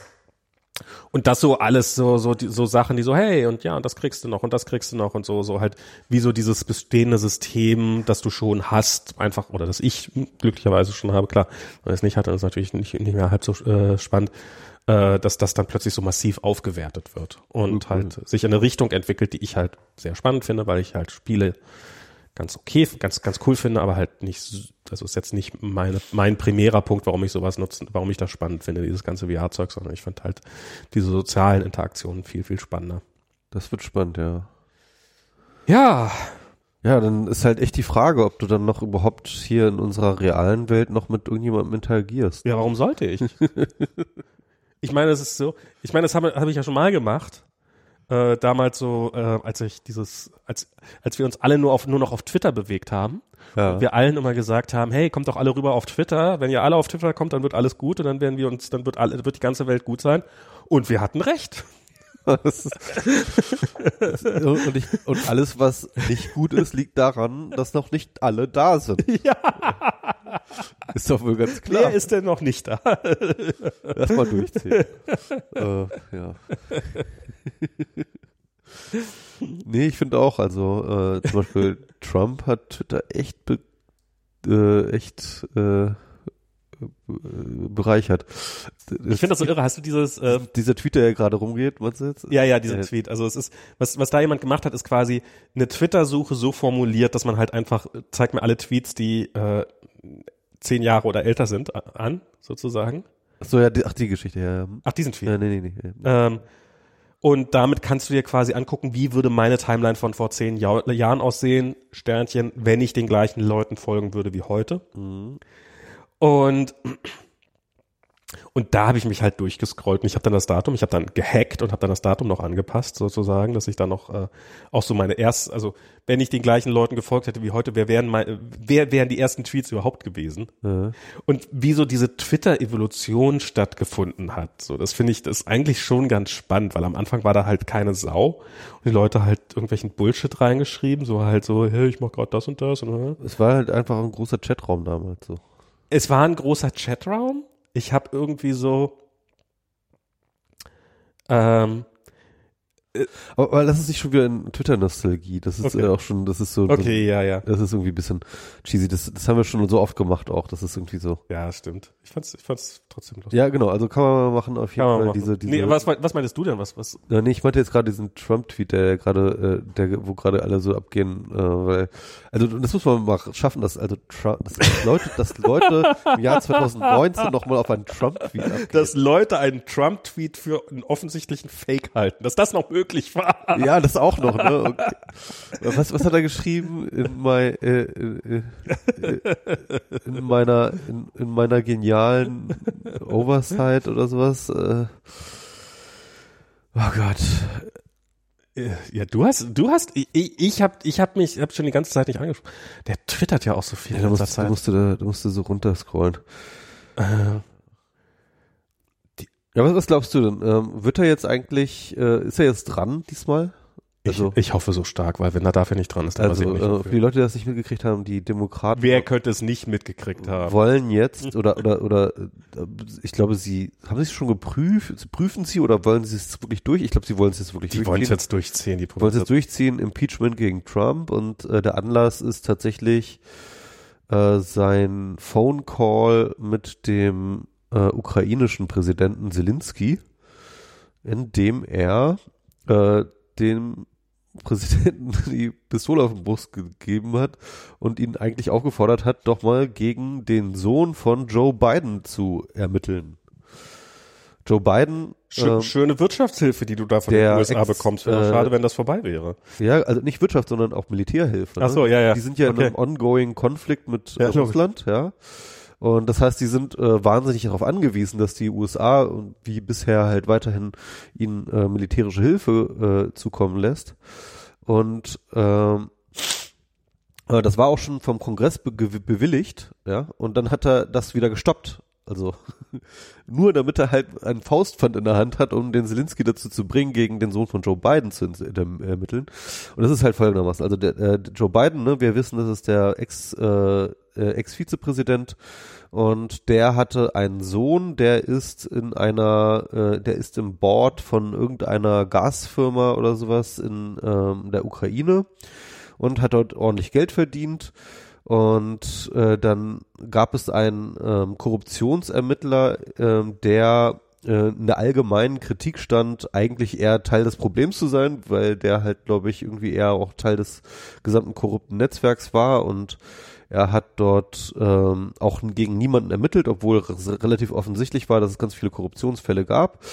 und das so alles so so so Sachen, die so hey und ja und das kriegst du noch und das kriegst du noch und so so halt wie so dieses bestehende System, das du schon hast, einfach oder das ich glücklicherweise schon habe. Klar, wenn ich es nicht hatte, ist es natürlich nicht nicht mehr halb so äh, spannend, äh, dass das dann plötzlich so massiv aufgewertet wird und Mhm. halt sich in eine Richtung entwickelt, die ich halt sehr spannend finde, weil ich halt Spiele ganz okay, ganz, ganz cool finde, aber halt nicht, s- also ist jetzt nicht meine, mein primärer Punkt, warum ich sowas nutzen, warum ich das spannend finde, dieses ganze VR-Zeug, sondern ich finde halt diese sozialen Interaktionen viel, viel spannender. Das wird spannend, ja. Ja, Ja, dann ist halt echt die Frage, ob du dann noch überhaupt hier in unserer realen Welt noch mit irgendjemandem interagierst. ja, warum sollte ich? [LAUGHS] ich meine, es ist so, ich meine, das habe hab ich ja schon mal gemacht. Äh, damals so, äh, als ich dieses, als, als wir uns alle nur auf, nur noch auf Twitter bewegt haben. Ja. Und wir allen immer gesagt haben, hey, kommt doch alle rüber auf Twitter. Wenn ihr alle auf Twitter kommt, dann wird alles gut und dann werden wir uns, dann wird alle, wird die ganze Welt gut sein. Und wir hatten recht. [LAUGHS] Und, ich, und alles, was nicht gut ist, liegt daran, dass noch nicht alle da sind. [LAUGHS] Ja. Ist doch wohl ganz Wer klar. ist denn noch nicht da? [LAUGHS] Lass mal durchziehen. äh, ja. nee, ich finde auch, also äh, zum Beispiel Trump hat Twitter echt, äh, echt äh, bereichert. Ich finde das so irre. Hast du dieses, äh, Dieser Tweet, der ja gerade rumgeht, meinst du jetzt? ja, ja, diesen Äh, Tweet. Also es ist, was, was da jemand gemacht hat, ist quasi eine Twitter-Suche so formuliert, dass man halt einfach, äh, zeigt mir alle Tweets, die äh, zehn Jahre oder älter sind, an, sozusagen. So, ja, die, ach, die Geschichte, ja. ja. Ach, diesen Tweet. Ja, nee, nee, nee. ja. Ähm, und damit kannst du dir quasi angucken, wie würde meine Timeline von vor zehn Jau- Jahren aussehen, Sternchen, wenn ich den gleichen Leuten folgen würde wie heute. Mhm. Und und da habe ich mich halt durchgescrollt und ich habe dann das Datum, ich habe dann gehackt und habe dann das Datum noch angepasst sozusagen, dass ich dann noch äh, auch so meine erst, also wenn ich den gleichen Leuten gefolgt hätte wie heute, wer wären mein, wer wären die ersten Tweets überhaupt gewesen? Ja. Und wie so diese Twitter-Evolution stattgefunden hat. So, das finde ich, das ist eigentlich schon ganz spannend, weil am Anfang war da halt keine Sau und die Leute halt irgendwelchen Bullshit reingeschrieben, so halt so, hey, ich mach gerade das und das und äh. Es war halt einfach ein großer Chatraum damals so. Es war ein großer Chatraum. Ich habe irgendwie so ähm, Aber, aber das ist nicht schon wieder in Twitter-Nostalgie. Das ist Okay. äh, auch schon, das ist so, okay, ja, ja. das, ist irgendwie ein bisschen cheesy. Das, das haben wir schon so oft gemacht auch. Das ist irgendwie so. Ja, stimmt. Ich fand's, ich fand's trotzdem lustig. Ja, genau. Also kann man mal machen auf jeden Fall diese, diese. nee, was, was meintest du denn? Was, was? Ja, nee, ich meinte jetzt gerade diesen Trump-Tweet, der gerade, äh, der, wo gerade alle so abgehen, äh, weil, also das muss man mal schaffen, dass also Trump, dass Leute, dass Leute im Jahr 2019 nochmal auf einen Trump-Tweet abgehen. Dass Leute einen Trump-Tweet für einen offensichtlichen Fake halten, dass das noch möglich war. ja, das auch noch, ne? Okay. Was, was hat er geschrieben in, mein, äh, äh, äh, in meiner, in, in meiner genialen Oversight oder sowas? Äh, oh Gott. Ja, du hast, du hast, ich, ich habe, ich habe mich, hab schon die ganze Zeit nicht angesprochen. Der twittert ja auch so viel Ja, da musst, da musst du, da, da musst du so runterscrollen. Äh, Ja, was, was glaubst du denn? Ähm, wird er jetzt eigentlich, äh, ist er jetzt dran diesmal? Also, ich, ich hoffe so stark, weil wenn er dafür nicht dran ist, dann also, weiß ich nicht. äh, für die Leute, die das nicht mitgekriegt haben, die Demokraten Wer könnte es nicht mitgekriegt haben? wollen jetzt oder oder oder äh, ich glaube, sie haben sie es schon geprüft, prüfen sie oder wollen sie es wirklich durch? Ich glaube, sie wollen es jetzt wirklich Die wollen es durchziehen. jetzt durchziehen, die wollen es jetzt durchziehen, Impeachment gegen Trump und äh, der Anlass ist tatsächlich äh, sein Phone Call mit dem äh, ukrainischen Präsidenten Zelensky, in dem er äh, dem Präsidenten [LAUGHS] die Pistole auf den Brust gegeben hat und ihn eigentlich aufgefordert hat, doch mal gegen den Sohn von Joe Biden zu ermitteln. Joe Biden Schö ähm, schöne Wirtschaftshilfe, die du da von den USA Ex- bekommst. Wäre äh, schade, wenn das vorbei wäre. Ja, also nicht Wirtschaft, sondern auch Militärhilfe. Ach so, ja, ja. Die sind ja in Okay. einem ongoing Konflikt mit Ja, äh, Russland, ja. Und das heißt, die sind äh, wahnsinnig darauf angewiesen, dass die USA wie bisher halt weiterhin ihnen äh, militärische Hilfe äh, zukommen lässt. Und ähm, äh, das war auch schon vom Kongress be bewilligt, ja. Und dann hat er das wieder gestoppt. Also [LAUGHS] nur damit er halt ein Faustpfand in der Hand hat, um den Zelensky dazu zu bringen, gegen den Sohn von Joe Biden zu erm- ermitteln. Und das ist halt folgendermaßen. Also der, äh, Joe Biden, ne, wir wissen, das ist der Ex, äh, äh, Ex-Vizepräsident und der hatte einen Sohn, der ist in einer, äh, der ist im Board von irgendeiner Gasfirma oder sowas in ähm, der Ukraine und hat dort ordentlich Geld verdient. Und äh, dann gab es einen ähm, Korruptionsermittler, ähm, der äh, in der allgemeinen Kritik stand, eigentlich eher Teil des Problems zu sein, weil der halt, glaube ich, irgendwie eher auch Teil des gesamten korrupten Netzwerks war und er hat dort ähm, auch gegen niemanden ermittelt, obwohl relativ offensichtlich war, dass es ganz viele Korruptionsfälle gab.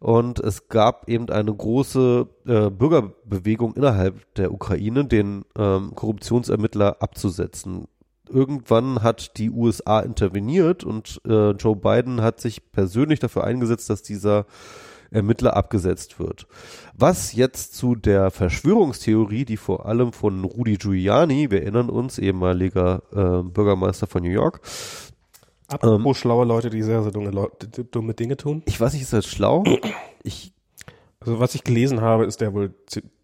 Und es gab eben eine große äh, Bürgerbewegung innerhalb der Ukraine, den ähm, Korruptionsermittler abzusetzen. Irgendwann hat die USA interveniert und äh, Joe Biden hat sich persönlich dafür eingesetzt, dass dieser Ermittler abgesetzt wird. Was jetzt zu der Verschwörungstheorie, die vor allem von Rudy Giuliani, wir erinnern uns, ehemaliger äh, Bürgermeister von New York, Apropos schlaue Leute, die sehr, sehr dumme, Leute, dumme Dinge tun. ich weiß nicht, ist das schlau? [CLEARS THROAT] Ich Also was ich gelesen habe, ist der wohl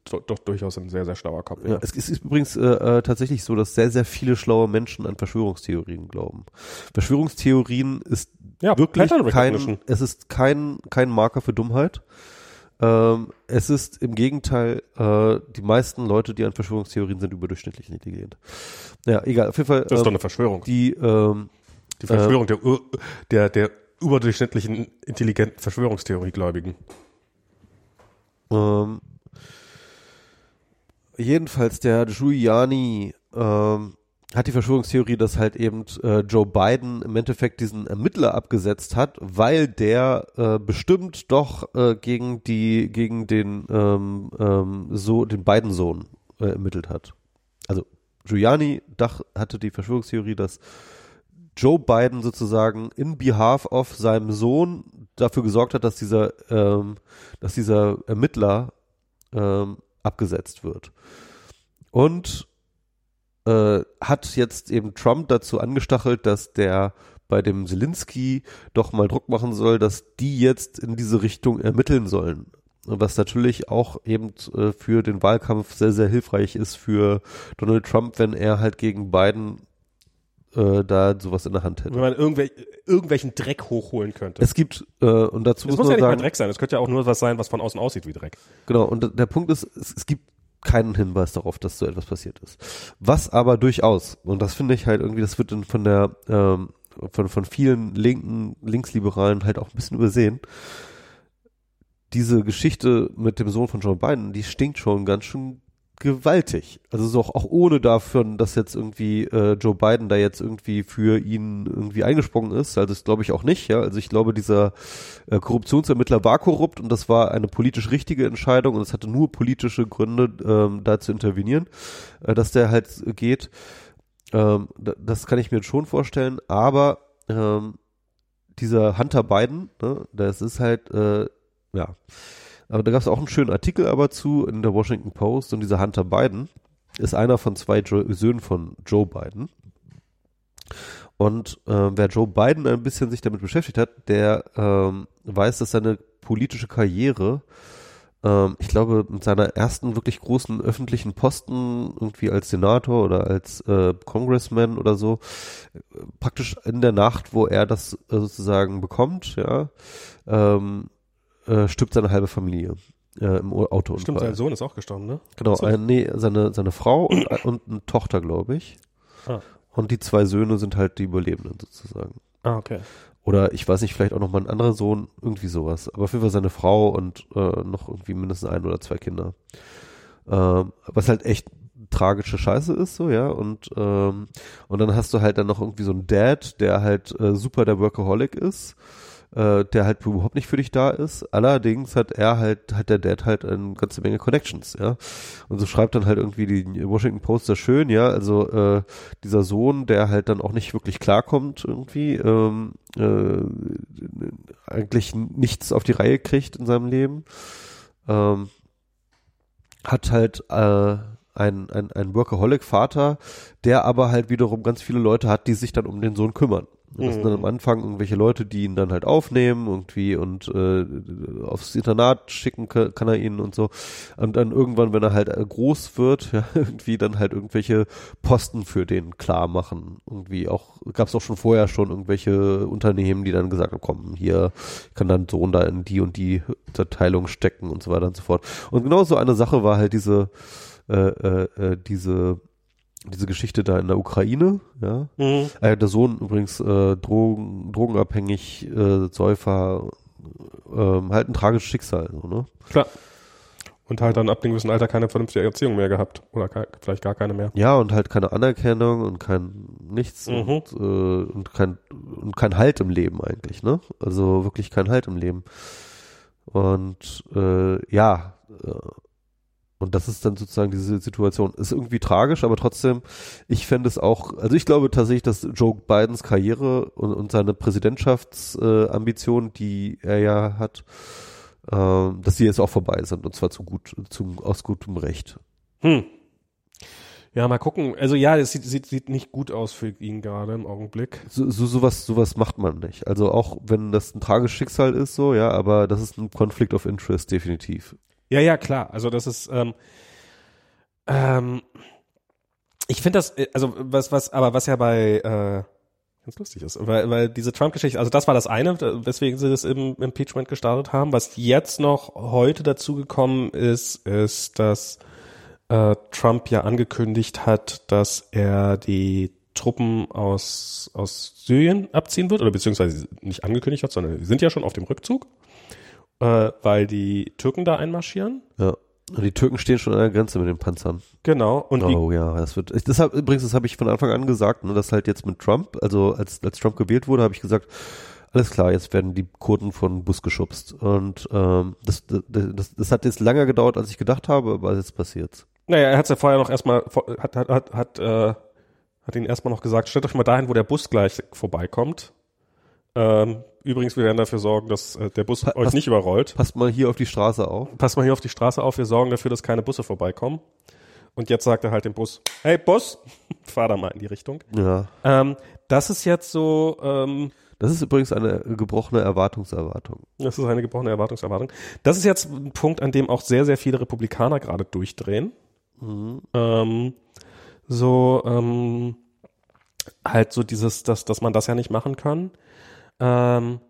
doch, doch durchaus ein sehr, sehr schlauer Kopf. Ja, es, es ist übrigens äh, äh, tatsächlich so, dass sehr, sehr viele schlaue Menschen an Verschwörungstheorien glauben. Verschwörungstheorien ist Ja, wirklich kein, es ist kein, kein Marker für Dummheit. Ähm, es ist im Gegenteil, äh, die meisten Leute, die an Verschwörungstheorien sind, überdurchschnittlich intelligent. Ja, egal, auf jeden Fall. Das ist doch ähm, eine Verschwörung. die, ähm, Die Verschwörung der, ur- der, der überdurchschnittlichen intelligenten Verschwörungstheoriegläubigen. Ähm, jedenfalls der Giuliani ähm, hat die Verschwörungstheorie, dass halt eben äh, Joe Biden im Endeffekt diesen Ermittler abgesetzt hat, weil der äh, bestimmt doch äh, gegen die gegen den ähm, ähm, so den Biden-Sohn äh, ermittelt hat. Also Giuliani dach, hatte die Verschwörungstheorie, dass Joe Biden sozusagen in behalf of seinem Sohn dafür gesorgt hat, dass dieser, ähm, dass dieser Ermittler ähm, abgesetzt wird. Und äh, hat jetzt eben Trump dazu angestachelt, dass der bei dem Zelensky doch mal Druck machen soll, dass die jetzt in diese Richtung ermitteln sollen. Was natürlich auch eben äh, für den Wahlkampf sehr, sehr hilfreich ist für Donald Trump, wenn er halt gegen Biden äh, da sowas in der Hand hätte. Wenn man irgendwel irgendwelchen Dreck hochholen könnte. Es gibt, äh, und dazu Es muss muss ja nicht mal sagen, Dreck sein. Es könnte ja auch nur was sein, was von außen aussieht wie Dreck. genau, und der Punkt ist, es, es gibt keinen Hinweis darauf, dass so etwas passiert ist. Was aber durchaus, und das finde ich halt irgendwie, das wird dann von der, ähm, von, von vielen linken, Linksliberalen halt auch ein bisschen übersehen. Diese Geschichte mit dem Sohn von Joe Biden, die stinkt schon ganz schön gewaltig. Also so auch, auch ohne dafür, dass jetzt irgendwie äh, Joe Biden da jetzt irgendwie für ihn irgendwie eingesprungen ist. Also das glaube ich auch nicht. Ja, also ich glaube, dieser äh, Korruptionsermittler war korrupt und das war eine politisch richtige Entscheidung und es hatte nur politische Gründe, ähm, da zu intervenieren, äh, dass der halt geht. Ähm, da, das kann ich mir schon vorstellen. Aber ähm, dieser Hunter Biden, ne, das ist halt äh, ja. Aber da gab es auch einen schönen Artikel aber zu in der Washington Post und dieser Hunter Biden ist einer von zwei jo Söhnen von Joe Biden. Und äh, wer Joe Biden ein bisschen sich damit beschäftigt hat, der ähm, weiß, dass seine politische Karriere, ähm, ich glaube, mit seiner ersten wirklich großen öffentlichen Posten, irgendwie als Senator oder als äh, Congressman oder so, äh, praktisch in der Nacht, wo er das äh, sozusagen bekommt, ja, ähm, äh, stirbt seine halbe Familie äh, im Auto. Stimmt, sein Sohn ist auch gestorben, ne? Genau, äh, nee, seine, seine Frau und, und eine Tochter, glaube ich. Ah. Und die zwei Söhne sind halt die Überlebenden sozusagen. Ah, okay. Oder ich weiß nicht, vielleicht auch noch mal ein anderer Sohn, irgendwie sowas. Aber auf jeden Fall seine Frau und äh, noch irgendwie mindestens ein oder zwei Kinder. Ähm, was halt echt tragische Scheiße ist, so, ja. Und, ähm, und dann hast du halt dann noch irgendwie so einen Dad, der halt äh, super der Workaholic ist, äh, der halt überhaupt nicht für dich da ist. Allerdings hat er halt, hat der Dad halt eine ganze Menge Connections, ja. Und so schreibt dann halt irgendwie die Washington Post da schön, ja, also äh, dieser Sohn, der halt dann auch nicht wirklich klarkommt irgendwie, ähm, äh, eigentlich nichts auf die Reihe kriegt in seinem Leben, ähm, hat halt äh, ein, ein, ein Workaholic-Vater, der aber halt wiederum ganz viele Leute hat, die sich dann um den Sohn kümmern. Und Das sind dann am Anfang irgendwelche Leute, die ihn dann halt aufnehmen irgendwie und äh, aufs Internat schicken ka- kann er ihn und so. Und dann irgendwann, wenn er halt äh, groß wird, [LAUGHS] ja, irgendwie dann halt irgendwelche Posten für den klar machen. Irgendwie auch, gab es auch schon vorher schon irgendwelche Unternehmen, die dann gesagt haben, komm, hier kann dein Sohn da in die und die Teilung stecken und so weiter und so fort. Und genau so eine Sache war halt diese, äh, äh, äh, diese diese Geschichte da in der Ukraine, ja, Mhm. äh, der Sohn übrigens äh, Drogen, drogenabhängig, äh, Säufer, ähm, halt ein tragisches Schicksal, so, ne? Klar. Und halt dann ab einem gewissen Alter keine vernünftige Erziehung mehr gehabt. Oder ke- vielleicht gar keine mehr. Ja, und halt keine Anerkennung und kein nichts Mhm. und, äh, und kein und kein Halt im Leben eigentlich, ne? Also wirklich kein Halt im Leben. Und äh, ja, äh, und das ist dann sozusagen diese Situation. Ist irgendwie tragisch, aber trotzdem, ich fände es auch, also ich glaube tatsächlich, dass Joe Bidens Karriere und, und seine Präsidentschaftsambitionen, äh, die er ja hat, ähm, dass die jetzt auch vorbei sind und zwar zu gut, zum, aus gutem Recht. Hm. Ja, mal gucken. Also ja, es sieht, sieht, sieht nicht gut aus für ihn gerade im Augenblick. so, so sowas sowas macht man nicht. Also auch wenn das ein tragisches Schicksal ist so, ja, aber das ist ein Conflict of Interest definitiv. Ja, ja, klar. Also das ist, ähm, ähm, ich finde das, äh, also was, was, aber was ja bei, äh, ganz lustig ist, weil, weil diese Trump-Geschichte, also das war das eine, weswegen sie das im Impeachment gestartet haben. Was jetzt noch heute dazugekommen ist, ist, dass äh, Trump ja angekündigt hat, dass er die Truppen aus, aus Syrien abziehen wird, oder beziehungsweise nicht angekündigt hat, sondern sie sind ja schon auf dem Rückzug, äh, weil die Türken da einmarschieren. Ja. Und die Türken stehen schon an der Grenze mit den Panzern. Genau. Und die, oh ja, das wird. Ich, das hab, übrigens, das habe ich von Anfang an gesagt, ne, dass halt jetzt mit Trump, also als als Trump gewählt wurde, habe ich gesagt, alles klar, jetzt werden die Kurden von Bus geschubst. Und ähm, das, das, das, das hat jetzt länger gedauert, als ich gedacht habe, aber jetzt passiert's. naja, er hat ja vorher noch erstmal, hat, hat, hat, hat, äh, hat ihnen erstmal noch gesagt, stellt euch mal dahin, wo der Bus gleich vorbeikommt. Ähm, übrigens, wir werden dafür sorgen, dass äh, der Bus Pa- euch nicht überrollt. Passt mal hier auf die Straße auf. Passt mal hier auf die Straße auf, wir sorgen dafür, dass keine Busse vorbeikommen. Und jetzt sagt er halt dem Bus, hey Bus, [LAUGHS] fahr da mal in die Richtung. Ja. Ähm, das ist jetzt so, ähm, Das ist übrigens eine gebrochene Erwartungserwartung. Das ist eine gebrochene Erwartungserwartung. Das ist jetzt ein Punkt, an dem auch sehr, sehr viele Republikaner gerade durchdrehen. Ähm, so, ähm, halt so dieses, dass, dass man das ja nicht machen kann. Ähm,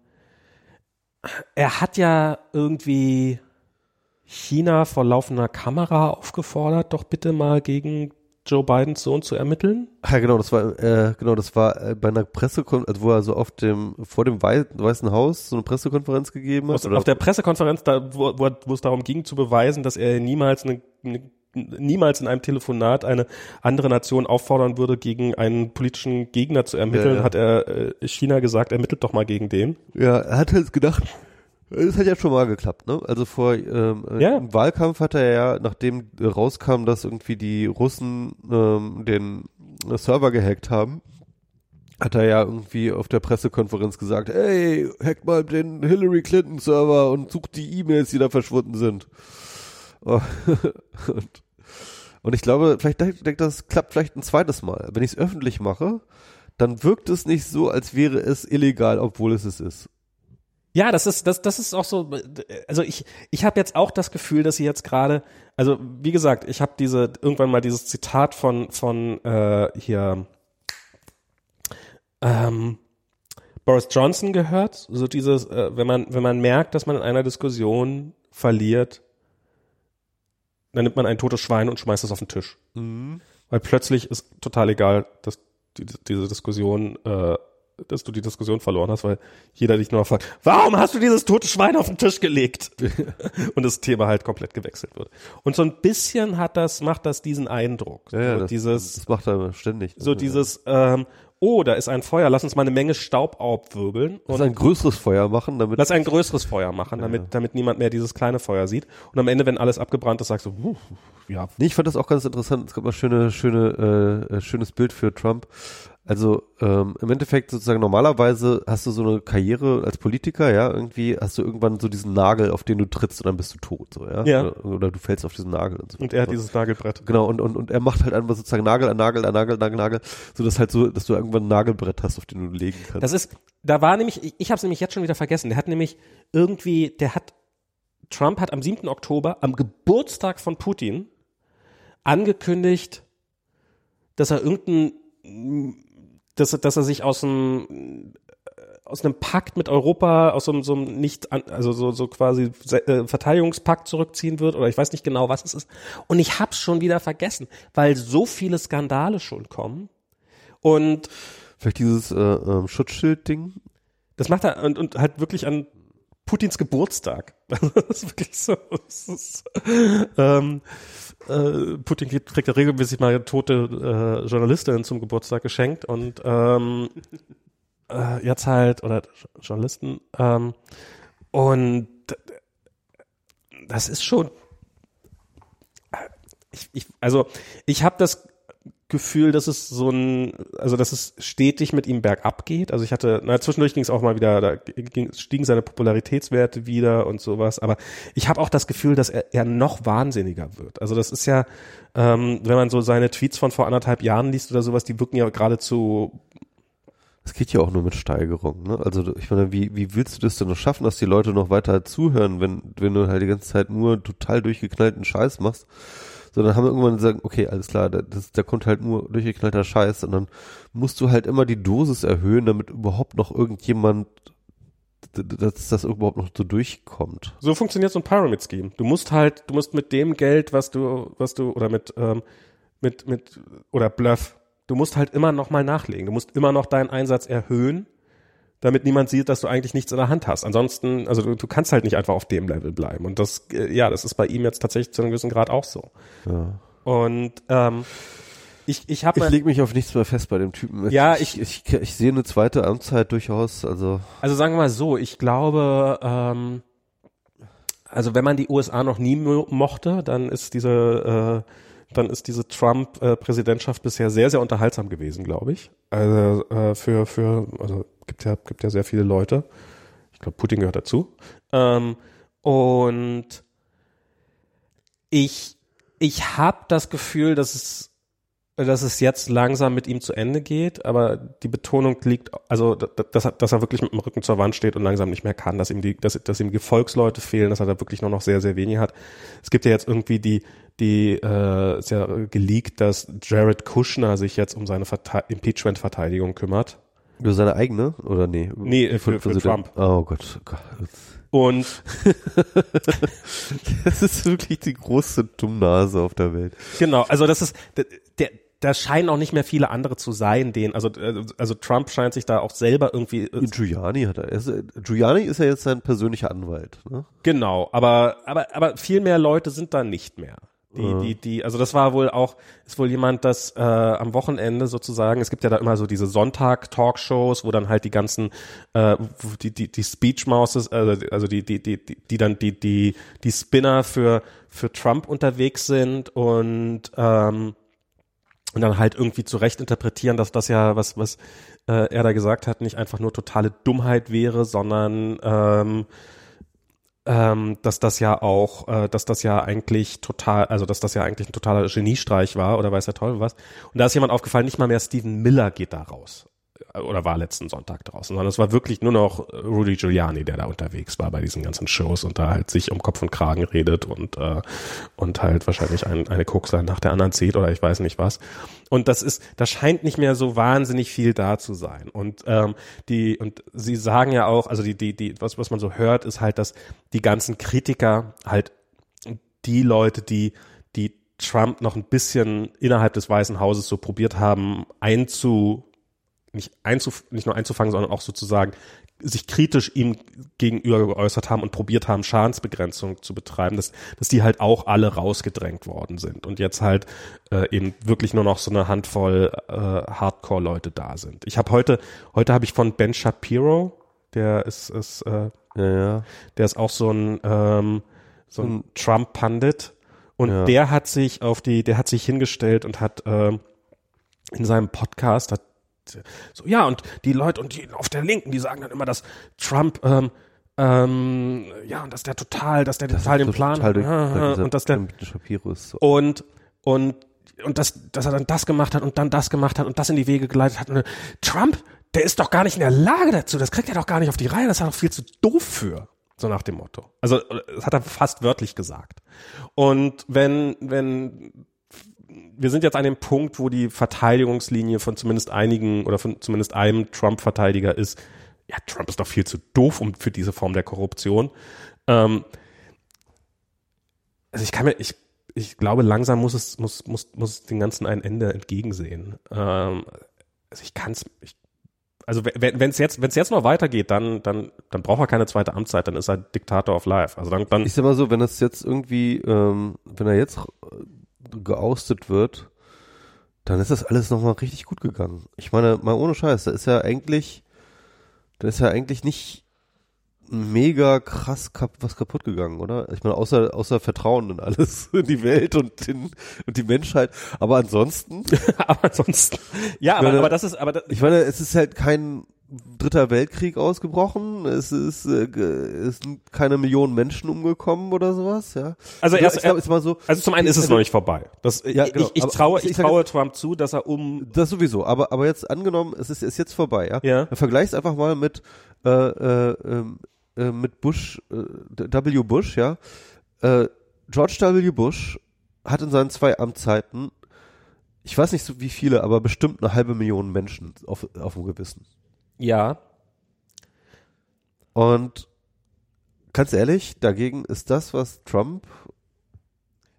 er hat ja irgendwie China vor laufender Kamera aufgefordert, doch bitte mal gegen Joe Bidens Sohn zu ermitteln. Ja, genau, das war, äh, genau, das war äh, bei einer Pressekonferenz, also wo er so auf dem, vor dem Wei Weißen Haus so eine Pressekonferenz gegeben hat. Aus, auf der Pressekonferenz, da, wo, wo, wo es darum ging zu beweisen, dass er niemals eine, eine niemals in einem Telefonat eine andere Nation auffordern würde, gegen einen politischen Gegner zu ermitteln, Ja, ja. hat er äh, China gesagt, ermittelt doch mal gegen den. Ja, er hat halt gedacht, es hat ja schon mal geklappt, ne? Also vor ähm, äh, Ja. im Wahlkampf hat er ja, nachdem rauskam, dass irgendwie die Russen ähm, den Server gehackt haben, hat er ja irgendwie auf der Pressekonferenz gesagt, ey, hack mal den Hillary Clinton Server und sucht die E-Mails, die da verschwunden sind. [LAUGHS] Und, und ich glaube, vielleicht denkt das klappt vielleicht ein zweites Mal. Wenn ich es öffentlich mache, dann wirkt es nicht so, als wäre es illegal, obwohl es es ist. Ja, das ist das das ist auch so also ich ich habe jetzt auch das Gefühl, dass sie jetzt gerade also wie gesagt, ich habe diese irgendwann mal dieses Zitat von von äh, hier ähm, Boris Johnson gehört, so dieses äh, wenn man wenn man merkt, dass man in einer Diskussion verliert, dann nimmt man ein totes Schwein und schmeißt es auf den Tisch. Mhm. Weil plötzlich ist total egal, dass die, diese Diskussion äh, dass du die Diskussion verloren hast, weil jeder dich nur fragt, warum hast du dieses tote Schwein auf den Tisch gelegt? [LAUGHS] und das Thema halt komplett gewechselt wird. Und so ein bisschen hat das, macht das diesen Eindruck. Ja, ja so das, dieses, das macht er ständig. so dieses, ähm, oh, da ist ein Feuer, lass uns mal eine Menge Staub aufwirbeln Lass und ein größeres Feuer machen, damit lass ein größeres Feuer machen, damit, damit niemand mehr dieses kleine Feuer sieht. Und am Ende, wenn alles abgebrannt ist, sagst du, uh, ja, Nee, ich fand das auch ganz interessant. Es gab mal schöne, schöne, äh, äh, schönes Bild für Trump. Also ähm, im Endeffekt sozusagen normalerweise hast du so eine Karriere als Politiker, ja, irgendwie hast du irgendwann so diesen Nagel, auf den du trittst und dann bist du tot, so, ja. Ja. Oder, oder du fällst auf diesen Nagel und so. und er hat dieses Nagelbrett. Genau, und, und, und er macht halt einfach sozusagen Nagel an Nagel an Nagel an Nagel, so dass halt so, dass du irgendwann ein Nagelbrett hast, auf den du legen kannst. Das ist, da war nämlich, ich, ich habe es nämlich jetzt schon wieder vergessen. Der hat nämlich irgendwie, der hat, Trump hat am 7. Oktober, am Geburtstag von Putin, angekündigt, dass er irgendein, dass, er- dass er sich aus einem aus einem Pakt mit Europa, aus so, einem- so einem nicht, also so, so quasi äh, Verteidigungspakt zurückziehen wird oder ich weiß nicht genau, was es ist. Und ich hab's schon wieder vergessen, weil so viele Skandale schon kommen. Und Vielleicht dieses äh, ähm, Schutzschild-Ding. Das macht er und, und halt wirklich an Putins Geburtstag. [LAUGHS] Das ist wirklich so. Das ist, ähm, äh, Putin kriegt, ja regelmäßig mal tote äh, Journalistinnen zum Geburtstag geschenkt und ähm, [LAUGHS] äh, jetzt halt, oder Journalisten, ähm, und das ist schon ich, ich, also ich habe das Gefühl, dass es so ein, also dass es stetig mit ihm bergab geht. Also ich hatte, na zwischendurch ging es auch mal wieder, da ging, stiegen seine Popularitätswerte wieder und sowas. Aber ich habe auch das Gefühl, dass er, er noch wahnsinniger wird. Also das ist ja, ähm, wenn man so seine Tweets von vor anderthalb Jahren liest oder sowas, die wirken ja geradezu Es geht ja auch nur mit Steigerung, ne? Also ich meine, wie, wie willst du das denn noch schaffen, dass die Leute noch weiter zuhören, wenn, wenn du halt die ganze Zeit nur total durchgeknallten Scheiß machst? Sondern haben wir irgendwann gesagt, okay, alles klar, da, das, da kommt halt nur durchgeknallter Scheiß und dann musst du halt immer die Dosis erhöhen, damit überhaupt noch irgendjemand, dass das überhaupt noch so durchkommt. So funktioniert so ein Pyramid Scheme. Du musst halt, du musst mit dem Geld, was du, was du, oder mit, ähm, mit, mit, oder Bluff, du musst halt immer noch mal nachlegen. Du musst immer noch deinen Einsatz erhöhen, damit niemand sieht, dass du eigentlich nichts in der Hand hast. Ansonsten, also du, du kannst halt nicht einfach auf dem Level bleiben. Und das, äh, ja, das ist bei ihm jetzt tatsächlich zu einem gewissen Grad auch so. Ja. Und ähm, ich, ich habe Ich lege mich auf nichts mehr fest bei dem Typen. Ja, ich, ich, ich, ich sehe eine zweite Amtszeit durchaus, also Also sagen wir mal so, ich glaube, ähm, also wenn man die USA noch nie mo mochte, dann ist diese, äh, dann ist diese Trump-Präsidentschaft bisher sehr, sehr unterhaltsam gewesen, glaube ich. Also äh, für, für, also gibt ja, gibt ja sehr viele Leute. Ich glaube, Putin gehört dazu. Ähm, und ich, ich habe das Gefühl, dass es dass es jetzt langsam mit ihm zu Ende geht, aber die Betonung liegt, also dass er, dass er wirklich mit dem Rücken zur Wand steht und langsam nicht mehr kann, dass ihm die, dass, dass ihm Gefolgsleute fehlen, dass er da wirklich nur noch sehr, sehr wenig hat. Es gibt ja jetzt irgendwie die, die äh, ist ja geleakt, dass Jared Kushner sich jetzt um seine Verte Impeachment-Verteidigung kümmert. Über seine eigene, oder nee? Nee, äh, für- für Präsident- Oh Gott, oh Gott. Und [LAUGHS] Das ist wirklich die große Dummnase auf der Welt. genau, also das ist der, der da scheinen auch nicht mehr viele andere zu sein, denen, also, äh, also Trump scheint sich da auch selber irgendwie, äh, Giuliani hat er. er ist, Giuliani ist ja jetzt sein persönlicher Anwalt. Ne? Genau, aber, aber, aber viel mehr Leute sind da nicht mehr. Die, die, die, also das war wohl auch, ist wohl jemand, das äh, am Wochenende sozusagen, es gibt ja da immer so diese Sonntag-Talkshows, wo dann halt die ganzen, äh, die, die, die Speech-Mouses, also, also die, die, die, die, die dann die, die, die Spinner für, für Trump unterwegs sind und, ähm, und dann halt irgendwie zu Recht interpretieren, dass das ja, was, was äh, er da gesagt hat, nicht einfach nur totale Dummheit wäre, sondern ähm, ähm, dass das ja auch, äh, dass das ja eigentlich total, also dass das ja eigentlich ein totaler Geniestreich war oder weiß der Teufel was. Und da ist jemand aufgefallen, nicht mal mehr Stephen Miller geht da raus. Oder war letzten Sonntag draußen, sondern es war wirklich nur noch Rudy Giuliani, der da unterwegs war bei diesen ganzen Shows und da halt sich um Kopf und Kragen redet und äh, und halt wahrscheinlich ein, eine Koksler nach der anderen zieht oder ich weiß nicht was. Und das ist, da scheint nicht mehr so wahnsinnig viel da zu sein. Und ähm, die und sie sagen ja auch, also die die die was was man so hört, ist halt, dass die ganzen Kritiker halt die Leute, die die Trump noch ein bisschen innerhalb des Weißen Hauses so probiert haben einzu nicht, einzuf nicht nur einzufangen, sondern auch sozusagen sich kritisch ihm gegenüber geäußert haben und probiert haben, Schadensbegrenzung zu betreiben, dass, dass die halt auch alle rausgedrängt worden sind und jetzt halt äh, eben wirklich nur noch so eine Handvoll äh, Hardcore-Leute da sind. Ich habe heute, heute habe ich von Ben Shapiro, der ist, ist äh, Ja, ja. der ist auch so ein ähm, so ein Trump-Pandit und Ja. der hat sich auf die, der hat sich hingestellt und hat ähm, in seinem Podcast hat so ja und die Leute und die auf der Linken, die sagen dann immer, dass Trump ähm, ähm, ja und dass der total, dass der total den Plan Total hat und dass der ist so. und und und dass dass er dann das gemacht hat und dann das gemacht hat und das in die Wege geleitet hat. Und Trump, der ist doch gar nicht in der Lage dazu. Das kriegt er doch gar nicht auf die Reihe. Das ist er doch viel zu doof für. So nach dem Motto. Also das hat er fast wörtlich gesagt. Und wenn wenn wir sind jetzt an dem Punkt, wo die Verteidigungslinie von zumindest einigen oder von zumindest einem Trump-Verteidiger ist, ja, Trump ist doch viel zu doof um für diese Form der Korruption. Ähm, also ich kann mir, ich, ich glaube, langsam muss es, muss, muss, muss den Ganzen ein Ende entgegensehen. Ähm, also ich kann es, also wenn es jetzt, wenn es jetzt noch weitergeht, dann, dann, dann braucht er keine zweite Amtszeit, dann ist er Diktator of Life. Also dann, dann Ich sag mal so, wenn das jetzt irgendwie, ähm, wenn er jetzt geoustet wird, dann ist das alles nochmal richtig gut gegangen. Ich meine, mal ohne Scheiß, da ist ja eigentlich, da ist ja eigentlich nicht mega krass kap was kaputt gegangen, oder? Ich meine, außer, außer Vertrauen in alles, [LAUGHS] in die Welt und, in, und die Menschheit. Aber ansonsten, [LAUGHS] aber ansonsten, ja, aber, meine- aber das ist, aber das, ich meine, es ist halt kein dritter Weltkrieg ausgebrochen, es ist, äh, es sind keine Millionen Menschen umgekommen oder sowas, ja. Also ich erst- glaube, ist mal so, also zum einen ist es Also- noch nicht vorbei. Das, Ja, genau. ich, ich traue, ich- ich, ich traue Trump zu, dass er um, Das sowieso, aber aber jetzt angenommen, es ist, ist jetzt vorbei, ja. Ja. Dann vergleich's einfach mal mit äh, äh, ähm, äh, mit Bush, äh, W. Bush, ja. Äh, George W. Bush hat in seinen zwei Amtszeiten, ich weiß nicht so wie viele, aber bestimmt eine halbe Million Menschen auf, auf dem Gewissen. Ja, Und ganz ehrlich, dagegen ist das, was Trump,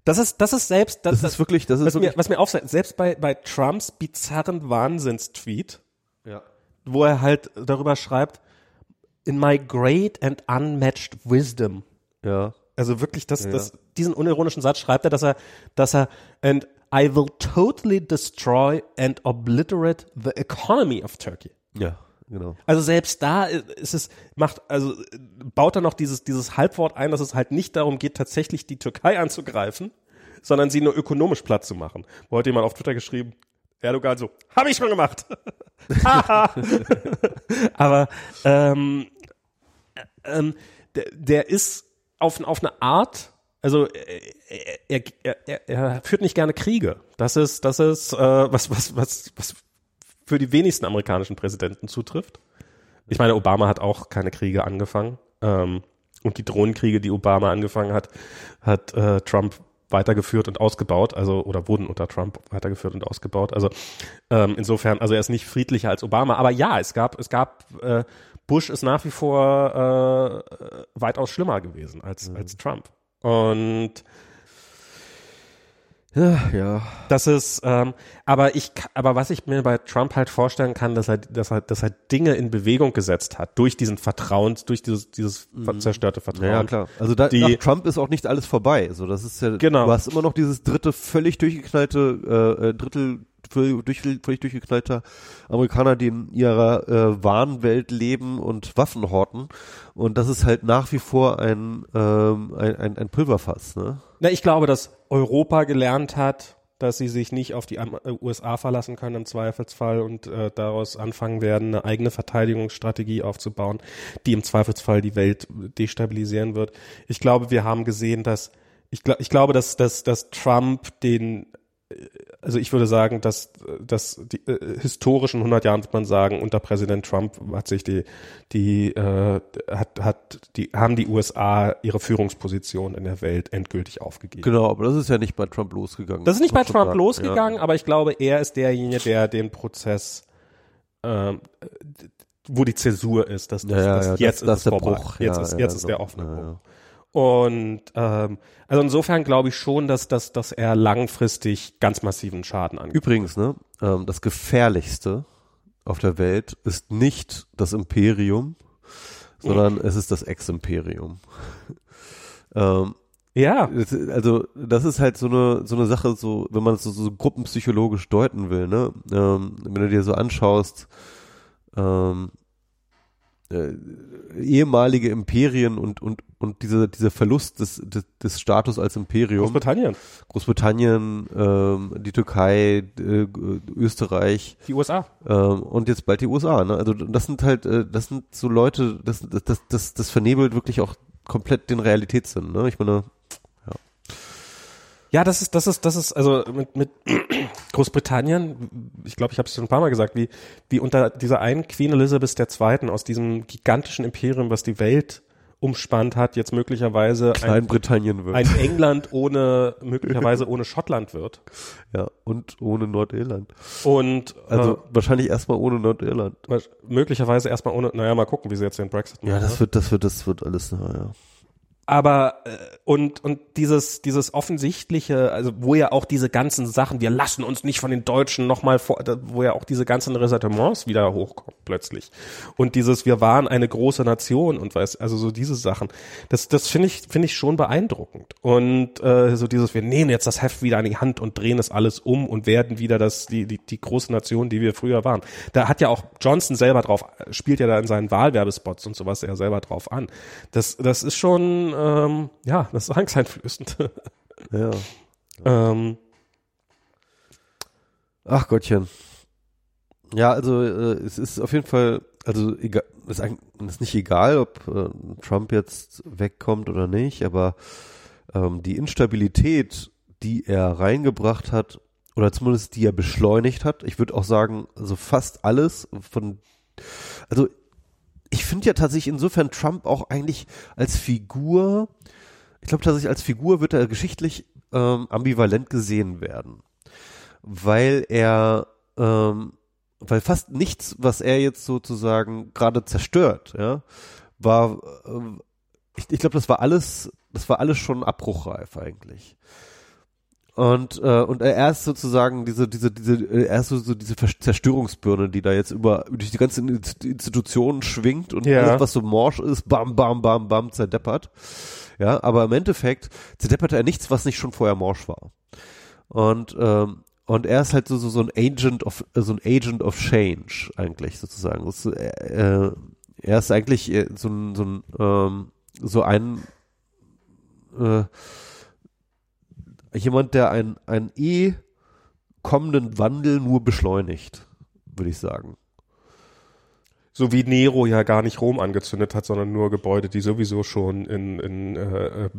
das ist, das ist selbst, das, das, ist wirklich, das ist was mir, wirklich, was mir auffällt, selbst bei, bei Trumps bizarren Wahnsinnstweet, ja. wo er halt darüber schreibt, in my great and unmatched wisdom. ja. Also wirklich, das, Ja. das, diesen unironischen Satz schreibt er, dass er, dass er, and I will totally destroy and obliterate the economy of Turkey. Ja, genau. Also selbst da ist es, macht, also baut er noch dieses, dieses Halbwort ein, dass es halt nicht darum geht, tatsächlich die Türkei anzugreifen, sondern sie nur ökonomisch platt zu machen. Wo hat jemand auf Twitter geschrieben, Erdogan so, habe ich schon gemacht. [LAUGHS] [LAUGHS] Aber ähm, ähm, der, der ist auf, auf eine Art, also er, er, er, er, er führt nicht gerne Kriege. Das ist, das ist äh, was, was, was, was für die wenigsten amerikanischen Präsidenten zutrifft. Ich meine, Obama hat auch keine Kriege angefangen. Ähm, und die Drohnenkriege, die Obama angefangen hat, hat äh, Trump weitergeführt und ausgebaut, also oder wurden unter Trump weitergeführt und ausgebaut. Also ähm, insofern, also er ist nicht friedlicher als Obama, aber ja, es gab, es gab äh, Bush ist nach wie vor äh, weitaus schlimmer gewesen als als Trump. Und Ja, ja. das ist, ähm, aber ich, aber was ich mir bei Trump halt vorstellen kann, dass er, dass er, dass er Dinge in Bewegung gesetzt hat durch diesen Vertrauens, durch dieses, dieses zerstörte Vertrauen. Ja, ja, klar. Also da, Die- nach Trump ist auch nicht alles vorbei. So, das ist ja, Genau. du hast immer noch dieses dritte völlig durchgeknallte, äh, äh, Drittel durch, völlig durchgeknallter Amerikaner, die in ihrer äh, Wahnwelt leben und Waffen horten. Und das ist halt nach wie vor ein, ähm, ein, ein, ein Pulverfass, ne? Na, ich glaube, dass Europa gelernt hat, dass sie sich nicht auf die äh, USA verlassen können im Zweifelsfall und äh, daraus anfangen werden, eine eigene Verteidigungsstrategie aufzubauen, die im Zweifelsfall die Welt destabilisieren wird. Ich glaube, wir haben gesehen, dass ich, gl ich glaube, dass, dass, dass Trump den also ich würde sagen, dass, dass die äh, historischen 100 Jahren wird man sagen, unter Präsident Trump hat sich die, die, äh, hat, hat, die, haben die USA ihre Führungsposition in der Welt endgültig aufgegeben. Genau, aber das ist ja nicht bei Trump losgegangen. Das ist nicht bei Trump sagen. losgegangen, aber ich glaube, er ist derjenige, der den Prozess, ähm, wo die Zäsur ist, dass, Ja, ja, dass ja, jetzt das- das ist es der. Bruch. Jetzt Ja, ist, ja, jetzt ist der offene Ja, Bruch. Und ähm, also insofern glaube ich schon, dass, dass, dass er langfristig ganz massiven Schaden angeht. Übrigens, ne, ähm, das gefährlichste auf der Welt ist nicht das Imperium, sondern es ist das Ex-Imperium. [LAUGHS] ähm, Ja, also das ist halt so eine so eine Sache, so wenn man es so, so gruppenpsychologisch deuten will, ne, ähm, wenn du dir so anschaust, ähm, äh, ehemalige Imperien und und und dieser dieser Verlust des, des des Status als Imperium Großbritannien, Großbritannien, ähm, die Türkei, äh, Österreich die USA. ähm, und jetzt bald die USA. Ne? Also das sind halt, äh, das sind so Leute, das, das, das, das, vernebelt wirklich auch komplett den Realitätssinn. Ne? Ich meine, Ja, das ist, das ist, das ist, also mit, mit Großbritannien, ich glaube, ich habe es schon ein paar Mal gesagt, wie, wie unter dieser einen Queen Elizabeth II. aus diesem gigantischen Imperium, was die Welt umspannt hat, jetzt möglicherweise ein, Kleinbritannien wird. ein [LAUGHS] England ohne, möglicherweise ohne Schottland wird. ja, und ohne Nordirland. Und Also äh, wahrscheinlich erstmal ohne Nordirland. möglicherweise erstmal ohne, naja, mal gucken, wie sie jetzt den Brexit machen. Ja, das ne? wird, das wird, das wird alles, naja. Aber äh, und und dieses dieses offensichtliche, also wo ja auch diese ganzen Sachen, wir lassen uns nicht von den Deutschen nochmal vor, wo ja auch diese ganzen Ressentiments wieder hochkommen plötzlich und dieses wir waren eine große Nation und weiß also so diese Sachen, das das finde ich finde ich schon beeindruckend und äh, so dieses wir nehmen jetzt das Heft wieder an die Hand und drehen es alles um und werden wieder das die die die große Nation, die wir früher waren. Da hat ja auch Johnson selber drauf spielt ja da in seinen Wahlwerbespots und sowas ja selber drauf an. Das das ist schon ähm, ja, das ist [LAUGHS] angsteinflößend. Ja. ähm, Ach Gottchen. Ja, also äh, es ist auf jeden Fall, also egal, ist, ist nicht egal, ob äh, Trump jetzt wegkommt oder nicht, aber ähm, die Instabilität, die er reingebracht hat, oder zumindest die er beschleunigt hat, ich würde auch sagen, also fast alles von, also ich finde ja tatsächlich insofern Trump auch eigentlich als Figur, ich glaube tatsächlich als Figur wird er geschichtlich ähm, ambivalent gesehen werden weil er, ähm, weil fast nichts, was er jetzt sozusagen gerade zerstört, ja, war, äh, ich, ich glaube, das war alles, das war alles schon abbruchreif eigentlich. Und äh, und er ist sozusagen diese diese diese äh, er ist so, so diese Zerstörungsbirne, die da jetzt über durch die ganzen Inst- Institutionen schwingt und Ja. alles was so morsch ist, bam bam bam bam zerdeppert. Ja, aber im Endeffekt zerdeppert er nichts, was nicht schon vorher morsch war. Und ähm, und er ist halt so so so ein Agent of so ein Agent of Change eigentlich sozusagen. Ist, äh, äh, er ist eigentlich äh, so ein so ein ähm, so ein äh, jemand, der ein ein eh kommenden Wandel nur beschleunigt, würde ich sagen. so wie Nero ja gar nicht Rom angezündet hat, sondern nur Gebäude, die sowieso schon in, in äh, äh,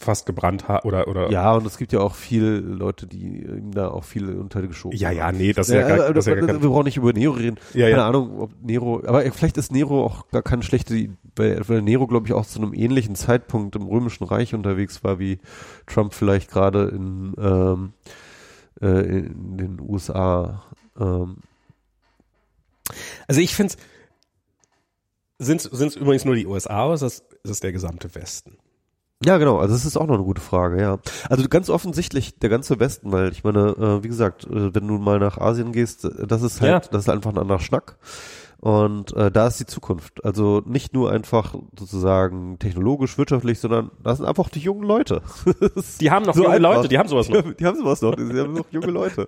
fast gebrannt haben oder oder Ja, und es gibt ja auch viele Leute, die ihm da auch viele unter geschoben ja, haben. ja, nee, das ist Ja, ja, gar, aber- das ist ja gar aber kein, wir brauchen nicht über Nero reden. Ja, Keine ja. Ahnung, ob Nero, aber vielleicht ist Nero auch gar keine schlechte, weil, weil Nero, glaube ich, auch zu einem ähnlichen Zeitpunkt im Römischen Reich unterwegs war, wie Trump vielleicht gerade in, ähm, äh, in den USA. Ähm, Also ich finde sind es übrigens nur die USA oder ist das, ist das der gesamte Westen? ja, genau, also das ist auch noch eine gute Frage, ja. Also ganz offensichtlich der ganze Westen, weil ich meine, äh, wie gesagt, äh, wenn du mal nach Asien gehst, äh, das ist halt, Ja. das ist einfach ein anderer Schnack. Und äh, da ist die Zukunft. Also nicht nur einfach sozusagen technologisch, wirtschaftlich, sondern das sind einfach die jungen Leute. [LAUGHS] Die haben noch So junge einfach. Leute, die haben sowas Die noch. haben, die haben sowas noch, die haben noch junge Leute.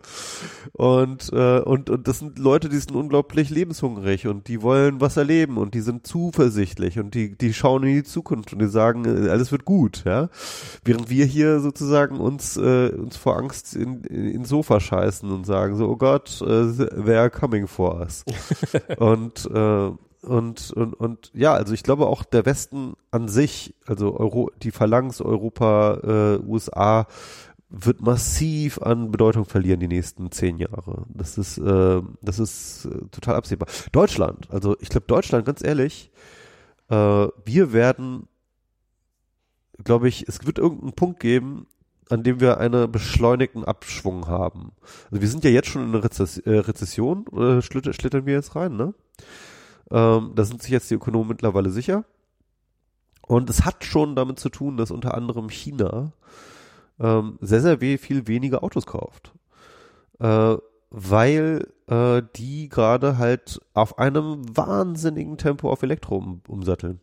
Und, äh, und, und das sind Leute, die sind unglaublich lebenshungrig und die wollen was erleben und die sind zuversichtlich und die, die schauen in die Zukunft und die sagen, äh, alles wird gut, ja. Während wir hier sozusagen uns, äh, uns vor Angst in, in, ins Sofa scheißen und sagen so, oh Gott, äh, they are coming for us. [LAUGHS] und, äh, und, und, und ja, also ich glaube auch der Westen an sich, also Euro, die Phalanx Europa, äh, USA, wird massiv an Bedeutung verlieren die nächsten zehn Jahre. Das ist, äh, das ist äh, total absehbar. Deutschland, also ich glaube Deutschland, ganz ehrlich, äh, wir werden, glaube ich, es wird irgendeinen Punkt geben, an dem wir einen beschleunigten Abschwung haben. Also wir sind ja jetzt schon in einer Rezess äh, Rezession, äh, schlitter, schlittern wir jetzt rein, ne? Ähm, da sind sich jetzt die Ökonomen mittlerweile sicher. Und es hat schon damit zu tun, dass unter anderem China ähm, sehr, sehr viel weniger Autos kauft. Äh, weil äh, die gerade halt auf einem wahnsinnigen Tempo auf Elektro um, umsatteln.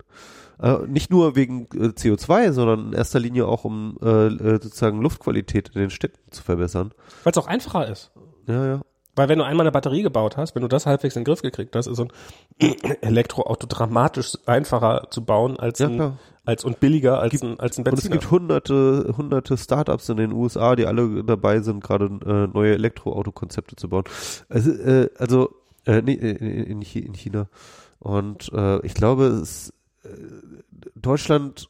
Äh, nicht nur wegen äh, CO2, sondern in erster Linie auch um äh, äh, sozusagen Luftqualität in den Städten zu verbessern. Weil es auch einfacher ist. Ja, ja. Weil wenn du einmal eine Batterie gebaut hast, wenn du das halbwegs in den Griff gekriegt hast, ist so ein [CLEARS THROAT] Elektroauto dramatisch einfacher zu bauen als, Ja, ein, klar. als und billiger als Gibt- ein, als ein Und es Benziner. gibt hunderte, hunderte Startups in den USA, die alle dabei sind, gerade äh, neue Elektroautokonzepte zu bauen. Also, äh, also äh, nee, äh, in, in China. Und äh, ich glaube, es, Deutschland,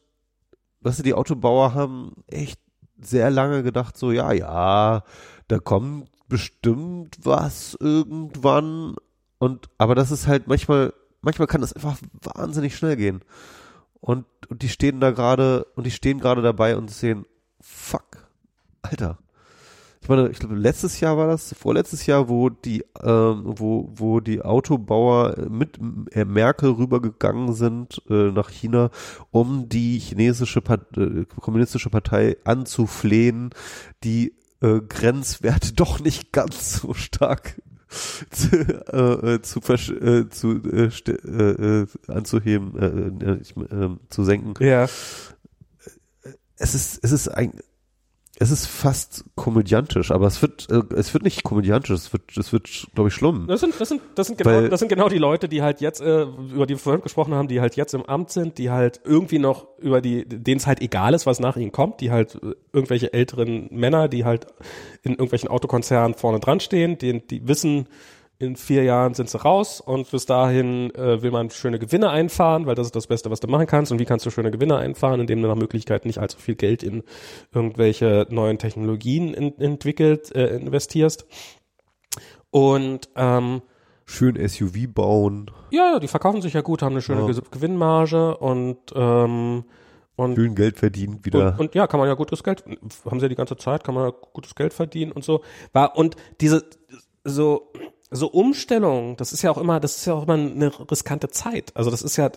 was die Autobauer haben echt sehr lange gedacht, so ja, ja, da kommt bestimmt was irgendwann. Und aber das ist halt manchmal, manchmal kann das einfach wahnsinnig schnell gehen. Und, und die stehen da gerade und die stehen gerade dabei und sehen, fuck, Alter. Ich meine, ich glaube, letztes Jahr war das, vorletztes Jahr, wo die, ähm, wo, wo die Autobauer mit äh, Merkel rübergegangen sind äh, nach China, um die chinesische Part äh, kommunistische Partei anzuflehen, die äh, Grenzwerte [LAUGHS] doch nicht ganz so stark [LAUGHS] zu, äh, äh, zu, äh, zu äh, äh, äh, anzuheben, äh, äh, ich, äh, zu senken. ja. Es ist, es ist ein, es ist fast komödiantisch, aber es wird, äh, es wird nicht komödiantisch, es wird, es wird, glaube ich, schlimm. Das sind, das sind, das sind genau, Weil- das sind genau die Leute, die halt jetzt, äh, über die wir vorhin gesprochen haben, die halt jetzt im Amt sind, die halt irgendwie noch über die, denen es halt egal ist, was nach ihnen kommt, die halt äh, irgendwelche älteren Männer, die halt in irgendwelchen Autokonzernen vorne dran stehen, die, die wissen, in vier Jahren sind sie raus und bis dahin äh, will man schöne Gewinne einfahren, weil das ist das Beste, was du machen kannst. Und wie kannst du schöne Gewinne einfahren, indem du nach Möglichkeit nicht allzu viel Geld in irgendwelche neuen Technologien in, entwickelt, äh, investierst. Und ähm, Schön SUV bauen, ja, die verkaufen sich ja gut, haben eine schöne Ja. Ge- Gewinnmarge und ähm, und, schön Geld verdient wieder. und, und ja, kann man ja gutes Geld, haben sie ja die ganze Zeit, kann man ja gutes Geld verdienen und so. War, und diese so so Umstellung, das ist ja auch immer, das ist ja auch immer eine riskante Zeit. Also das ist ja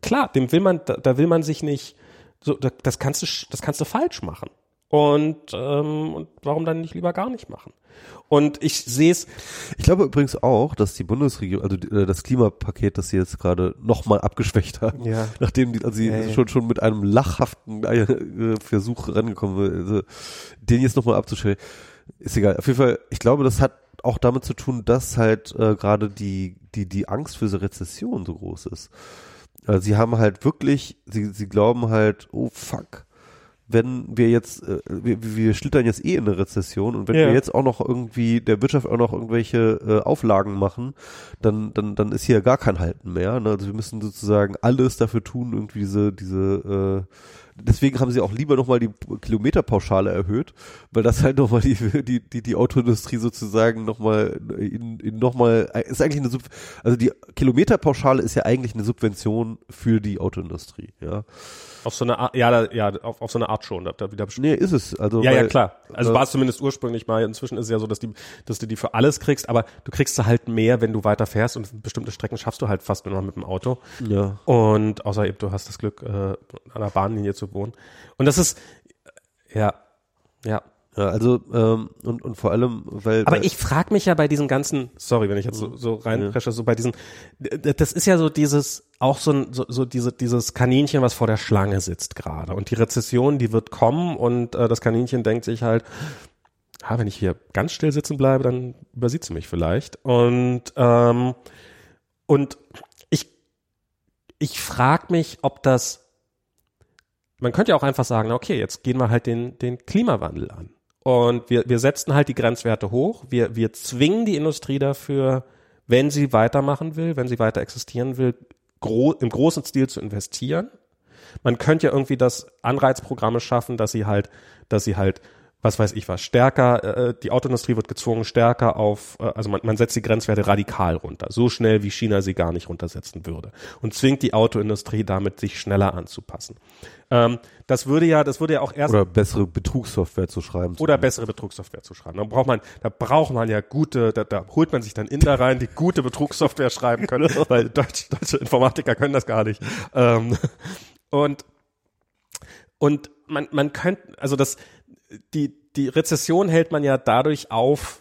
klar, dem will man, da, da will man sich nicht, so, da, das kannst du, das kannst du falsch machen. Und ähm, und warum dann nicht lieber gar nicht machen? Und ich sehe es, Ich glaube übrigens auch, dass die Bundesregierung, also äh, das Klimapaket, das sie jetzt gerade nochmal abgeschwächt hat, Ja. nachdem die, also sie ja. schon schon mit einem lachhaften äh, Versuch rangekommen, also den jetzt nochmal abzuschwächen, ist egal. Auf jeden Fall, ich glaube, das hat auch damit zu tun, dass halt äh, gerade die die die Angst für diese Rezession so groß ist. Also sie haben halt wirklich, sie sie glauben halt, oh fuck, wenn wir jetzt, äh, wir, wir schlittern jetzt eh in eine Rezession und wenn Ja. wir jetzt auch noch irgendwie der Wirtschaft auch noch irgendwelche äh, Auflagen machen, dann, dann, dann ist hier gar kein Halten mehr. Ne? Also wir müssen sozusagen alles dafür tun, irgendwie diese, diese, äh, deswegen haben sie auch lieber nochmal die Kilometerpauschale erhöht, weil das halt nochmal die, die, die, die Autoindustrie sozusagen nochmal in, in nochmal, ist eigentlich eine Sub also die Kilometerpauschale ist ja eigentlich eine Subvention für die Autoindustrie, ja. auf so eine Art, ja, ja, auf, auf so eine Art schon, da, da wieder Nee, ist es. Also, Ja, weil, ja, klar. Also äh, war es zumindest ursprünglich mal. Inzwischen ist es ja so, dass, die, dass du die für alles kriegst, aber du kriegst sie halt mehr, wenn du weiter fährst und bestimmte Strecken schaffst du halt fast nur noch mit dem Auto. Ja. Und außer eben, du hast das Glück, äh, an der Bahnlinie zu wohnen. Und das ist, ja, ja. Ja, also ähm, und, und vor allem, weil Aber weil, ich frage mich ja bei diesen ganzen, sorry, wenn ich jetzt so, so reinpresche, so bei diesen, das ist ja so dieses, auch so, so, so diese, dieses Kaninchen, was vor der Schlange sitzt gerade. Und die Rezession, die wird kommen und äh, das Kaninchen denkt sich halt, ah, wenn ich hier ganz still sitzen bleibe, dann übersieht sie mich vielleicht. Und, ähm, und ich, ich frage mich, ob das, man könnte ja auch einfach sagen, okay, jetzt gehen wir halt den, den Klimawandel an. Und wir, wir setzen halt die Grenzwerte hoch. Wir, wir zwingen die Industrie dafür, wenn sie weitermachen will, wenn sie weiter existieren will, gro im großen Stil zu investieren. Man könnte ja irgendwie das Anreizprogramme schaffen, dass sie halt, dass sie halt was weiß ich was, stärker, äh, die Autoindustrie wird gezwungen, stärker auf, äh, also man, man setzt die Grenzwerte radikal runter, so schnell wie China sie gar nicht runtersetzen würde und zwingt die Autoindustrie damit, sich schneller anzupassen. Ähm, das würde ja, das würde ja auch erst Oder bessere Betrugssoftware zu schreiben. oder bessere Betrugssoftware zu schreiben. Da braucht man, da braucht man ja gute, da, da holt man sich dann Inder rein, die gute Betrugssoftware schreiben können, [LAUGHS] weil Deutsch, deutsche Informatiker können das gar nicht. Ähm, und und man, man könnte, also das, die, die Rezession hält man ja dadurch auf,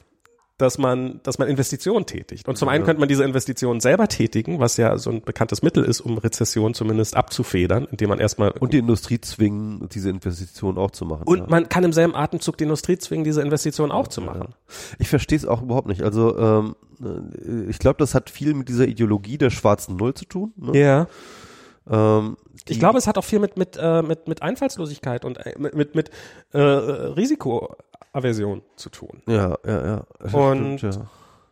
dass man, dass man Investitionen tätigt. Und zum einen könnte man diese Investitionen selber tätigen, was ja so ein bekanntes Mittel ist, um Rezession zumindest abzufedern, indem man erstmal Und die Industrie zwingen, diese Investitionen auch zu machen. und ja. man kann im selben Atemzug die Industrie zwingen, diese Investitionen auch zu machen. Ich verstehe es auch überhaupt nicht. Also ähm, äh, ich glaube, das hat viel mit dieser Ideologie der schwarzen Null zu tun. Ne? Ja. Ähm, Ich glaube, es hat auch viel mit mit äh, mit mit Einfallslosigkeit und äh, mit mit, mit äh, Risikoaversion zu tun. ja, ja, ja. Das Und- stimmt, ja.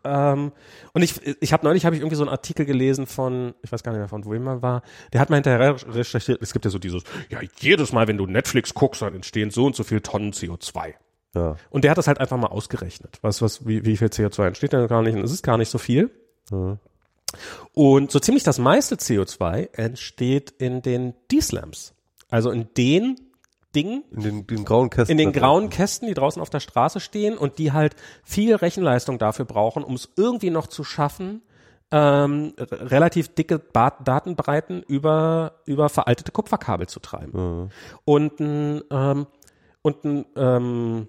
Ähm, und ich, ich habe neulich habe ich irgendwie so einen Artikel gelesen von, ich weiß gar nicht mehr von wem er war, der hat mal hinterher recherchiert, es gibt ja so dieses, ja, jedes Mal, wenn du Netflix guckst, dann entstehen so und so viel Tonnen CO2. ja. Und der hat das halt einfach mal ausgerechnet. Was, was, wie, wie viel CO2 entsteht denn gar nicht? Und es ist gar nicht so viel. ja. Und so ziemlich das meiste CO2 entsteht in den D-Slams. Also in den Dingen, In den, den grauen Kästen. in den grauen Kästen, die draußen auf der Straße stehen und die halt viel Rechenleistung dafür brauchen, um es irgendwie noch zu schaffen, ähm, relativ dicke ba Datenbreiten über, über veraltete Kupferkabel zu treiben. Und ein, ähm, und ein ähm,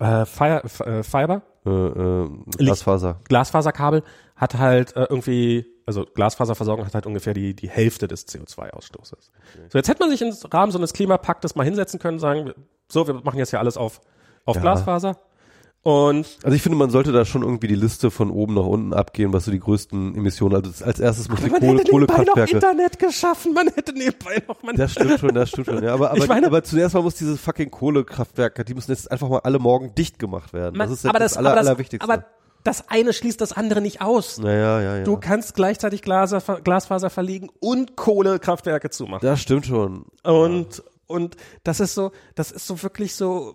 äh, äh, Fiber, Äh, äh, Glasfaser. Glasfaserkabel hat halt äh, irgendwie, also Glasfaserversorgung hat halt ungefähr die, die Hälfte des CO2-Ausstoßes. So, jetzt hätte man sich im Rahmen so eines Klimapaktes mal hinsetzen können, sagen, so, wir machen jetzt ja alles auf, auf Ja. Glasfaser. Und Also ich finde, man sollte da schon irgendwie die Liste von oben nach unten abgehen, was so die größten Emissionen, also als erstes muss die man Kohle, hätte nebenbei noch. Internet geschaffen, man hätte nebenbei noch, man Das stimmt schon, das stimmt schon. Ja, aber, [LAUGHS] aber, Ich meine- aber zuerst mal muss diese fucking Kohlekraftwerke, die müssen jetzt einfach mal alle morgen dicht gemacht werden. man, das ist jetzt aber das, das, aller, aber das, Allerwichtigste. aber das eine schließt das andere nicht aus. naja, ja, ja. Du kannst gleichzeitig Glaser, Glasfaser verlegen und Kohlekraftwerke zumachen. das stimmt schon. Und, und das ist so, das ist so wirklich so,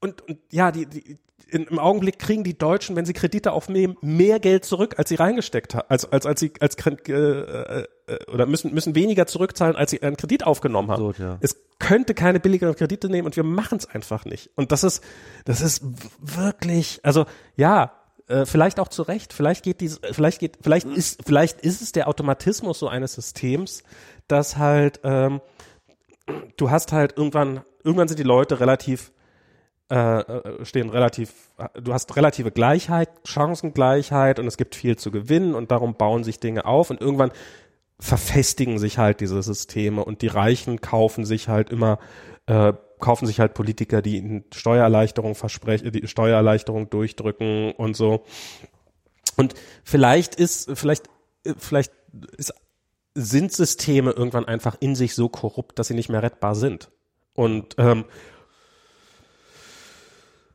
und, und ja, die, die, in, im Augenblick kriegen die Deutschen, wenn sie Kredite aufnehmen, mehr Geld zurück, als sie reingesteckt haben, als, als, als sie, als, äh, äh, oder müssen, müssen weniger zurückzahlen, als sie einen Kredit aufgenommen haben. Absurd, ja. Es könnte keine billigeren Kredite nehmen und wir machen es einfach nicht. Und das ist, das ist wirklich, also, ja, äh, vielleicht auch zu Recht. Vielleicht geht dieses, vielleicht geht, vielleicht ist, vielleicht ist es der Automatismus so eines Systems, dass halt, ähm, du hast halt irgendwann, irgendwann sind die Leute relativ, äh, äh, stehen relativ, du hast relative Gleichheit, Chancengleichheit und es gibt viel zu gewinnen und darum bauen sich Dinge auf und irgendwann verfestigen sich halt diese Systeme und die Reichen kaufen sich halt immer, äh, kaufen sich halt Politiker, die Steuererleichterung versprechen, die Steuererleichterung durchdrücken und so. Und vielleicht ist, vielleicht, vielleicht ist, sind Systeme irgendwann einfach in sich so korrupt, dass sie nicht mehr rettbar sind. Und ähm,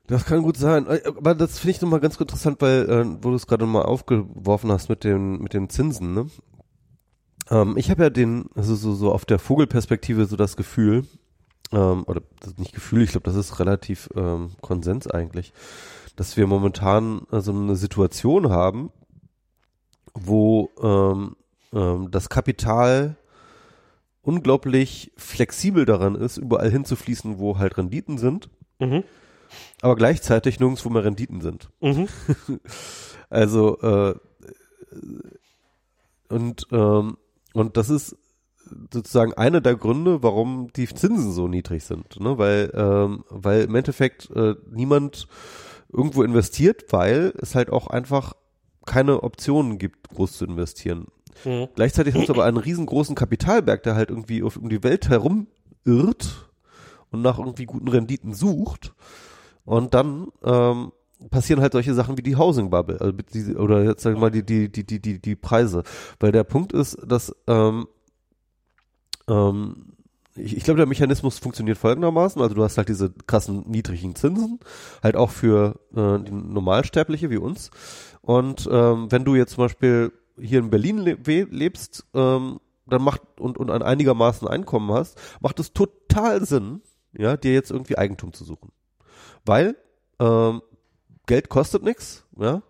Das kann gut sein. Aber das finde ich nochmal ganz interessant, weil, äh, wo du es gerade mal aufgeworfen hast mit den, mit den Zinsen, ne? Ähm, ich habe ja den, also so, so auf der Vogelperspektive so das Gefühl, ähm, oder das ist nicht Gefühl, ich glaube, das ist relativ ähm, Konsens eigentlich, dass wir momentan äh, so eine Situation haben, wo ähm, ähm, das Kapital unglaublich flexibel daran ist, überall hinzufließen, wo halt Renditen sind mhm, aber gleichzeitig nirgendwo mehr Renditen sind. mhm, [LAUGHS] Also äh, und ähm, und das ist sozusagen einer der Gründe, warum die Zinsen so niedrig sind, ne? Weil ähm, weil im Endeffekt äh, niemand irgendwo investiert, weil es halt auch einfach keine Optionen gibt, groß zu investieren. mhm. Gleichzeitig hast du aber einen riesengroßen Kapitalberg, der halt irgendwie auf, um die Welt herum irrt und nach irgendwie guten Renditen sucht. Und dann ähm, passieren halt solche Sachen wie die Housing Bubble, also die, oder jetzt sag ich mal die, die, die, die, die, die Preise. Weil der Punkt ist, dass ähm, ähm, ich, ich glaube, der Mechanismus funktioniert folgendermaßen. Also du hast halt diese krassen niedrigen Zinsen, halt auch für äh, die Normalsterbliche wie uns. Und ähm, wenn du jetzt zum Beispiel hier in Berlin le lebst, ähm, dann macht und, und ein einigermaßen Einkommen hast, macht es total Sinn, ja, dir jetzt irgendwie Eigentum zu suchen. weil ähm, Geld kostet nichts, ja.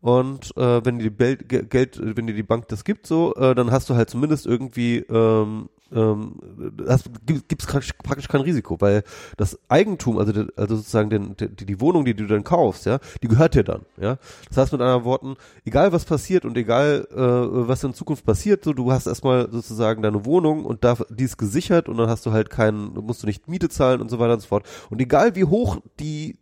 Und äh, wenn die Bel Geld, wenn dir die Bank das gibt, so, äh, dann hast du halt zumindest irgendwie ähm, ähm, gibt es praktisch kein Risiko, weil das Eigentum, also, also sozusagen den, die, die Wohnung, die du dann kaufst, ja, die gehört dir dann, ja. Das heißt mit anderen Worten, egal was passiert und egal äh, was in Zukunft passiert, so du hast erstmal sozusagen deine Wohnung und da, die ist gesichert und dann hast du halt keinen, musst du nicht Miete zahlen und so weiter und so fort. Und egal wie hoch die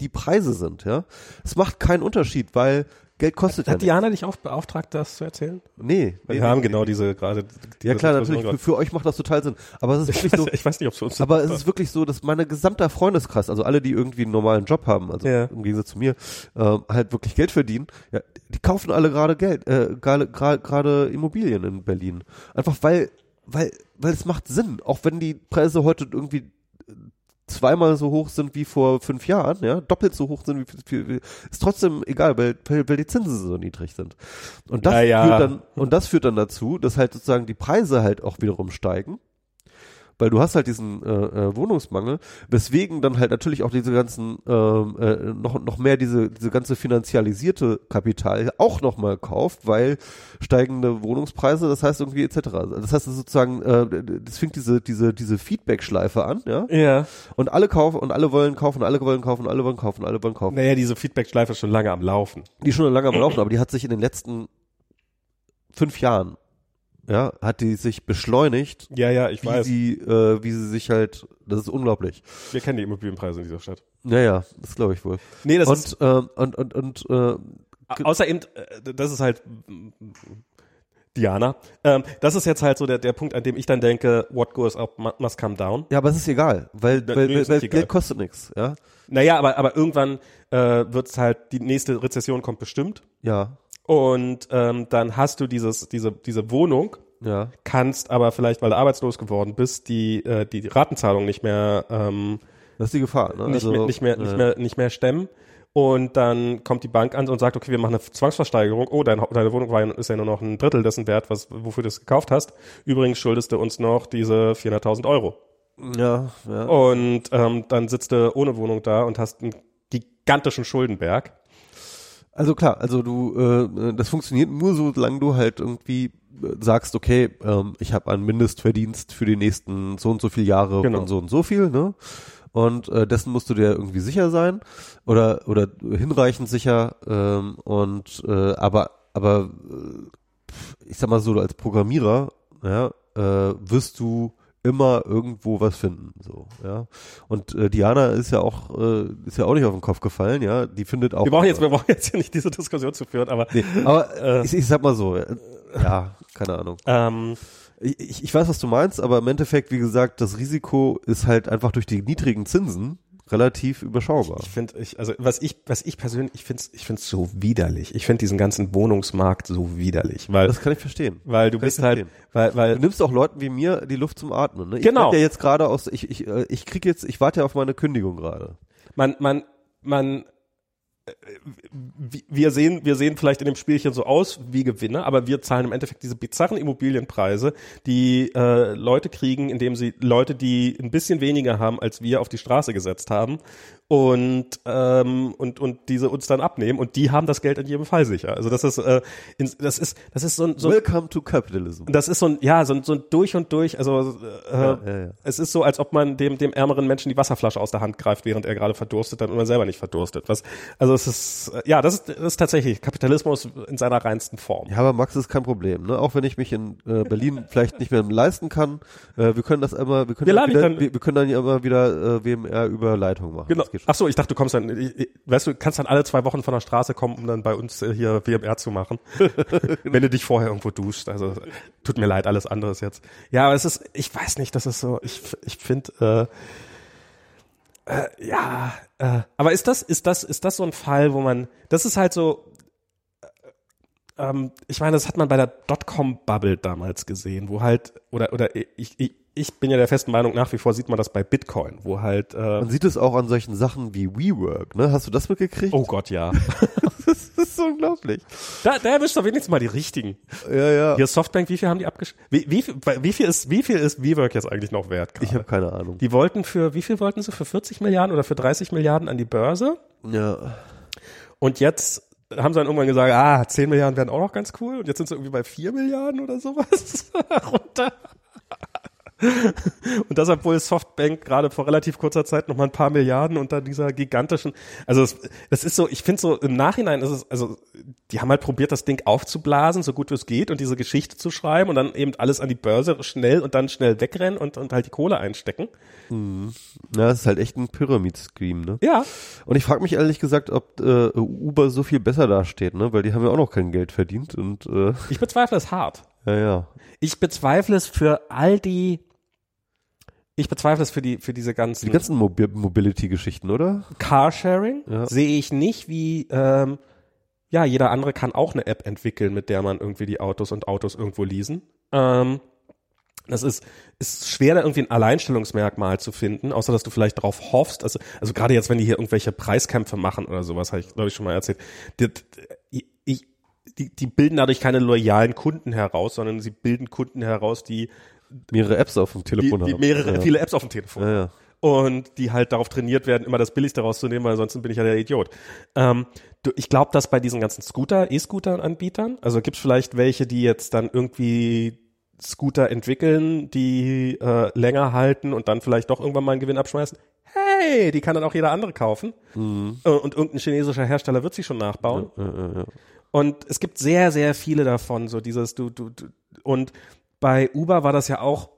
die Preise sind, ja, es macht keinen Unterschied, weil Geld kostet Hat ja Diana dich auch beauftragt, das zu erzählen? Nee. Wir nee, haben nee, genau diese gerade. Die ja klar, natürlich. Für, für, euch macht das total Sinn. Aber es ist wirklich so. ich weiß nicht, ob es für uns. Aber es ist wirklich so, dass meine gesamte Freundeskreis, also alle, die irgendwie einen normalen Job haben, also ja. im Gegensatz zu mir, äh, halt wirklich Geld verdienen, ja, die kaufen alle gerade Geld, äh, gerade gerade Immobilien in Berlin. Einfach weil, weil, weil es macht Sinn. Auch wenn die Preise heute irgendwie zweimal so hoch sind wie vor fünf Jahren, ja, doppelt so hoch sind wie, wie ist trotzdem egal, weil, weil die Zinsen so niedrig sind. Und das ja, führt dann und das führt dann dazu, dass halt sozusagen die Preise halt auch wiederum steigen weil du hast halt diesen äh, äh, Wohnungsmangel, weswegen dann halt natürlich auch diese ganzen ähm, äh, noch noch mehr diese diese ganze finanzialisierte Kapital auch noch mal kauft, weil steigende Wohnungspreise, das heißt irgendwie etc. Das heißt sozusagen, äh, das fängt diese diese diese Feedback-Schleife an, ja. Ja. Und alle kaufen und alle wollen kaufen, alle wollen kaufen, alle wollen kaufen, alle wollen kaufen. Naja, diese Feedback-Schleife ist schon lange am Laufen. Die ist schon lange am Laufen, aber die hat sich in den letzten fünf Jahren ja, hat die sich beschleunigt. Ja, ja, ich wie weiß. Sie, äh, wie sie sich halt, das ist unglaublich. Wir kennen die Immobilienpreise in dieser Stadt. Naja, das glaube ich wohl. Nee, das und, ist, äh, und, und, und, äh, außer eben, äh, das ist halt, Diana, ähm, das ist jetzt halt so der, der Punkt, an dem ich dann denke, what goes up must come down. Ja, aber es ist egal, weil, Nee, weil, ist weil, weil. Geld kostet nichts, ja. Naja, aber, aber irgendwann äh, wird's halt, die nächste Rezession kommt bestimmt. Ja, Und ähm, dann hast du dieses, diese, diese Wohnung, ja. kannst aber vielleicht, weil du arbeitslos geworden bist, die, äh, die Ratenzahlung nicht mehr, ähm, Das ist die Gefahr, ne? nicht, also, mehr, nicht, mehr, nicht, äh, mehr, nicht mehr stemmen. Und dann kommt die Bank an und sagt, okay, wir machen eine Zwangsversteigerung. Oh, dein, deine Wohnung war, ja- ist ja nur noch ein Drittel dessen Wert, was, wofür du es gekauft hast. Übrigens schuldest du uns noch diese 400.000 Euro. Ja, ja. Und ähm, dann sitzt du ohne Wohnung da und hast einen gigantischen Schuldenberg. Also klar, also du, äh, das funktioniert nur so, solange du halt irgendwie äh, sagst, okay, ähm, ich habe einen Mindestverdienst für die nächsten so und so viele Jahre Genau. und so und so viel, ne? Und äh, dessen musst du dir irgendwie sicher sein oder oder hinreichend sicher ähm, und äh, aber aber äh, ich sag mal so als Programmierer, ja, äh, wirst du immer irgendwo was finden, so, ja. Und äh, Diana ist ja auch äh, ist ja auch nicht auf den Kopf gefallen, ja. Die findet auch Wir brauchen jetzt, wir brauchen jetzt hier nicht diese Diskussion zu führen, aber Nee, aber Äh. ich, ich sag mal so, äh, ja, keine Ahnung. ähm, Ich, ich ich weiß, was du meinst, aber im Endeffekt, wie gesagt, das Risiko ist halt einfach durch die niedrigen Zinsen relativ überschaubar. Ich finde, ich, also was ich, was ich persönlich, ich finde ich finde es so widerlich. Ich finde diesen ganzen Wohnungsmarkt so widerlich, weil, Das kann ich verstehen. weil du kann bist halt, verstehen. weil, Du weil, nimmst auch Leuten wie mir die Luft zum Atmen. Ne? Ich Genau. ja jetzt gerade aus, ich, ich, äh, ich krieg jetzt, ich warte ja auf meine Kündigung gerade. man, man, man, wir sehen, wir sehen vielleicht in dem Spielchen so aus wie Gewinner, aber wir zahlen im Endeffekt diese bizarren Immobilienpreise, die äh, Leute kriegen, indem sie Leute, die ein bisschen weniger haben als wir, auf die Straße gesetzt haben und ähm, und und diese uns dann abnehmen und die haben das Geld in jedem Fall sicher. Also das ist äh, ins, das ist das ist so ein so Welcome to Capitalism. das ist so ein, ja, so ein, so ein durch und durch, also äh, Ja, ja, ja. es ist so, als ob man dem, dem ärmeren Menschen die Wasserflasche aus der Hand greift, während er gerade verdurstet, dann und man selber nicht verdurstet. Was, also es ist, äh, ja, das ist, das ist tatsächlich Kapitalismus in seiner reinsten Form. Ja, aber Max ist kein Problem, ne? Auch wenn ich mich in äh, Berlin vielleicht nicht mehr leisten kann, äh, wir können das immer, wir können Wir wieder, wir, wir können dann ja immer wieder äh, WMR über Leitung machen. Genau. Schon. Ach so, ich dachte, du kommst dann, ich, ich, weißt du, kannst dann alle zwei Wochen von der Straße kommen, um dann bei uns äh, hier WMR zu machen. [LAUGHS] Wenn du dich vorher irgendwo duschst. Also tut mir leid, alles anderes jetzt. Ja, aber es ist, ich weiß nicht, das ist so, ich, ich finde, äh, äh, ja, äh, aber ist das, ist das, ist das so ein Fall, wo man, das ist halt so, äh, ähm, ich meine, das hat man bei der Dotcom-Bubble damals gesehen, wo halt, oder, oder ich, ich, ich bin ja der festen Meinung, nach wie vor sieht man das bei Bitcoin, wo halt, äh, Man sieht es auch an solchen Sachen wie WeWork, ne? Hast du das mitgekriegt? oh Gott, ja. [LAUGHS] ist so unglaublich. Da, da erwischt doch wenigstens mal die richtigen. Ja, ja. Hier Softbank, wie viel haben die abgesch... Wie, wie, viel- wie viel ist, wie viel ist WeWork jetzt eigentlich noch wert gerade? Ich habe keine Ahnung. Die wollten für, wie viel wollten sie? Für 40 Milliarden oder für 30 Milliarden an die Börse? Ja. Und jetzt haben sie dann irgendwann gesagt, ah, 10 Milliarden wären auch noch ganz cool. Und jetzt sind sie irgendwie bei 4 Milliarden oder sowas [LAUGHS] runter. [LAUGHS] Und das, obwohl Softbank gerade vor relativ kurzer Zeit noch mal ein paar Milliarden unter dieser gigantischen, also es, das ist so, ich finde so im Nachhinein ist es, also die haben halt probiert, das Ding aufzublasen, so gut wie es geht und diese Geschichte zu schreiben und dann eben alles an die Börse schnell und dann schnell wegrennen und, und halt die Kohle einstecken. Ja, das ist halt echt ein Pyramid-Scheme, ne? Ja, Und ich frage mich ehrlich gesagt, ob äh, Uber so viel besser dasteht, ne? Weil die haben ja auch noch kein Geld verdient und äh, ich bezweifle es hart. [LAUGHS] ja, ja. Ich bezweifle es für all die, ich bezweifle es für die, für diese ganzen, Die ganzen Mobi Mobility-Geschichten, oder? Carsharing Ja. sehe ich nicht wie, ähm, ja, jeder andere kann auch eine App entwickeln, mit der man irgendwie die Autos und Autos irgendwo leasen. Ähm, das ist, ist schwer, da irgendwie ein Alleinstellungsmerkmal zu finden, außer dass du vielleicht darauf hoffst. Also, also gerade jetzt, wenn die hier irgendwelche Preiskämpfe machen oder sowas, habe ich, glaube ich, schon mal erzählt. Die, die, die bilden dadurch keine loyalen Kunden heraus, sondern sie bilden Kunden heraus, die, Mehrere Apps auf dem die, Telefon die haben. mehrere, ja. viele Apps auf dem Telefon Ja, ja. und die halt darauf trainiert werden, immer das Billigste rauszunehmen, weil ansonsten bin ich ja der Idiot. Ähm, du, ich glaube, dass bei diesen ganzen Scooter, E-Scooter-Anbietern, also gibt es vielleicht welche, die jetzt dann irgendwie Scooter entwickeln, die äh, länger halten und dann vielleicht doch irgendwann mal einen Gewinn abschmeißen. Hey, die kann dann auch jeder andere kaufen. Äh, Und irgendein chinesischer Hersteller wird sie schon nachbauen. Ja, ja, ja. Und es gibt sehr, sehr viele davon, so dieses du, du, du und bei Uber war das ja auch,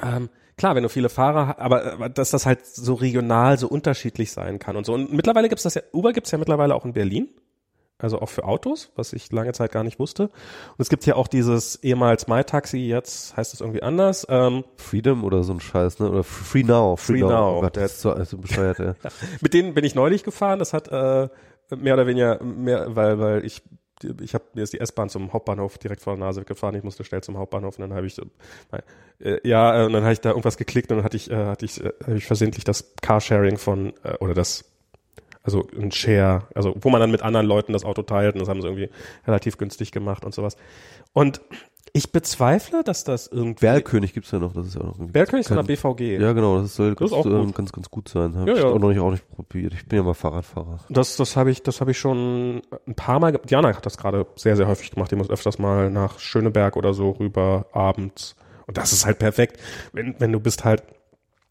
ähm, klar, wenn du viele Fahrer, aber, aber dass das halt so regional so unterschiedlich sein kann und so. Und mittlerweile gibt's das ja, Uber gibt's ja mittlerweile auch in Berlin. Also auch für Autos, was ich lange Zeit gar nicht wusste. Und es gibt ja auch dieses ehemals MyTaxi, jetzt heißt es irgendwie anders. Ähm, Freedom oder so ein Scheiß, ne? Oder Free Now. Free Now. Oh Gott, das ist so, also bescheuert, ja. [LAUGHS] mit denen bin ich neulich gefahren. Das hat äh, mehr oder weniger mehr, weil weil ich ich habe mir ist die S-Bahn zum Hauptbahnhof direkt vor der Nase gefahren. Ich musste schnell zum Hauptbahnhof und dann habe ich so, äh, ja äh, und dann habe ich da irgendwas geklickt und dann hatte ich äh, hatte ich äh, habe ich versehentlich das Carsharing von äh, oder das also ein Share, also wo man dann mit anderen Leuten das Auto teilt und das haben sie irgendwie relativ günstig gemacht und sowas. Und ich bezweifle, dass das irgendwie Bergkönig gibt's ja noch, das ist ja auch noch irgendwie. Bergkönig von kein- der BVG. Ja, genau, das soll Das ist ganz, auch ähm, gut. ganz, ganz gut sein. Hab Ja, ich ja. auch noch nicht, auch nicht probiert. Ich bin ja mal Fahrradfahrer. Das, das habe ich, das habe ich schon ein paar Mal. Diana hat das gerade sehr, sehr häufig gemacht. Die muss öfters mal nach Schöneberg oder so rüber abends. Und das ist halt perfekt, wenn, wenn du bist halt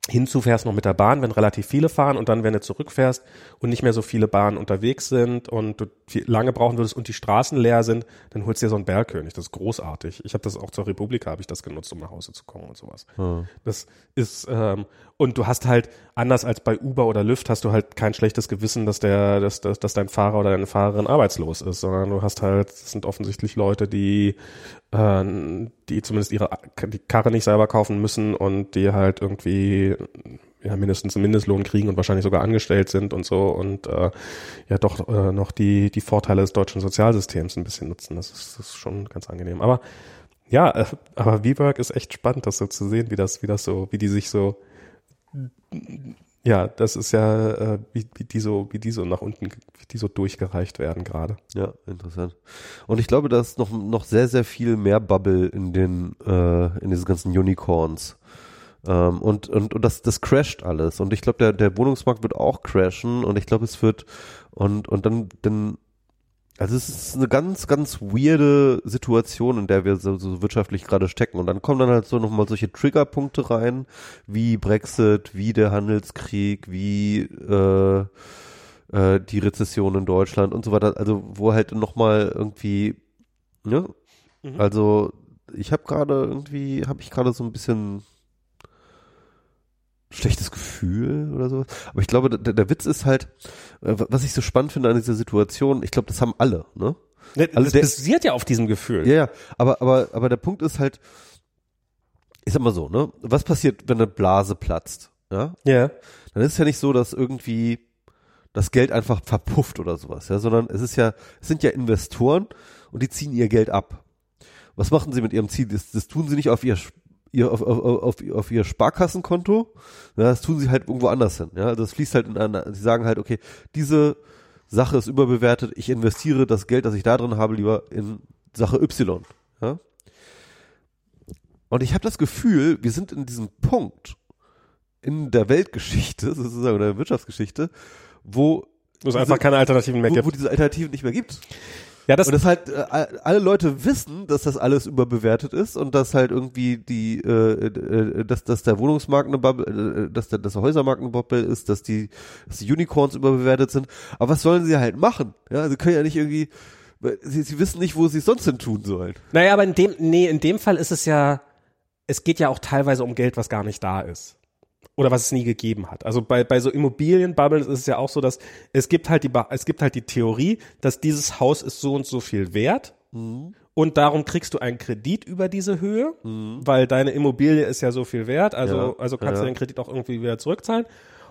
hinzufährst noch mit der Bahn, wenn relativ viele fahren und dann, wenn du zurückfährst und nicht mehr so viele Bahnen unterwegs sind und du lange brauchen würdest und die Straßen leer sind, dann holst du dir so einen Bergkönig. Das ist großartig. Ich habe das auch zur Republika habe ich das genutzt, um nach Hause zu kommen und sowas. Ja. Das ist ähm, und du hast halt anders als bei Uber oder Lyft hast du halt kein schlechtes Gewissen, dass der, dass, dass, dass dein Fahrer oder deine Fahrerin arbeitslos ist, sondern du hast halt, das sind offensichtlich Leute, die äh, die zumindest ihre die Karre nicht selber kaufen müssen und die halt irgendwie ja mindestens einen Mindestlohn kriegen und wahrscheinlich sogar angestellt sind und so und äh, ja doch äh, noch die die Vorteile des deutschen Sozialsystems ein bisschen nutzen. Das ist, das ist schon ganz angenehm. Aber ja, äh, aber WeWork ist echt spannend, das so zu sehen, wie das, wie das so, wie die sich so, ja, das ist ja, äh, wie, wie die so, wie die so nach unten, wie die so durchgereicht werden gerade. Ja, interessant. Und ich glaube, da ist noch, noch sehr, sehr viel mehr Bubble in den, äh, in diesen ganzen Unicorns. Ähm, und, und, und das, das crasht alles. Und ich glaube, der, der Wohnungsmarkt wird auch crashen und ich glaube, es wird, und, und dann, dann, also es ist eine ganz, ganz weirde Situation, in der wir so, so wirtschaftlich gerade stecken. Und dann kommen dann halt so nochmal solche Triggerpunkte rein, wie Brexit, wie der Handelskrieg, wie äh, äh, die Rezession in Deutschland und so weiter. Also wo halt nochmal irgendwie, ne? Mhm. Also ich habe gerade irgendwie, habe ich gerade so ein bisschen schlechtes Gefühl oder so. Aber ich glaube, der, der Witz ist halt, äh, was ich so spannend finde an dieser Situation, ich glaube, das haben alle, ne? Ne, Also das der- basiert ja auf diesem Gefühl. Ja, ja, aber, aber, aber der Punkt ist halt, ich sag mal so, ne? Was passiert, wenn eine Blase platzt? Ja? Ja. Dann ist es ja nicht so, dass irgendwie das Geld einfach verpufft oder sowas, ja, sondern es ist ja, es sind ja Investoren und die ziehen ihr Geld ab. Was machen sie mit ihrem Ziel? Das, das tun sie nicht auf ihr, ihr auf, auf, auf, auf ihr Sparkassenkonto, ja, das tun sie halt irgendwo anders hin. Ja, also das fließt halt in einer, sie sagen halt, okay, diese Sache ist überbewertet, ich investiere das Geld, das ich da drin habe, lieber in Sache Y. Ja? Und ich habe das Gefühl, wir sind in diesem Punkt in der Weltgeschichte, [LAUGHS] sozusagen, oder der Wirtschaftsgeschichte, wo Wo es einfach keine Alternativen mehr wo, gibt. wo diese Alternativen nicht mehr gibt. Ja, das, Und das halt äh, alle Leute wissen, dass das alles überbewertet ist und dass halt irgendwie die, äh, äh, dass, dass der Wohnungsmarkt eine Bubble, äh, dass der, dass der Häusermarkt eine Bubble ist, dass die, dass die Unicorns überbewertet sind. Aber was sollen sie halt machen? Ja, sie können ja nicht irgendwie, sie, sie wissen nicht, wo sie es sonst hin tun sollen. naja, aber in dem, nee, in dem Fall ist es ja, es geht ja auch teilweise um Geld, was gar nicht da ist. Oder was es nie gegeben hat. Also bei, bei so Immobilienbubbles ist es ja auch so, dass es gibt halt die, es gibt halt die Theorie, dass dieses Haus ist so und so viel wert. Und darum kriegst du einen Kredit über diese Höhe, weil deine Immobilie ist ja so viel wert, also, Ja, also kannst ja. du den Kredit auch irgendwie wieder zurückzahlen.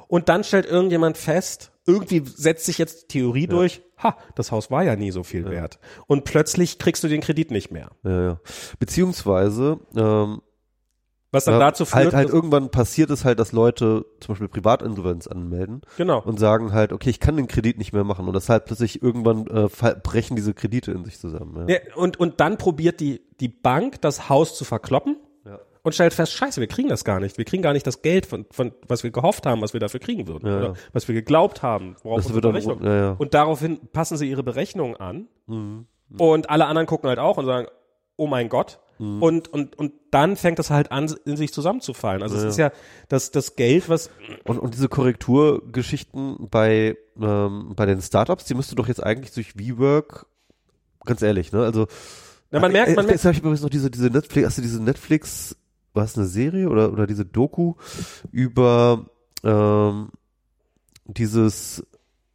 Und dann stellt irgendjemand fest, irgendwie setzt sich jetzt die Theorie durch, ha, das Haus war ja nie so viel wert. Und plötzlich kriegst du den Kredit nicht mehr. Ja, ja. Beziehungsweise, ähm, Was dann ja, dazu führt, halt, halt irgendwann passiert es halt, dass Leute zum Beispiel Privatinsolvenz anmelden genau. und sagen halt, okay, ich kann den Kredit nicht mehr machen und deshalb plötzlich irgendwann äh, brechen diese Kredite in sich zusammen. Ja. Ja, und, und dann probiert die, die Bank, das Haus zu verkloppen Ja. und stellt fest, scheiße, wir kriegen das gar nicht. Wir kriegen gar nicht das Geld, von, von was wir gehofft haben, was wir dafür kriegen würden. Oder was wir geglaubt haben, worauf Das unsere dann, Berechnung. ja. Und daraufhin passen sie ihre Berechnungen an. Mhm. Und alle anderen gucken halt auch und sagen, oh mein Gott. Mhm. Und, und, und dann fängt es halt an, in sich zusammenzufallen. Also es ist ja das, das Geld, was, Und, und diese Korrekturgeschichten bei, ähm, bei den Startups, die müsste doch jetzt eigentlich durch WeWork, ganz ehrlich, ne? Also na, man merkt, man äh, merkt, Jetzt habe ich übrigens noch diese, diese Netflix, hast du diese Netflix, war es eine Serie oder, oder diese Doku über ähm, dieses,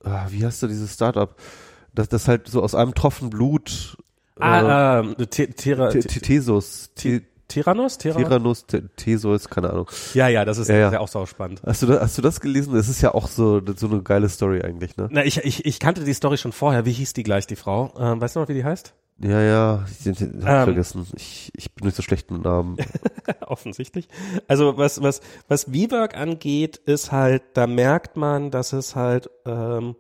ah, wie heißt du, dieses Startup, das, das halt so aus einem Tropfen Blut äh, ah, ähm, Tesos, Te- Tyrannos? Tyrannos? Theseus, keine Ahnung. Ja, ja, das ist Ja, ja. ja auch sau spannend. Hast du, das, hast du das gelesen? Das ist ja auch so, so eine geile Story eigentlich, ne? Na, ich, ich, ich kannte die Story schon vorher. Wie hieß die gleich, die Frau? Ähm, weißt du noch, wie die heißt? Ja, ja, ich, ich, ich hab Ähm. vergessen. Ich, ich bin nicht so schlecht mit Namen. [LAUGHS] Offensichtlich. Also was, was, was WeWork angeht, ist halt, da merkt man, dass es halt ähm,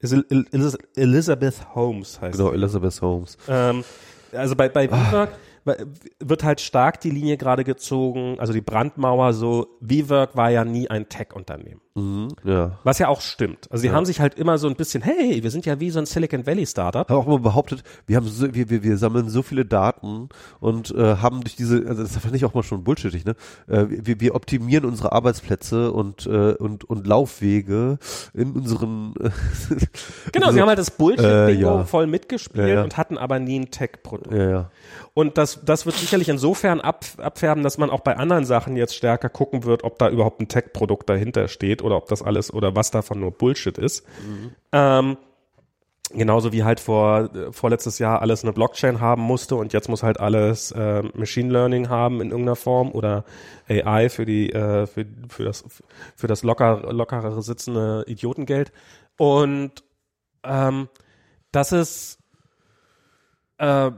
Elizabeth Holmes heißt. genau, Elizabeth Holmes. Ähm, also bei, bei WeWork wa- wird halt stark die Linie gerade gezogen, also die Brandmauer so, WeWork war ja nie ein Tech-Unternehmen. Mhm, ja. Was ja auch stimmt. Also die haben sich halt immer so ein bisschen, hey, wir sind ja wie so ein Silicon Valley Startup. Habe auch immer behauptet, wir haben so, wir, wir, wir sammeln so viele Daten und äh, haben durch diese, also das fand ich auch mal schon bullshittig, ne? Äh, wir, wir optimieren unsere Arbeitsplätze und äh, und und Laufwege in unseren äh, [LAUGHS] Genau, also, sie haben halt das Bullshit-Bingo äh, ja. voll mitgespielt Ja, ja. und hatten aber nie ein Tech-Produkt. ja, ja. Und das, das wird sicherlich insofern ab, abfärben, dass man auch bei anderen Sachen jetzt stärker gucken wird, ob da überhaupt ein Tech-Produkt dahinter steht oder ob das alles oder was davon nur Bullshit ist. Ähm, genauso wie halt vor äh, vorletztes Jahr alles eine Blockchain haben musste und jetzt muss halt alles äh, Machine Learning haben in irgendeiner Form oder AI für die äh, für, für das für das locker lockerere sitzende Idiotengeld und ähm, das ist äh,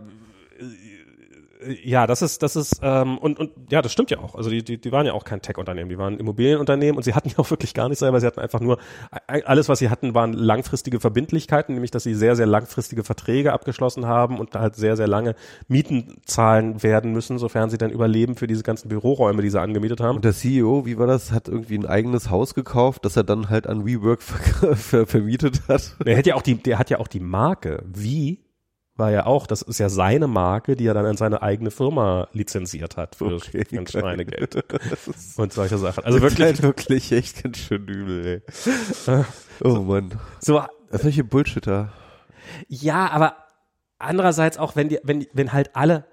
ja, das ist, das ist, ähm, und, und ja, das stimmt ja auch. Also die, die, die waren ja auch kein Tech-Unternehmen, die waren Immobilienunternehmen und sie hatten ja auch wirklich gar nichts selber. Sie hatten einfach nur, alles, was sie hatten, waren langfristige Verbindlichkeiten, nämlich dass sie sehr, sehr langfristige Verträge abgeschlossen haben und halt sehr, sehr lange Mieten zahlen werden müssen, sofern sie dann überleben für diese ganzen Büroräume, die sie angemietet haben. Und der CEO, wie war das, hat irgendwie ein eigenes Haus gekauft, das er dann halt an WeWork [LAUGHS] ver ver vermietet hat. Der hat ja auch die, der hat ja auch die Marke. Wie war ja auch, das ist ja seine Marke, die er dann an seine eigene Firma lizenziert hat für, Okay, geil. Schweinegeld [LAUGHS] und solche Sachen. Also Also wirklich wirklich, wirklich echt ganz schön übel, ey. [LAUGHS] Oh Mann. so, Solche Bullshitter. ja, aber andererseits auch, wenn die, wenn, wenn halt alle,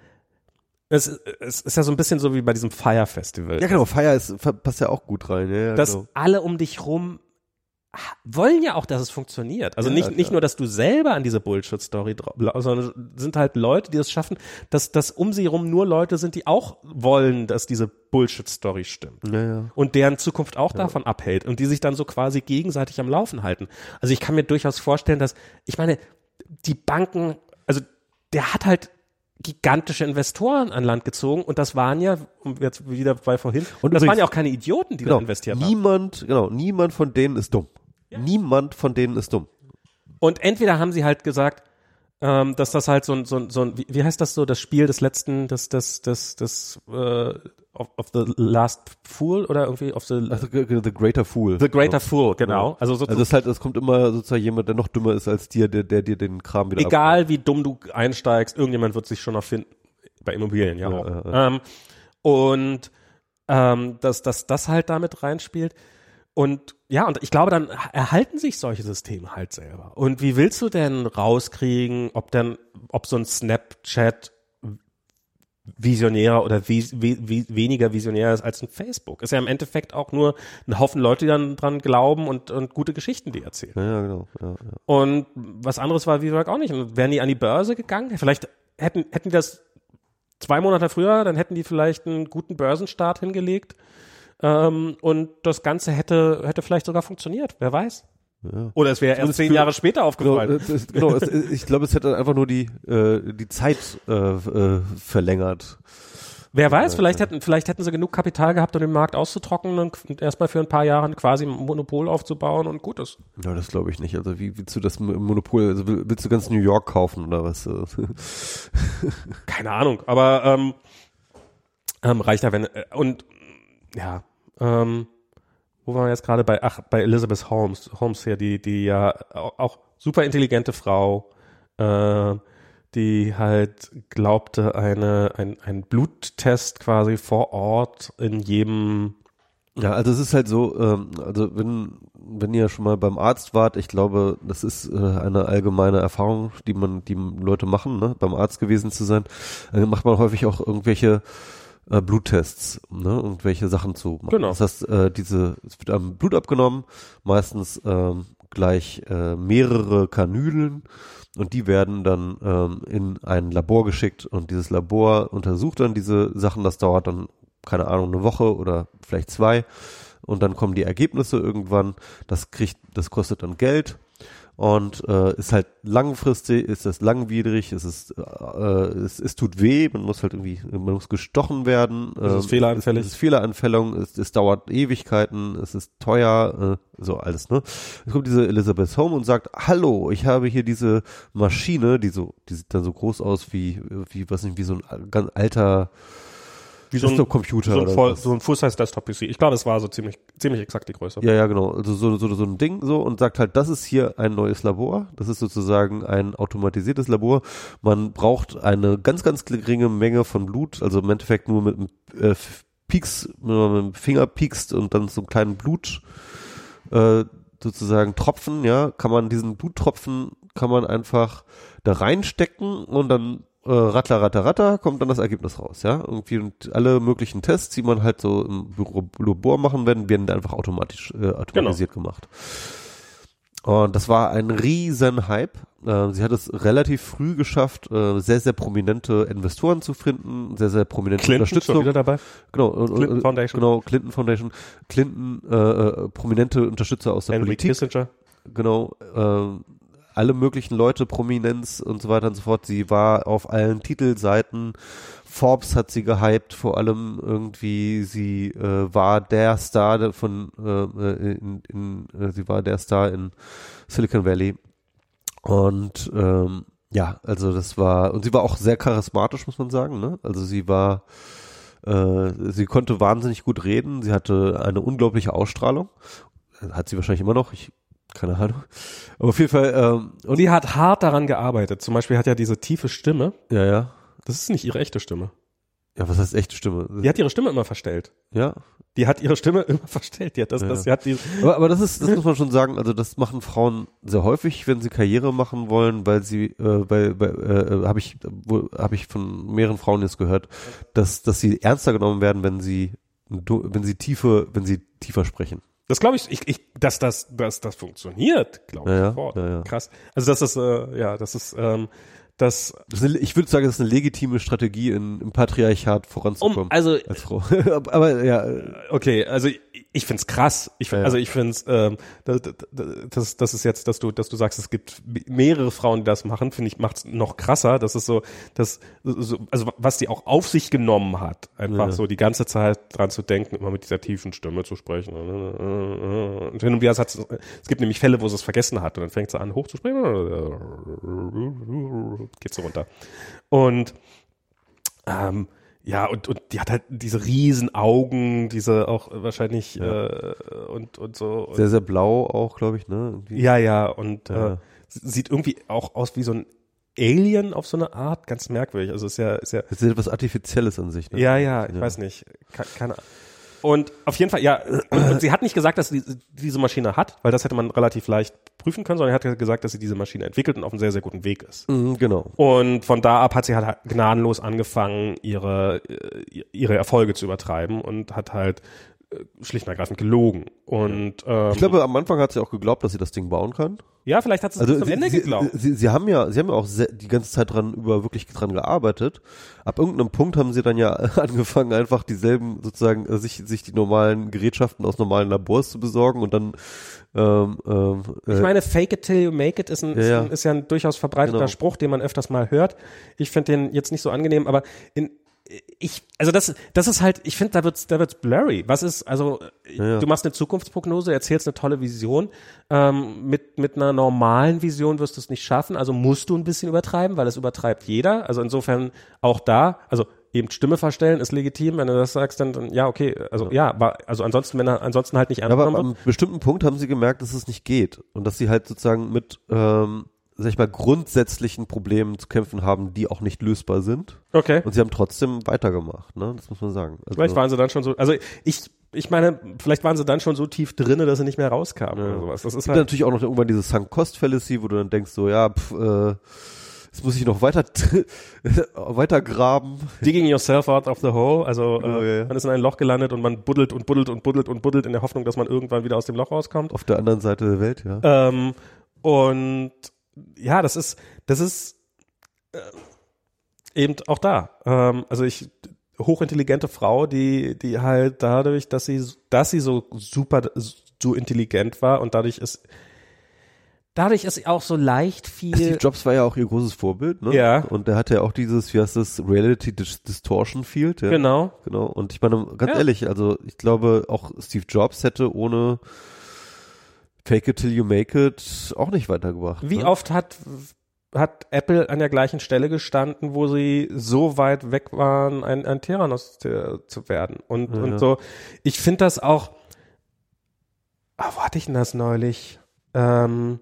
es, es ist ja so ein bisschen so wie bei diesem Fire Festival, Ja genau, Fire ist, passt ja auch gut rein. Ja, ja, dass genau. alle um dich rum wollen ja auch, dass es funktioniert. Also Ja, nicht, nicht nur, dass du selber an diese Bullshit-Story glaubst, sondern sind halt Leute, die es schaffen, dass, dass um sie herum nur Leute sind, die auch wollen, dass diese Bullshit-Story stimmt. Ja, ja. Und deren Zukunft auch davon abhält und die sich dann so quasi gegenseitig am Laufen halten. Also ich kann mir durchaus vorstellen, dass, ich meine, die Banken, also der hat halt gigantische Investoren an Land gezogen und das waren ja, jetzt wieder bei vorhin, und das übrigens- waren ja auch keine Idioten, die da Genau. investiert haben. Niemand, genau, niemand von denen ist dumm. Niemand von denen ist dumm. Und entweder haben sie halt gesagt, ähm, dass das halt so ein, so ein, so ein wie, wie heißt das so, das Spiel des letzten, das, das, das, das, äh, of, of the Last Fool oder irgendwie of the, Also, g- the Greater Fool. the Greater So. Fool, genau. Ja. Also, so, Also es ist halt, es kommt immer sozusagen jemand, der noch dümmer ist als dir, der, der dir den Kram wieder egal wie dumm du einsteigst, irgendjemand wird sich schon noch finden. Bei Immobilien, ja. Ja, auch. ja, Ähm, und ähm, dass, dass das halt damit reinspielt. Und ja, und ich glaube, dann erhalten sich solche Systeme halt selber. Und wie willst du denn rauskriegen, ob denn, ob so ein Snapchat visionärer oder wie, weniger visionär ist als ein Facebook? Ist ja im Endeffekt auch nur ein Haufen Leute, die dann dran glauben und, und gute Geschichten, die erzählen. Ja, genau. Ja, ja. Und was anderes war, wie gesagt, auch nicht. Und wären die an die Börse gegangen? Vielleicht hätten, hätten die das zwei Monate früher, dann hätten die vielleicht einen guten Börsenstart hingelegt. Ähm, und das Ganze hätte, hätte vielleicht sogar funktioniert. Wer weiß? Ja. Oder es wäre erst zehn für- Jahre später Genau, aufgefallen. es, genau es, ich glaube, es hätte einfach nur die, äh, die Zeit äh, äh, verlängert. Wer weiß, vielleicht hätten, vielleicht hätten sie genug Kapital gehabt, um den Markt auszutrocknen und erstmal für ein paar Jahre quasi ein Monopol aufzubauen und gut ist. Ja, das glaube ich nicht. Also wie willst du das Mo- Monopol, also will- willst du ganz New York kaufen oder was? Keine Ahnung, aber ähm, ähm, reicht ja, wenn äh, und ja, ähm, wo waren wir jetzt gerade bei ach bei Elizabeth Holmes, Holmes hier, die die ja auch, super intelligente Frau, äh, die halt glaubte eine ein ein Bluttest quasi vor Ort in jedem Ja, also es ist halt so, ähm, also wenn, wenn ihr schon mal beim Arzt wart, ich glaube, das ist äh, eine allgemeine Erfahrung, die man, die Leute machen, ne, beim Arzt gewesen zu sein, äh, macht man häufig auch irgendwelche äh, Bluttests, ne, irgendwelche Sachen zu machen. Genau. Das heißt, äh, diese, es wird einem Blut abgenommen, meistens ähm, gleich äh, mehrere Kanülen und die werden dann ähm, in ein Labor geschickt und dieses Labor untersucht dann diese Sachen, das dauert dann keine Ahnung, eine Woche oder vielleicht zwei. Und dann kommen die Ergebnisse irgendwann. Das kriegt, das kostet dann Geld und äh, ist halt langfristig, ist das langwidrig, es ist, äh, es, es tut weh, man muss halt irgendwie, man muss gestochen werden. Es ist ähm, fehleranfällig. Es ist Fehleranfällung, es, es dauert Ewigkeiten, es ist teuer, äh, so alles, ne? Es kommt diese Elizabeth Home und sagt, hallo, ich habe hier diese Maschine, die so, die sieht dann so groß aus wie, wie, was nicht, wie so ein ganz alter wie so ein, Desktop-Computer so ein, voll, so ein Full-Size-Desktop-PC. Ich glaube, es war so ziemlich ziemlich exakt die Größe. Ja, ja, genau. Also so, so, so ein Ding so und sagt halt, das ist hier ein neues Labor. Das ist sozusagen ein automatisiertes Labor. Man braucht eine ganz, ganz geringe Menge von Blut, also im Endeffekt nur mit einem äh, Pieks, wenn man mit dem Finger piekst und dann so einen kleinen Blut äh, sozusagen Tropfen, ja, kann man diesen Bluttropfen kann man einfach da reinstecken und dann äh, ratter, ratter, ratter, kommt dann das Ergebnis raus, ja. Irgendwie und alle möglichen Tests, die man halt so im Büro, Labor machen werden, werden da einfach automatisch äh, automatisiert gemacht. Und das war ein riesen Hype. Äh, sie hat es relativ früh geschafft, äh, sehr, sehr prominente Investoren zu finden, sehr, sehr prominente Clinton schon Unterstützung. wieder dabei. Genau, und- Clinton und- Foundation. Genau, Clinton Foundation. Clinton, äh, äh, prominente Unterstützer aus der Henry Politik Kissinger. genau, äh, alle möglichen Leute, Prominenz und so weiter und so fort. Sie war auf allen Titelseiten. Forbes hat sie gehypt, vor allem irgendwie, sie äh, war der Star von, äh, in, in, äh, sie war der Star in Silicon Valley. Und ähm, ja, also das war, und sie war auch sehr charismatisch, muss man sagen, ne? Also sie war, äh, sie konnte wahnsinnig gut reden, sie hatte eine unglaubliche Ausstrahlung. Hat sie wahrscheinlich immer noch, ich, keine Ahnung. Aber auf jeden Fall, ähm, Und sie hat hart daran gearbeitet. Zum Beispiel hat ja diese tiefe Stimme. ja, ja. Das ist nicht ihre echte Stimme. Ja, was heißt echte Stimme? Die hat ihre Stimme immer verstellt. ja. Die hat ihre Stimme immer [LAUGHS] verstellt. Die hat das, Ja. das, die hat die, Aber, aber das ist, das muss man schon sagen, also das machen Frauen sehr häufig, wenn sie Karriere machen wollen, weil sie, äh, weil, weil äh, habe ich, habe ich von mehreren Frauen jetzt gehört, dass, dass sie ernster genommen werden, wenn sie, wenn sie tiefe, wenn sie tiefer sprechen. Das glaube ich, ich, ich, dass das, dass das funktioniert, glaube ich Ja, sofort. ja, ja. Krass. Also das ist, äh, ja, das ist, ähm, dass Das ist eine, ich würde sagen, das ist eine legitime Strategie, in, im Patriarchat voranzukommen. um, also als Frau. [LAUGHS] Aber ja, äh, okay, also ich, ich find's krass. Ich find, Ja, ja. also ich find's, ähm, das, das, das ist jetzt, dass du, dass du sagst, es gibt mehrere Frauen, die das machen, finde ich, macht's noch krasser. Das ist so, das, so, also was die auch auf sich genommen hat, einfach Ja. so die ganze Zeit dran zu denken, immer mit dieser tiefen Stimme zu sprechen. Und hin und wieder hat es gibt nämlich Fälle, wo sie es vergessen hat und dann fängt sie an hochzusprechen, geht so runter. Und ähm, ja, und, und die hat halt diese riesen Augen, diese auch wahrscheinlich äh, und, und so. Und, sehr, sehr blau auch, glaube ich, ne? Irgendwie. ja, ja, und Ja. Äh, sieht irgendwie auch aus wie so ein Alien auf so eine Art, ganz merkwürdig. Also ist ja, ist ja, Das ist etwas Artifizielles an sich, ne? ja, ja, ich Ja. weiß nicht, Ke- keine Ahnung. Und auf jeden Fall, ja, und, und sie hat nicht gesagt, dass sie diese, Maschine hat, weil das hätte man relativ leicht prüfen können, sondern er hat gesagt, dass sie diese Maschine entwickelt und auf einem sehr, sehr guten Weg ist. Mhm, genau. Und von da ab hat sie halt gnadenlos angefangen, ihre, ihre Erfolge zu übertreiben und hat halt schlicht und ergreifend gelogen. Und ähm, Ich glaube, am Anfang hat sie auch geglaubt, dass sie das Ding bauen kann. ja, vielleicht hat sie es Also bis zum sie, Ende sie, geglaubt. Sie, sie haben ja, sie haben ja auch sehr, die ganze Zeit dran über wirklich dran gearbeitet. Ab irgendeinem Punkt haben sie dann ja [LAUGHS] angefangen, einfach dieselben sozusagen äh, sich sich die normalen Gerätschaften aus normalen Labors zu besorgen und dann ähm, ähm, Ich äh, meine, fake it till you make it ist, ein, Ja, ist, ja. ein, ist ja ein durchaus verbreiteter Genau. Spruch, den man öfters mal hört. Ich finde den jetzt nicht so angenehm, aber in, ich, also das, das ist halt, ich finde, da wird's, da wird's blurry. Was ist, also, ja. du machst eine Zukunftsprognose, erzählst eine tolle Vision, ähm, mit, mit einer normalen Vision wirst du es nicht schaffen, also musst du ein bisschen übertreiben, weil das übertreibt jeder. Also insofern auch da, also eben Stimme verstellen ist legitim, wenn du das sagst, dann, dann ja, okay, also ja, aber, also ansonsten, wenn er ansonsten halt nicht ernst aber genommen am bestimmten Punkt haben sie gemerkt, dass es nicht geht und dass sie halt sozusagen mit ähm, sag ich mal grundsätzlichen Problemen zu kämpfen haben, die auch nicht lösbar sind. Okay. Und sie haben trotzdem weitergemacht, ne? Das muss man sagen. Also, Vielleicht waren sie dann schon so, also ich, ich meine, vielleicht waren sie dann schon so tief drinne, dass sie nicht mehr rauskamen oder sowas. Das ist Es gibt halt, natürlich auch noch irgendwann diese Sunk Cost Fallacy, wo du dann denkst so, ja, pf, äh, jetzt muss ich noch weiter [LAUGHS] weiter graben. digging yourself out of the hole. Also äh, ja, ja. man ist in ein Loch gelandet und man buddelt und buddelt und buddelt und buddelt in der Hoffnung, dass man irgendwann wieder aus dem Loch rauskommt. Auf der anderen Seite der Welt, ja. Ähm, und ja, das ist, das ist äh, eben auch da. Ähm, also ich hochintelligente Frau, die, die halt dadurch, dass sie, dass sie so super, so intelligent war und dadurch ist, dadurch ist auch so leicht Steve viel. Jobs war ja auch ihr großes Vorbild, ne? Ja. Und der hatte ja auch dieses, wie heißt das, Reality Dis Distortion Field, ja. Genau. Genau. Und ich meine, ganz Ja. ehrlich, also ich glaube, auch Steve Jobs hätte ohne Fake it till you make it auch nicht weitergebracht. Wie ne? oft hat, hat Apple an der gleichen Stelle gestanden, wo sie so weit weg waren, ein, ein Tyrannos zu, zu werden? Und, Ja. und so, ich finde das auch, ah, wo hatte ich denn das neulich? Ähm,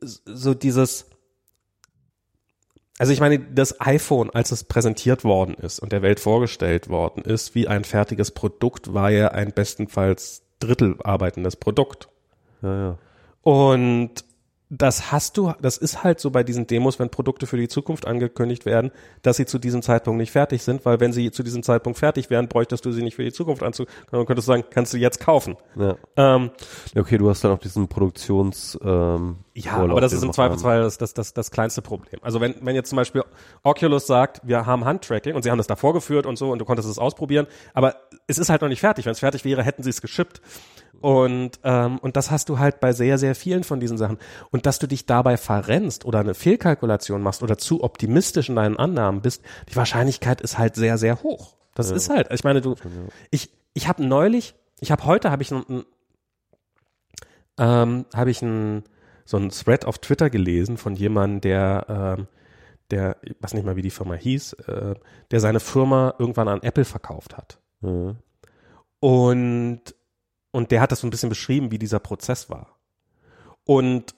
so dieses, also ich meine, das iPhone, als es präsentiert worden ist und der Welt vorgestellt worden ist, wie ein fertiges Produkt, war ja ein bestenfalls Drittel arbeitendes Produkt. Ja, ja. Und das hast du, das ist halt so bei diesen Demos, wenn Produkte für die Zukunft angekündigt werden, dass sie zu diesem Zeitpunkt nicht fertig sind, weil wenn sie zu diesem Zeitpunkt fertig wären, bräuchtest du sie nicht für die Zukunft anzu, dann könntest du sagen, kannst du jetzt kaufen. ja. Ähm, Okay, du hast dann auch diesen Produktions ähm, ja, Vorlauf, aber das ist im. Zweifelsfall das, das, das, das kleinste Problem. Also wenn, wenn jetzt zum Beispiel Oculus sagt, wir haben Handtracking und sie haben das da vorgeführt und so und du konntest es ausprobieren, aber es ist halt noch nicht fertig. Wenn es fertig wäre, hätten sie es geschippt. Und, ähm, und das hast du halt bei sehr, sehr vielen von diesen Sachen. Und dass du dich dabei verrennst oder eine Fehlkalkulation machst oder zu optimistisch in deinen Annahmen bist, die Wahrscheinlichkeit ist halt sehr, sehr hoch. Das ist halt, ich meine, du, ich, ich habe neulich, ich habe heute, habe ich ein, ein ähm, habe ich ein, so ein Thread auf Twitter gelesen von jemandem, der, ähm, der, ich weiß nicht mal, wie die Firma hieß, äh, der seine Firma irgendwann an Apple verkauft hat. Ja. Und, und der hat das so ein bisschen beschrieben, wie dieser Prozess war. Und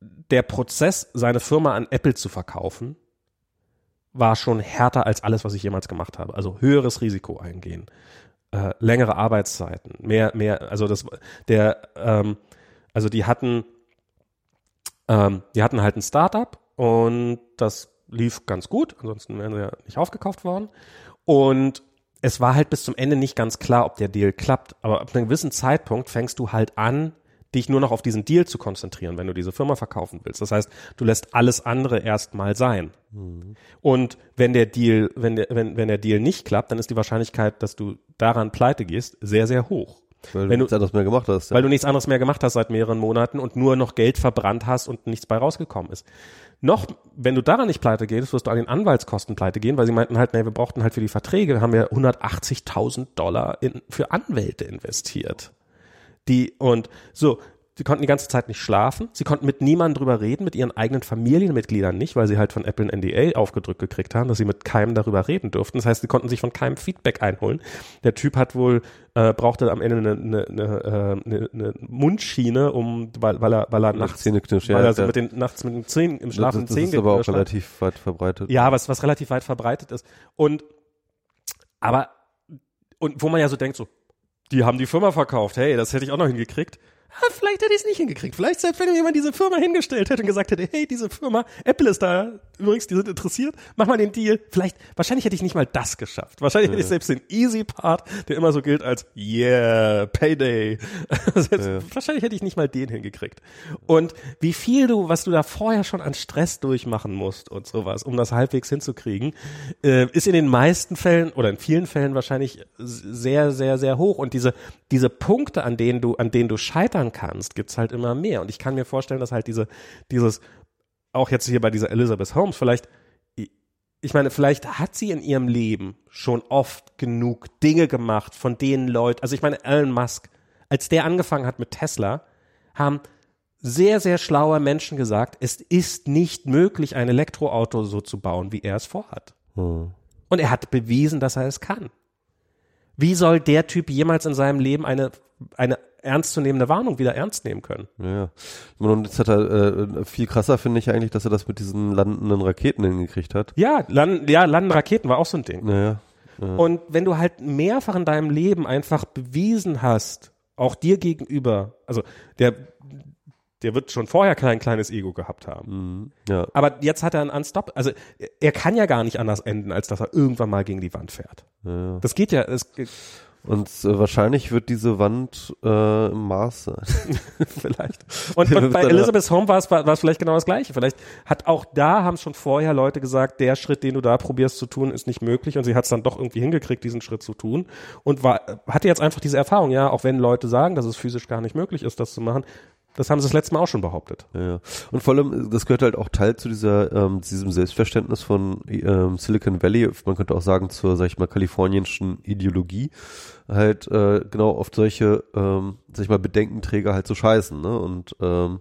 der Prozess, seine Firma an Apple zu verkaufen, war schon härter als alles, was ich jemals gemacht habe. Also höheres Risiko eingehen, äh, längere Arbeitszeiten, mehr, mehr, also das, der, ähm, also die hatten, ähm, die hatten halt ein Startup und das lief ganz gut, ansonsten wären sie ja nicht aufgekauft worden. Und es war halt bis zum Ende nicht ganz klar, ob der Deal klappt. Aber ab einem gewissen Zeitpunkt fängst du halt an, dich nur noch auf diesen Deal zu konzentrieren, wenn du diese Firma verkaufen willst. Das heißt, du lässt alles andere erstmal sein. Mhm. Und wenn der Deal, wenn der, wenn, wenn der Deal nicht klappt, dann ist die Wahrscheinlichkeit, dass du daran pleite gehst, sehr, sehr hoch. Weil Wenn du du- nichts anderes mehr gemacht hast. Weil du nichts anderes mehr gemacht hast seit mehreren Monaten und nur noch Geld verbrannt hast und nichts bei rausgekommen ist. Noch, wenn du daran nicht pleite gehst, wirst du an den Anwaltskosten pleite gehen, weil sie meinten halt, nee, wir brauchten halt für die Verträge, haben wir 180.000 Dollar in, für Anwälte investiert. Die, und so, sie konnten die ganze Zeit nicht schlafen, sie konnten mit niemandem drüber reden, mit ihren eigenen Familienmitgliedern nicht, weil sie halt von Apple ein NDA aufgedrückt gekriegt haben, dass sie mit keinem darüber reden durften. Das heißt, sie konnten sich von keinem Feedback einholen. Der Typ hat wohl, äh, brauchte am Ende eine, eine, eine, äh, eine, Mundschiene, um, weil, weil er, weil er nachts, weil er so mit den, nachts mit den Zähnen im das, Schlaf das, mit das den ist Zähnen aber auch relativ weit verbreitet. Ja, was, was relativ weit verbreitet ist. Und, aber, und wo man ja so denkt, so, die haben die Firma verkauft, hey, das hätte ich auch noch hingekriegt. Ah, vielleicht hätte ich es nicht hingekriegt. Vielleicht selbst wenn jemand diese Firma hingestellt hätte und gesagt hätte, hey, diese Firma, Apple ist da, übrigens, die sind interessiert, mach mal den Deal. Vielleicht, wahrscheinlich hätte ich nicht mal das geschafft. Wahrscheinlich hätte ich selbst den Easy Part, der immer so gilt als, yeah, Payday. [LAUGHS] selbst, Wahrscheinlich hätte ich nicht mal den hingekriegt. Und wie viel du, was du da vorher schon an Stress durchmachen musst und sowas, um das halbwegs hinzukriegen, äh, ist in den meisten Fällen oder in vielen Fällen wahrscheinlich sehr, sehr, sehr hoch. Und diese, diese Punkte, an denen du, an denen du scheitern kannst, gibt's halt immer mehr. Und ich kann mir vorstellen, dass halt diese, dieses, auch jetzt hier bei dieser Elizabeth Holmes, vielleicht, ich meine, vielleicht hat sie in ihrem Leben schon oft genug Dinge gemacht, von denen Leute, also ich meine, Elon Musk, als der angefangen hat mit Tesla, haben sehr, sehr schlaue Menschen gesagt, es ist nicht möglich, ein Elektroauto so zu bauen, wie er es vorhat. Hm. Und er hat bewiesen, dass er es kann. Wie soll der Typ jemals in seinem Leben eine, eine ernstzunehmende Warnung wieder ernst nehmen können? Ja, ja. Und jetzt hat er, äh, viel krasser finde ich eigentlich, dass er das mit diesen landenden Raketen hingekriegt hat. Ja, landen, ja, landen Raketen war auch so ein Ding. Naja. Und wenn du halt mehrfach in deinem Leben einfach bewiesen hast, auch dir gegenüber, also der, der wird schon vorher kein kleines Ego gehabt haben. Mhm. Ja. Aber jetzt hat er einen Unstop, also er- kann ja gar nicht anders enden, als dass er irgendwann mal gegen die Wand fährt. ja. Das geht ja, es, Und äh, wahrscheinlich wird diese Wand äh, im Mars sein. [LAUGHS] vielleicht. [LAUGHS] Und, und bei Elizabeth Home war es, war, war es vielleicht genau das Gleiche. Vielleicht hat auch da haben schon vorher Leute gesagt, der Schritt, den du da probierst zu tun, ist nicht möglich. Und sie hat es dann doch irgendwie hingekriegt, diesen Schritt zu tun. Und war, hatte jetzt einfach diese Erfahrung, ja, auch wenn Leute sagen, dass es physisch gar nicht möglich ist, das zu machen. Das haben sie das letzte Mal auch schon behauptet. Ja, ja. Und vor allem, das gehört halt auch Teil zu dieser, ähm, diesem Selbstverständnis von ähm, Silicon Valley, man könnte auch sagen zur, sag ich mal, kalifornischen Ideologie, halt äh, genau auf solche, ähm, sag ich mal, Bedenkenträger halt zu scheißen, ne? Und ähm,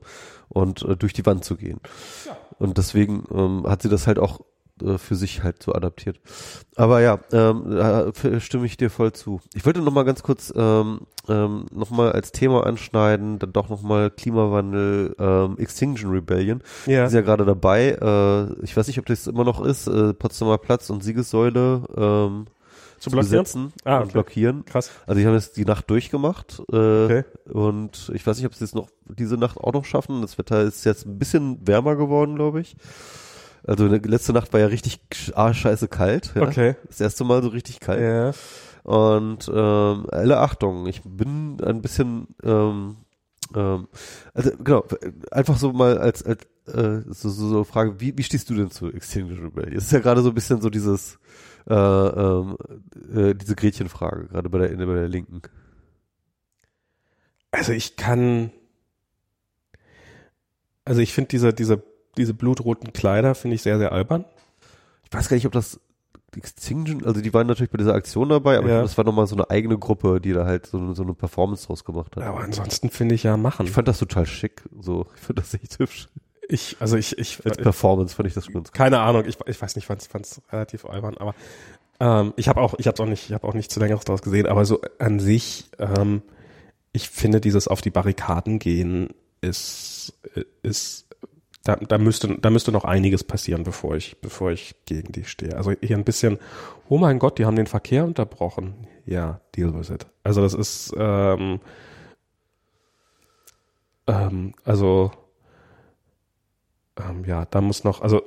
und äh, durch die Wand zu gehen. Und deswegen ähm, hat sie das halt auch äh, für sich halt so adaptiert. Aber ja, ähm, da f- stimme ich dir voll zu. Ich wollte noch mal ganz kurz ähm, ähm, noch mal als Thema anschneiden, dann doch noch mal Klimawandel, ähm, Extinction Rebellion. Ja. Ist ja gerade dabei. Äh, ich weiß nicht, ob das immer noch ist. Äh, Potsdamer Platz und Siegessäule ähm, Zu zu blockieren? besetzen Ah, und okay. blockieren. Krass. Also die haben jetzt die Nacht durchgemacht äh, Okay. und ich weiß nicht, ob sie es noch diese Nacht auch noch schaffen. Das Wetter ist jetzt ein bisschen wärmer geworden, glaube ich. Also eine, letzte Nacht war ja richtig ah, scheiße kalt. Ja? Okay. Das erste Mal so richtig kalt. Ja. Und ähm, alle Achtung, ich bin ein bisschen ähm, ähm, also genau, einfach so mal als, als äh, so, so, so Frage, wie, wie stehst du denn zu Extinction Rebellion? Es ist ja gerade so ein bisschen so dieses äh, ähm, äh, diese Gretchenfrage, gerade bei der, bei der Linken. Also ich kann, also ich finde diese, diese, diese blutroten Kleider finde ich sehr, sehr albern. Ich weiß gar nicht, ob das Extinction, also die waren natürlich bei dieser Aktion dabei, aber Ja. das war nochmal so eine eigene Gruppe, die da halt so, eine- so eine Performance draus gemacht hat. Aber ansonsten finde ich ja machen. Ich fand das total schick, so, ich finde das echt hübsch. Ich, also ich, ich, Als Performance fand ich das ganz keine Ahnung, ich, ich weiß nicht, fand es relativ albern, aber ähm, ich habe auch, ich habe auch nicht, ich habe auch nichts zu längeres daraus gesehen, aber so an sich, ähm, ich finde dieses auf die Barrikaden gehen ist, ist da, da müsste, da müsste noch einiges passieren, bevor ich, bevor ich gegen die stehe. Also hier ein bisschen, oh mein Gott, die haben den Verkehr unterbrochen. Ja, deal with it. Also das ist, ähm, ähm, also ähm, ja, da muss noch, also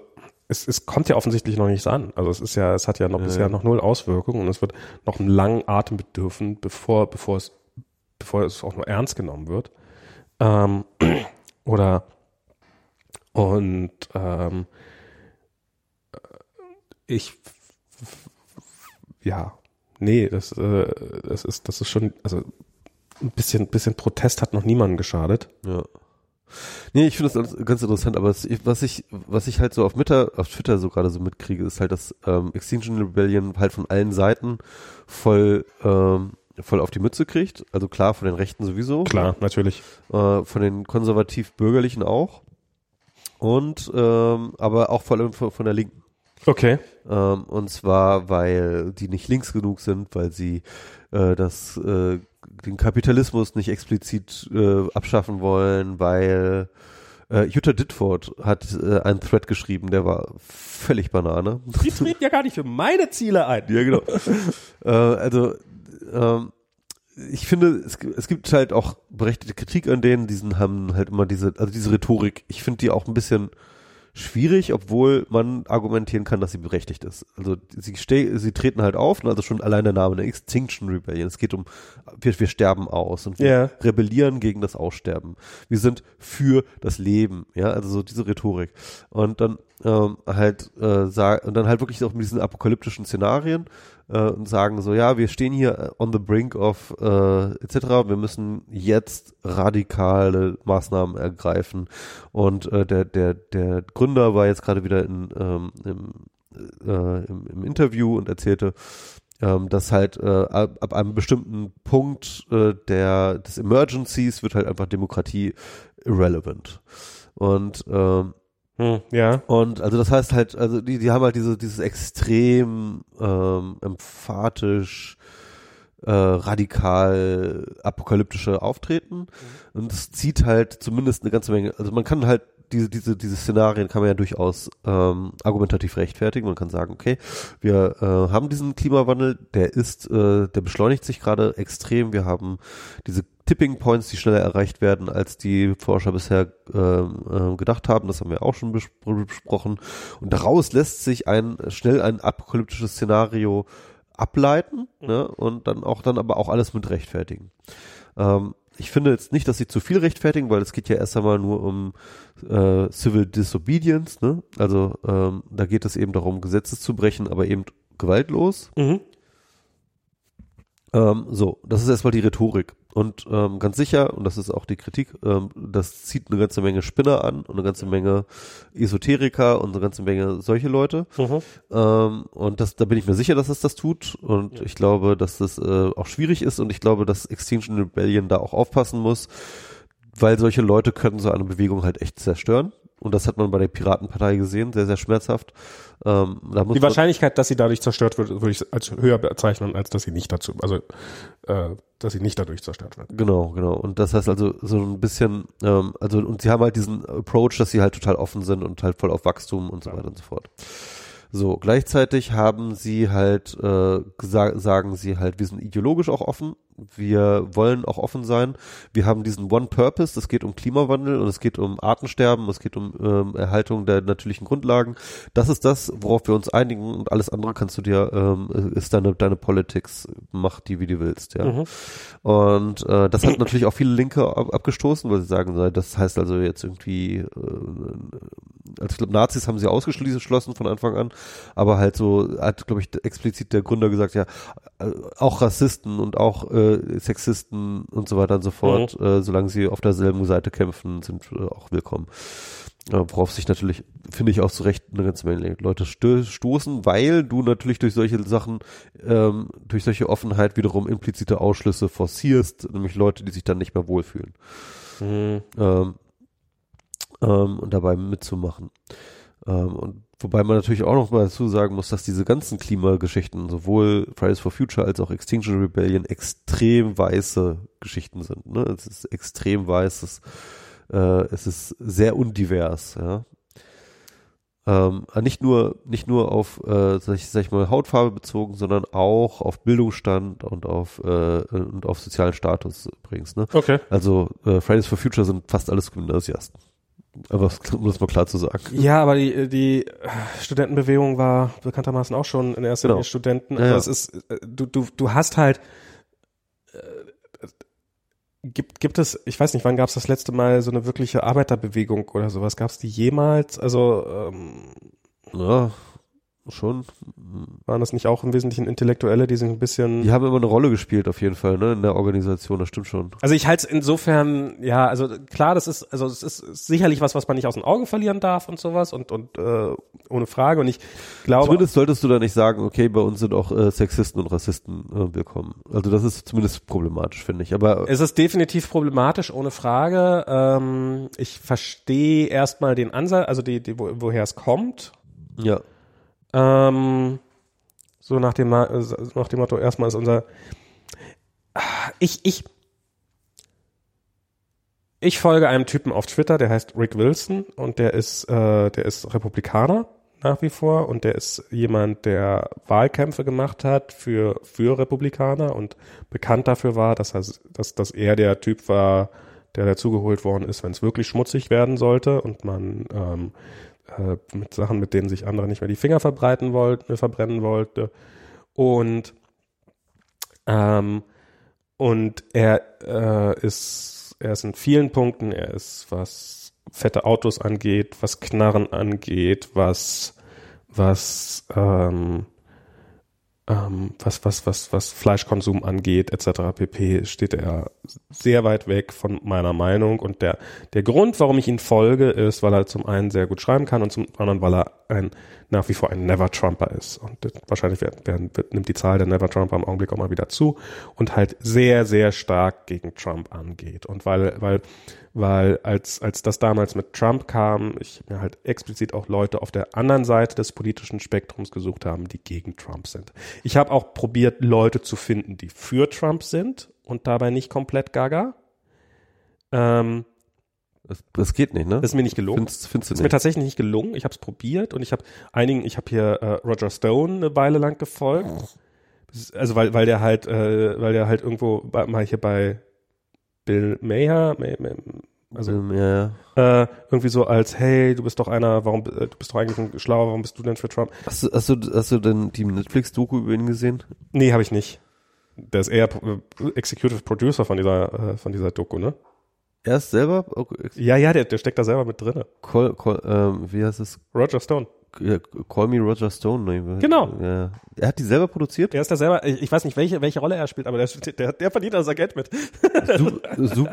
es, es kommt ja offensichtlich noch nichts an. Also es ist ja, es hat ja noch Ja, bisher noch null Auswirkungen und es wird noch einen langen Atem bedürfen, bevor, bevor es, bevor es auch nur ernst genommen wird. Ähm, [CLEARS THROAT] oder und ähm, ich ja, nee, das, äh, das ist, das ist schon, also ein bisschen, bisschen Protest hat noch niemandem geschadet. Ja. Nee, ich finde das ganz interessant, aber was ich, was ich halt so auf Twitter, auf Twitter so gerade so mitkriege, ist halt, dass ähm, Extinction Rebellion halt von allen Seiten voll, ähm, voll auf die Mütze kriegt. Also klar, von den Rechten sowieso. Klar, natürlich. Äh, von den konservativ-bürgerlichen auch. Und ähm, aber auch vor allem von, der Linken. Okay. Ähm, und zwar, weil die nicht links genug sind, weil sie äh, das äh, den Kapitalismus nicht explizit äh, abschaffen wollen, weil äh, Jutta Ditford hat äh, einen Thread geschrieben, der war völlig Banane. Die treten ja gar nicht für meine Ziele ein. Ja, genau. [LAUGHS] äh, also ähm, ich finde, es, es gibt halt auch berechtigte Kritik an denen, diesen haben halt immer diese, also diese Rhetorik, ich finde die auch ein bisschen schwierig, obwohl man argumentieren kann, dass sie berechtigt ist. Also sie, ste sie treten halt auf, ne, also schon allein der Name, eine Extinction Rebellion. Es geht um, wir, wir sterben aus und wir Ja. rebellieren gegen das Aussterben. Wir sind für das Leben, ja, also so diese Rhetorik. Und dann ähm, halt äh, sag, und dann halt wirklich auch mit diesen apokalyptischen Szenarien äh, und sagen so, ja, wir stehen hier on the brink of äh, etc. Wir müssen jetzt radikale Maßnahmen ergreifen. Und äh, der der der Gründer war jetzt gerade wieder in, ähm, im, äh, im, im Interview und erzählte, ähm, dass halt äh, ab, ab einem bestimmten Punkt äh, der des Emergencies wird halt einfach Demokratie irrelevant. Und ähm, Hm, ja. und also das heißt halt, also die, die haben halt diese, dieses extrem ähm, emphatisch äh, radikal apokalyptische Auftreten. Und es zieht halt zumindest eine ganze Menge, also man kann halt diese, diese, diese Szenarien kann man ja durchaus ähm, argumentativ rechtfertigen. Man kann sagen, okay, wir äh, haben diesen Klimawandel, der ist, äh, der beschleunigt sich gerade extrem. Wir haben diese Tipping Points, die schneller erreicht werden, als die Forscher bisher äh, gedacht haben. Das haben wir auch schon bespro besprochen. Und daraus lässt sich ein schnell ein apokalyptisches Szenario ableiten ne? und dann auch dann aber auch alles mit rechtfertigen. Ähm, ich finde jetzt nicht, dass sie zu viel rechtfertigen, weil es geht ja erst einmal nur um äh, Civil Disobedience, ne? Also ähm, da geht es eben darum, Gesetze zu brechen, aber eben gewaltlos. Mhm. Ähm, so, das ist erstmal die Rhetorik. Und ähm, ganz sicher, und das ist auch die Kritik, ähm, das zieht eine ganze Menge Spinner an und eine ganze Menge Esoteriker und eine ganze Menge solche Leute. Mhm. Ähm, und das, da bin ich mir sicher, dass es das tut. Und Ja. ich glaube, dass das äh, auch schwierig ist und ich glaube, dass Extinction Rebellion da auch aufpassen muss, weil solche Leute können so eine Bewegung halt echt zerstören. Und das hat man bei der Piratenpartei gesehen, sehr, sehr schmerzhaft. Ähm, Die Wahrscheinlichkeit, dass sie dadurch zerstört wird, würde ich als höher bezeichnen, als dass sie nicht dazu, also äh, dass sie nicht dadurch zerstört wird. Genau, genau. Und das heißt also so ein bisschen, ähm, also und sie haben halt diesen Approach, dass sie halt total offen sind und halt voll auf Wachstum und so weiter und so fort. So, gleichzeitig haben sie halt, äh, sagen sie halt, wir sind ideologisch auch offen, wir wollen auch offen sein. Wir haben diesen One Purpose, es geht um Klimawandel und es geht um Artensterben, es geht um ähm, Erhaltung der natürlichen Grundlagen. Das ist das, worauf wir uns einigen und alles andere kannst du dir, ähm, ist deine, deine Politics, mach die, wie du willst, ja. Mhm. Und äh, das hat natürlich auch viele Linke ab, abgestoßen, weil sie sagen, das heißt also jetzt irgendwie, äh, also ich glaube, Nazis haben sie ausgeschlossen von Anfang an, aber halt so hat, glaube ich, explizit der Gründer gesagt, ja, äh, auch Rassisten und auch äh, Sexisten und so weiter und so fort, äh, solange sie auf derselben Seite kämpfen, sind äh, auch willkommen. Äh, worauf sich natürlich, finde ich auch zu Recht eine ganze Menge Leute stoßen, weil du natürlich durch solche Sachen, ähm, durch solche Offenheit wiederum implizite Ausschlüsse forcierst, nämlich Leute, die sich dann nicht mehr wohlfühlen. Mhm. Ähm, ähm, und dabei mitzumachen. Ähm, und wobei man natürlich auch noch mal dazu sagen muss, dass diese ganzen Klimageschichten, sowohl Fridays for Future als auch Extinction Rebellion, extrem weiße Geschichten sind. Ne? Es ist extrem weißes, äh, es ist sehr undivers, ja. Ähm, nicht nur nicht nur auf äh, sag, ich, sag ich mal Hautfarbe bezogen, sondern auch auf Bildungsstand und auf äh, und auf sozialen Status übrigens. Ne? Okay. Also äh, Fridays for Future sind fast alles Gymnasiasten. Aber um das mal klar zu sagen. Ja, aber die, die Studentenbewegung war bekanntermaßen auch schon in erster Genau. Linie Studenten. Ja, Also ja. es ist, äh, du, du, du hast halt äh, gibt, gibt es, ich weiß nicht, wann gab es das letzte Mal so eine wirkliche Arbeiterbewegung oder sowas? Gab es die jemals? Also ähm, Ja, schon. waren das nicht auch im Wesentlichen Intellektuelle, die sich ein bisschen Die haben immer eine Rolle gespielt, auf jeden Fall, ne, in der Organisation, das stimmt schon. Also ich halte es insofern, ja, also klar, das ist, also es ist sicherlich was, was man nicht aus den Augen verlieren darf und sowas und und äh, ohne Frage. Und ich glaube, Zumindest solltest du da nicht sagen, okay, bei uns sind auch äh, Sexisten und Rassisten äh, willkommen. Also das ist zumindest problematisch, finde ich. Aber es ist definitiv problematisch, ohne Frage. Ähm, ich verstehe erstmal den Ansatz, also die, die, wo, woher es kommt. ja, Ähm, so nach dem, nach dem Motto, erstmal ist unser, ich, ich, ich folge einem Typen auf Twitter, der heißt Rick Wilson und der ist, äh, der ist Republikaner nach wie vor und der ist jemand, der Wahlkämpfe gemacht hat für, für Republikaner und bekannt dafür war, dass er, dass, dass er der Typ war, der dazugeholt worden ist, wenn es wirklich schmutzig werden sollte und man ähm, äh, mit Sachen, mit denen sich andere nicht mehr die Finger verbreiten wollten, verbrennen wollte. Und ähm, und er äh, ist er ist in vielen Punkten, er ist was fette Autos angeht, was Knarren angeht, was was ähm, ähm, was was was was Fleischkonsum angeht etc. pp steht er sehr weit weg von meiner Meinung und der der Grund, warum ich ihn folge, ist, weil er zum einen sehr gut schreiben kann und zum anderen, weil er ein nach wie vor ein Never Trumper ist und wahrscheinlich werden, wird, nimmt die Zahl der Never Trumper im Augenblick auch mal wieder zu und halt sehr sehr stark gegen Trump angeht und weil weil weil als als das damals mit Trump kam, ich mir halt explizit auch Leute auf der anderen Seite des politischen Spektrums gesucht haben, die gegen Trump sind. Ich habe auch probiert Leute zu finden, die für Trump sind und dabei nicht komplett gaga. Ähm, das, das geht nicht, ne? das ist mir nicht gelungen. Findest, findest du Das ist mir nicht? tatsächlich nicht gelungen. Ich habe es probiert und ich habe einigen, ich habe hier äh, Roger Stone eine Weile lang gefolgt. Also weil weil der halt äh, weil der halt irgendwo bei, mal hier bei Bill Mayer, May, May, also ja, ja. äh, irgendwie so als hey, du bist doch einer, warum äh, du bist doch eigentlich ein Schlauer, warum bist du denn für Trump? Hast, du, hast, du, hast du denn die Netflix-Doku über ihn gesehen? Nee, habe ich nicht. Der ist eher äh, Executive Producer von dieser äh, von dieser Doku, ne? Er ist selber, oh, Ja, ja, der, der steckt da selber mit drinne. call, call, ähm, wie heißt es? Roger Stone. Ja, Call Me Roger Stone. Ne? Genau. Ja. Er hat die selber produziert? Der ist da selber, ich, weiß nicht, welche, welche Rolle er spielt, aber der, der, der verdient da sein Geld mit. Su su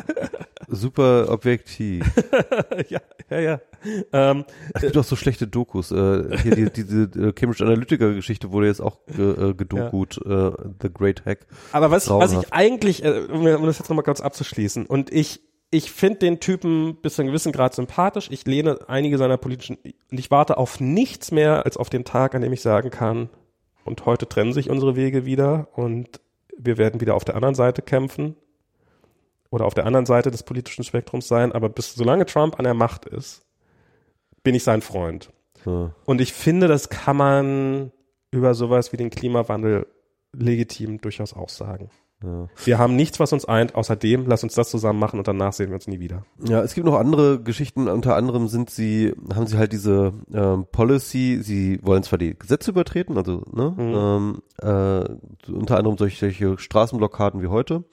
super objektiv. [LAUGHS] ja, ja, ja. Ähm, Es gibt auch so schlechte Dokus. Äh, hier die, diese äh, Cambridge Analytica-Geschichte wurde jetzt auch äh, gedokut. Äh, The Great Hack. aber was, was ich eigentlich, äh, um, um das jetzt nochmal kurz abzuschließen, und ich, ich finde den Typen bis zu einem gewissen Grad sympathisch. Ich lehne einige seiner politischen, und ich warte auf nichts mehr als auf den Tag, an dem ich sagen kann, und heute trennen sich unsere Wege wieder und wir werden wieder auf der anderen Seite kämpfen oder auf der anderen Seite des politischen Spektrums sein, aber bis solange Trump an der Macht ist, bin ich sein Freund. So. Und ich finde, das kann man über sowas wie den Klimawandel legitim durchaus auch sagen. Ja. Wir haben nichts, was uns eint, außerdem lass uns das zusammen machen und danach sehen wir uns nie wieder. ja, es gibt noch andere Geschichten. Unter anderem sind sie, haben sie halt diese ähm, Policy, sie wollen zwar die Gesetze übertreten, also ne, ähm, äh, unter anderem solche, solche Straßenblockaden wie heute,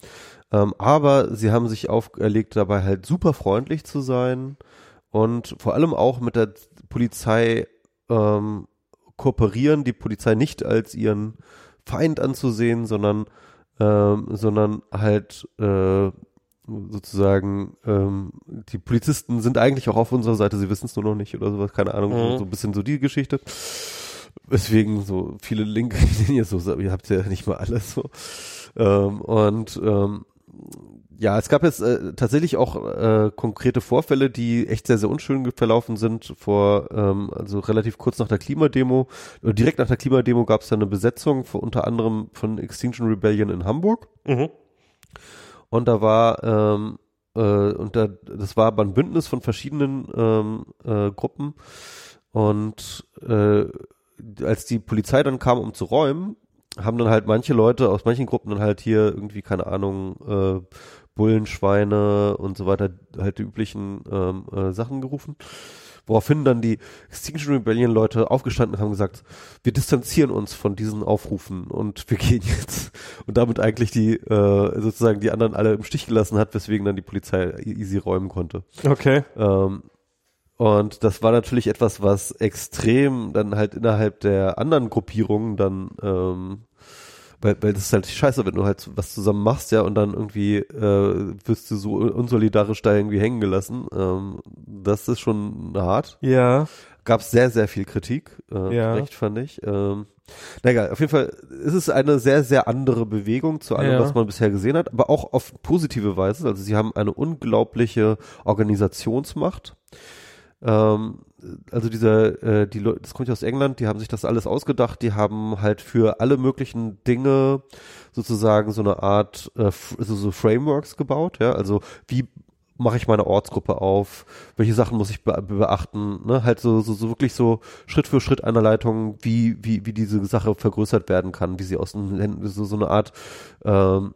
ähm, aber sie haben sich auferlegt, dabei halt super freundlich zu sein und vor allem auch mit der Polizei ähm, kooperieren, die Polizei nicht als ihren Feind anzusehen, sondern ähm, sondern halt äh, sozusagen ähm, die Polizisten sind eigentlich auch auf unserer Seite, sie wissen es nur noch nicht oder sowas, keine Ahnung, so, Mhm. so ein bisschen so die Geschichte. Weswegen so viele linke [LAUGHS] Linien so, ihr habt ja nicht mal alles so. Ähm, und ähm, ja, es gab jetzt äh, tatsächlich auch äh, konkrete Vorfälle, die echt sehr, sehr unschön verlaufen sind. Vor, ähm, also relativ kurz nach der Klimademo, oder direkt nach der Klimademo gab es dann eine Besetzung, von, unter anderem von Extinction Rebellion in Hamburg. Mhm. Und da war, ähm, äh, und da, das war aber ein Bündnis von verschiedenen ähm, äh, Gruppen. Und äh, als die Polizei dann kam, um zu räumen, haben dann halt manche Leute aus manchen Gruppen dann halt hier irgendwie, keine Ahnung, äh, Bullenschweine und so weiter, halt die üblichen ähm, äh, Sachen gerufen. Woraufhin dann die Extinction Rebellion Leute aufgestanden und haben gesagt, wir distanzieren uns von diesen Aufrufen und wir gehen jetzt. Und damit eigentlich die, äh, sozusagen die anderen alle im Stich gelassen hat, weswegen dann die Polizei easy räumen konnte. Okay. Ähm, und das war natürlich etwas, was extrem dann halt innerhalb der anderen Gruppierungen dann, ähm, weil, weil das ist halt scheiße, wenn du halt was zusammen machst, ja, und dann irgendwie äh, wirst du so unsolidarisch da irgendwie hängen gelassen. Ähm, das ist schon hart. Ja. Gab sehr, sehr viel Kritik, äh, Ja. recht fand ich. Ähm, na egal, auf jeden Fall ist es eine sehr, sehr andere Bewegung zu allem, Ja. was man bisher gesehen hat, aber auch auf positive Weise. Also sie haben eine unglaubliche Organisationsmacht. Ähm, also dieser, äh, die Leute, das kommt ja aus England, die haben sich das alles ausgedacht, die haben halt für alle möglichen Dinge sozusagen so eine Art, äh, f- also so Frameworks gebaut, ja, also wie mache ich meine Ortsgruppe auf, welche Sachen muss ich be beachten, ne, halt so, so, so wirklich so Schritt für Schritt Anleitung, wie, wie, wie diese Sache vergrößert werden kann, wie sie aus den Händen, so, so eine Art, ähm,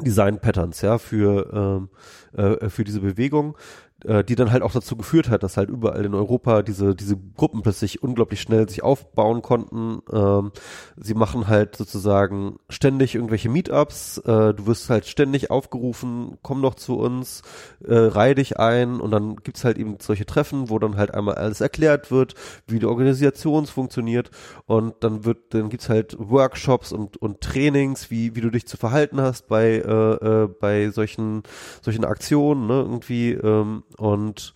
Design Patterns, ja, für, ähm, äh, für diese Bewegung, äh, die dann halt auch dazu geführt hat, dass halt überall in Europa diese, diese Gruppen plötzlich unglaublich schnell sich aufbauen konnten. Ähm, sie machen halt sozusagen ständig irgendwelche Meetups, äh, du wirst halt ständig aufgerufen, komm doch zu uns, äh, reih dich ein. Und dann gibt's halt eben solche Treffen, wo dann halt einmal alles erklärt wird, wie die Organisation funktioniert. Und dann wird, dann gibt's halt Workshops und, und Trainings, wie, wie du dich zu verhalten hast bei, äh, äh, bei solchen, solchen Aktionen, ne, irgendwie, ähm, und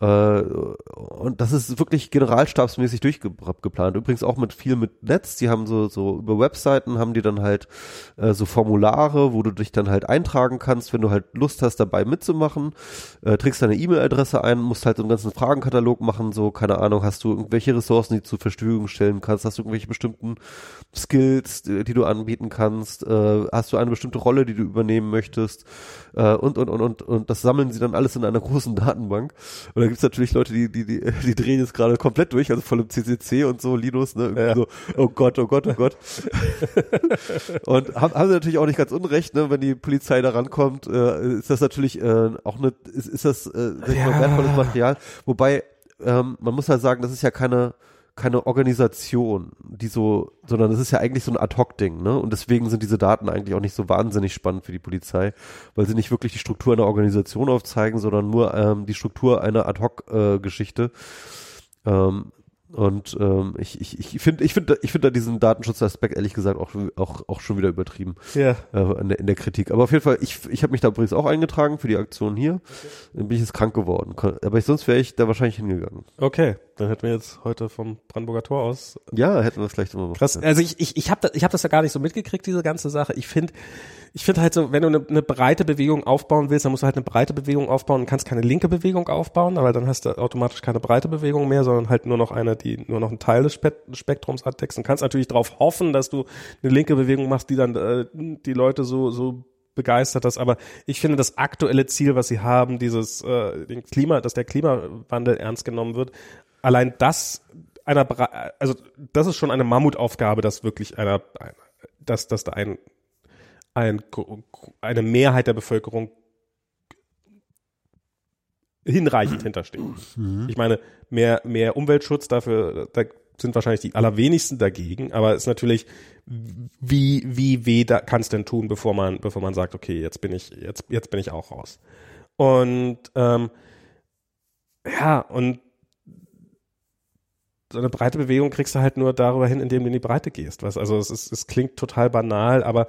und das ist wirklich generalstabsmäßig durchgeplant. Übrigens auch mit viel mit Netz. Die haben so, so über Webseiten haben die dann halt äh, so Formulare, wo du dich dann halt eintragen kannst, wenn du halt Lust hast, dabei mitzumachen. Äh, trägst deine E-Mail-Adresse ein, musst halt so einen ganzen Fragenkatalog machen, so, keine Ahnung, hast du irgendwelche Ressourcen, die du zur Verfügung stellen kannst, hast du irgendwelche bestimmten Skills, die, die du anbieten kannst, äh, hast du eine bestimmte Rolle, die du übernehmen möchtest, äh, und, und, und, und, und das sammeln sie dann alles in einer großen Datenbank. Und da gibt's natürlich Leute, die, die, die, [LAUGHS] die drehen jetzt gerade komplett durch, also voll im CCC und so, Linus, ne, irgendwie Ja. so, oh Gott, oh Gott, oh Gott. [LAUGHS] und haben, haben sie natürlich auch nicht ganz unrecht, ne, wenn die Polizei da rankommt, äh, ist das natürlich äh, auch eine, ist, ist das äh, sag ich mal, Ja. wertvolles Material. Wobei, ähm, man muss halt sagen, das ist ja keine, keine Organisation, die so, sondern es ist ja eigentlich so ein Ad-Hoc-Ding, ne? Und deswegen sind diese Daten eigentlich auch nicht so wahnsinnig spannend für die Polizei, weil sie nicht wirklich die Struktur einer Organisation aufzeigen, sondern nur ähm, die Struktur einer Ad-Hoc-Geschichte. ähm, und ähm, ich, ich, ich finde, ich finde, ich finde da diesen Datenschutzaspekt ehrlich gesagt auch, auch, auch schon wieder übertrieben Ja. äh, in, der, in der Kritik. Aber auf jeden Fall, ich, ich habe mich da übrigens auch eingetragen für die Aktion hier. Dann bin ich jetzt krank geworden. Aber ich, sonst wäre ich da wahrscheinlich hingegangen. Okay. Dann hätten wir jetzt heute vom Brandenburger Tor aus Ja, hätten wir es vielleicht immer machen Krass. Also ich, ich, ich habe das, ich hab das ja gar nicht so mitgekriegt, diese ganze Sache. Ich finde, ich finde halt so, wenn du eine, eine breite Bewegung aufbauen willst, dann musst du halt eine breite Bewegung aufbauen und kannst keine linke Bewegung aufbauen, aber dann hast du automatisch keine breite Bewegung mehr, sondern halt nur noch eine, die nur noch einen Teil des Spe Spektrums abdeckt. Und kannst natürlich darauf hoffen, dass du eine linke Bewegung machst, die dann äh, die Leute so, so begeistert das, aber ich finde das aktuelle Ziel, was sie haben, dieses äh, den Klima, dass der Klimawandel ernst genommen wird, allein das einer, also das ist schon eine Mammutaufgabe, dass wirklich einer, ein- dass, dass da ein, ein, eine Mehrheit der Bevölkerung hinreichend hintersteht. Ich meine, mehr, mehr Umweltschutz dafür, da sind wahrscheinlich die allerwenigsten dagegen, aber es ist natürlich, wie, wie weh da kann es denn tun, bevor man, bevor man sagt, okay, jetzt bin ich, jetzt, jetzt bin ich auch raus. Und ähm, ja, und so eine breite Bewegung kriegst du halt nur darüber hin, indem du in die Breite gehst. Was, also es, ist, es klingt total banal, aber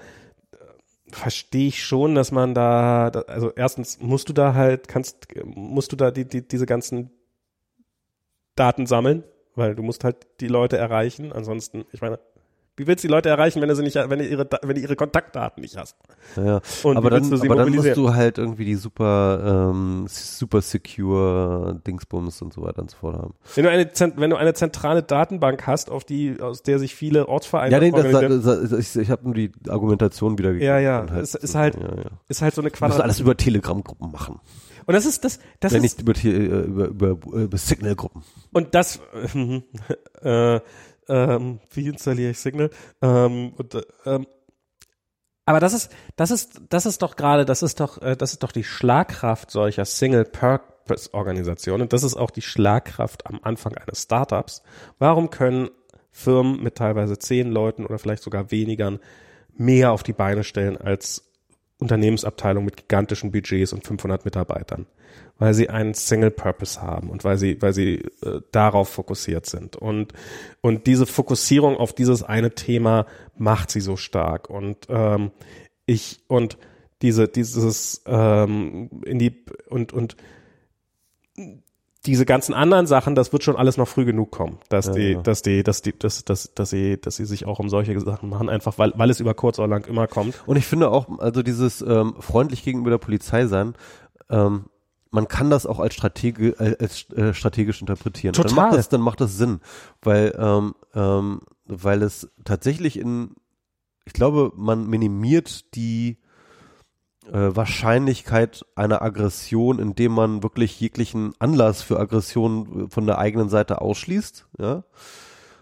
verstehe ich schon, dass man da, also erstens musst du da halt, kannst, musst du da die, die, diese ganzen Daten sammeln, weil du musst halt die Leute erreichen. Ansonsten, ich meine, wie willst du die Leute erreichen, wenn du sie nicht, wenn du ihre, wenn du ihre Kontaktdaten nicht hast? Ja, Und aber dann, aber dann musst du halt irgendwie die super, ähm, super secure Dingsbums und so weiter und so fort haben. Wenn du eine, wenn du eine zentrale Datenbank hast, auf die, aus der sich viele Ortsvereine Ja, nee, das, organisieren, das, ich, ich habe nur die Argumentation wieder Ja, ja, und es ist halt- ja, ja. ist halt so eine Du musst Quadrat. alles über Telegram-Gruppen machen. Und das ist das, das ja, ist, nicht über, äh, über, über, über Signal-Gruppen. und das, [LAUGHS] äh, ähm, wie installiere ich Signal? Ähm, und, äh, ähm, aber das ist, das ist, das ist doch gerade, das ist doch, äh, das ist doch die Schlagkraft solcher Single Purpose-Organisation und das ist auch die Schlagkraft am Anfang eines Startups. Warum können Firmen mit teilweise zehn Leuten oder vielleicht sogar wenigern mehr auf die Beine stellen als Unternehmensabteilung mit gigantischen Budgets und 500 Mitarbeitern, weil sie einen Single Purpose haben und weil sie, weil sie äh, darauf fokussiert sind. Und, und diese Fokussierung auf dieses eine Thema macht sie so stark. Und ähm, ich, und diese, dieses ähm, in die und und diese ganzen anderen Sachen, das wird schon alles noch früh genug kommen, dass Ja, die, ja. dass die, dass die, dass, dass, dass sie, dass sie sich auch um solche Sachen machen, einfach weil, weil es über kurz oder lang immer kommt. Und ich finde auch, also dieses ähm, freundlich gegenüber der Polizei sein, ähm, man kann das auch als, Stratege, äh, als äh, strategisch interpretieren. Dann Total. macht das, dann macht das Sinn, weil ähm, ähm, weil es tatsächlich in, ich glaube, man minimiert die Wahrscheinlichkeit einer Aggression, indem man wirklich jeglichen Anlass für Aggression von der eigenen Seite ausschließt, ja.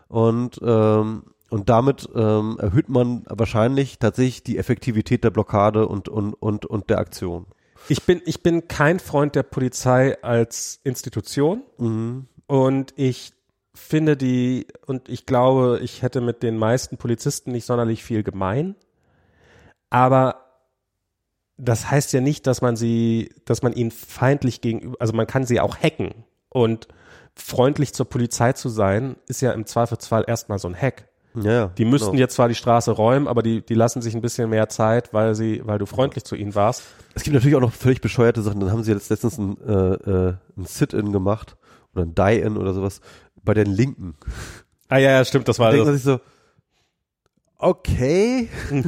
Und ähm, und damit ähm, erhöht man wahrscheinlich tatsächlich die Effektivität der Blockade und und und und der Aktion. Ich bin, ich bin kein Freund der Polizei als Institution Mhm. und ich finde die, und ich glaube, ich hätte mit den meisten Polizisten nicht sonderlich viel gemein, aber das heißt ja nicht, dass man sie, dass man ihnen feindlich gegenüber, also man kann sie auch hacken und freundlich zur Polizei zu sein, ist ja im Zweifelsfall erstmal so ein Hack. Ja. Die müssten genau. jetzt zwar die Straße räumen, aber die, die lassen sich ein bisschen mehr Zeit, weil sie, weil du freundlich zu ihnen warst. Es gibt natürlich auch noch völlig bescheuerte Sachen. Dann haben sie jetzt letztens ein, äh, äh, ein Sit-In gemacht oder ein Die-In oder sowas bei den Linken. Ah ja, ja, stimmt, das war Da denkt das. man sich so, okay. [LAUGHS]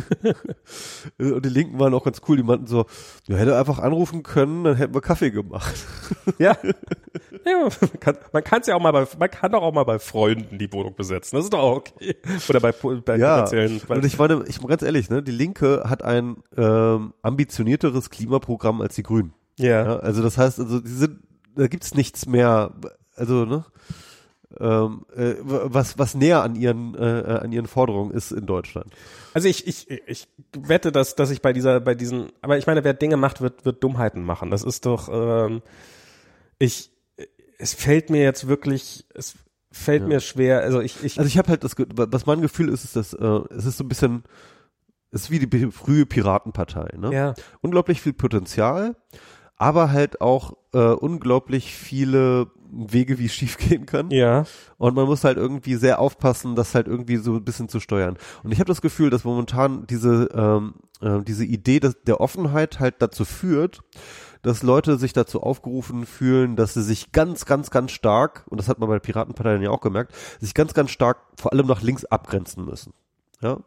Und die Linken waren auch ganz cool. Die meinten so, du hätte einfach anrufen können, dann hätten wir Kaffee gemacht. Ja. [LAUGHS] ja man kann kann's ja auch mal bei, man kann doch auch mal bei Freunden die Wohnung besetzen. Das ist doch auch okay. Oder bei, bei Ja, und ich meine, ich ganz ehrlich, ne, die Linke hat ein ähm, ambitionierteres Klimaprogramm als die Grünen. ja. Ja, also das heißt, also die sind, da gibt's nichts mehr, also ne, ähm, äh, was was näher an ihren äh, äh, an ihren Forderungen ist in Deutschland. Also ich, ich, ich wette, dass, dass ich bei dieser, bei diesen, aber ich meine, wer Dinge macht, wird, wird Dummheiten machen. Das ist doch, ähm, ich, es fällt mir jetzt wirklich, es fällt Ja. mir schwer, also ich, ich, Also ich habe halt das, was mein Gefühl ist, ist, dass äh, es ist so ein bisschen, es ist wie die frühe Piratenpartei, ne? ja, Unglaublich viel Potenzial, aber halt auch äh, unglaublich viele Wege, wie es [LAUGHS] schiefgehen kann. ja, Und man muss halt irgendwie sehr aufpassen, das halt irgendwie so ein bisschen zu steuern. Und ich habe das Gefühl, dass momentan diese, ähm, äh, diese Idee des, der Offenheit halt dazu führt, dass Leute sich dazu aufgerufen fühlen, dass sie sich ganz, ganz, ganz stark, und das hat man bei der Piratenpartei dann ja auch gemerkt, sich ganz, ganz stark vor allem nach links abgrenzen müssen. Ja.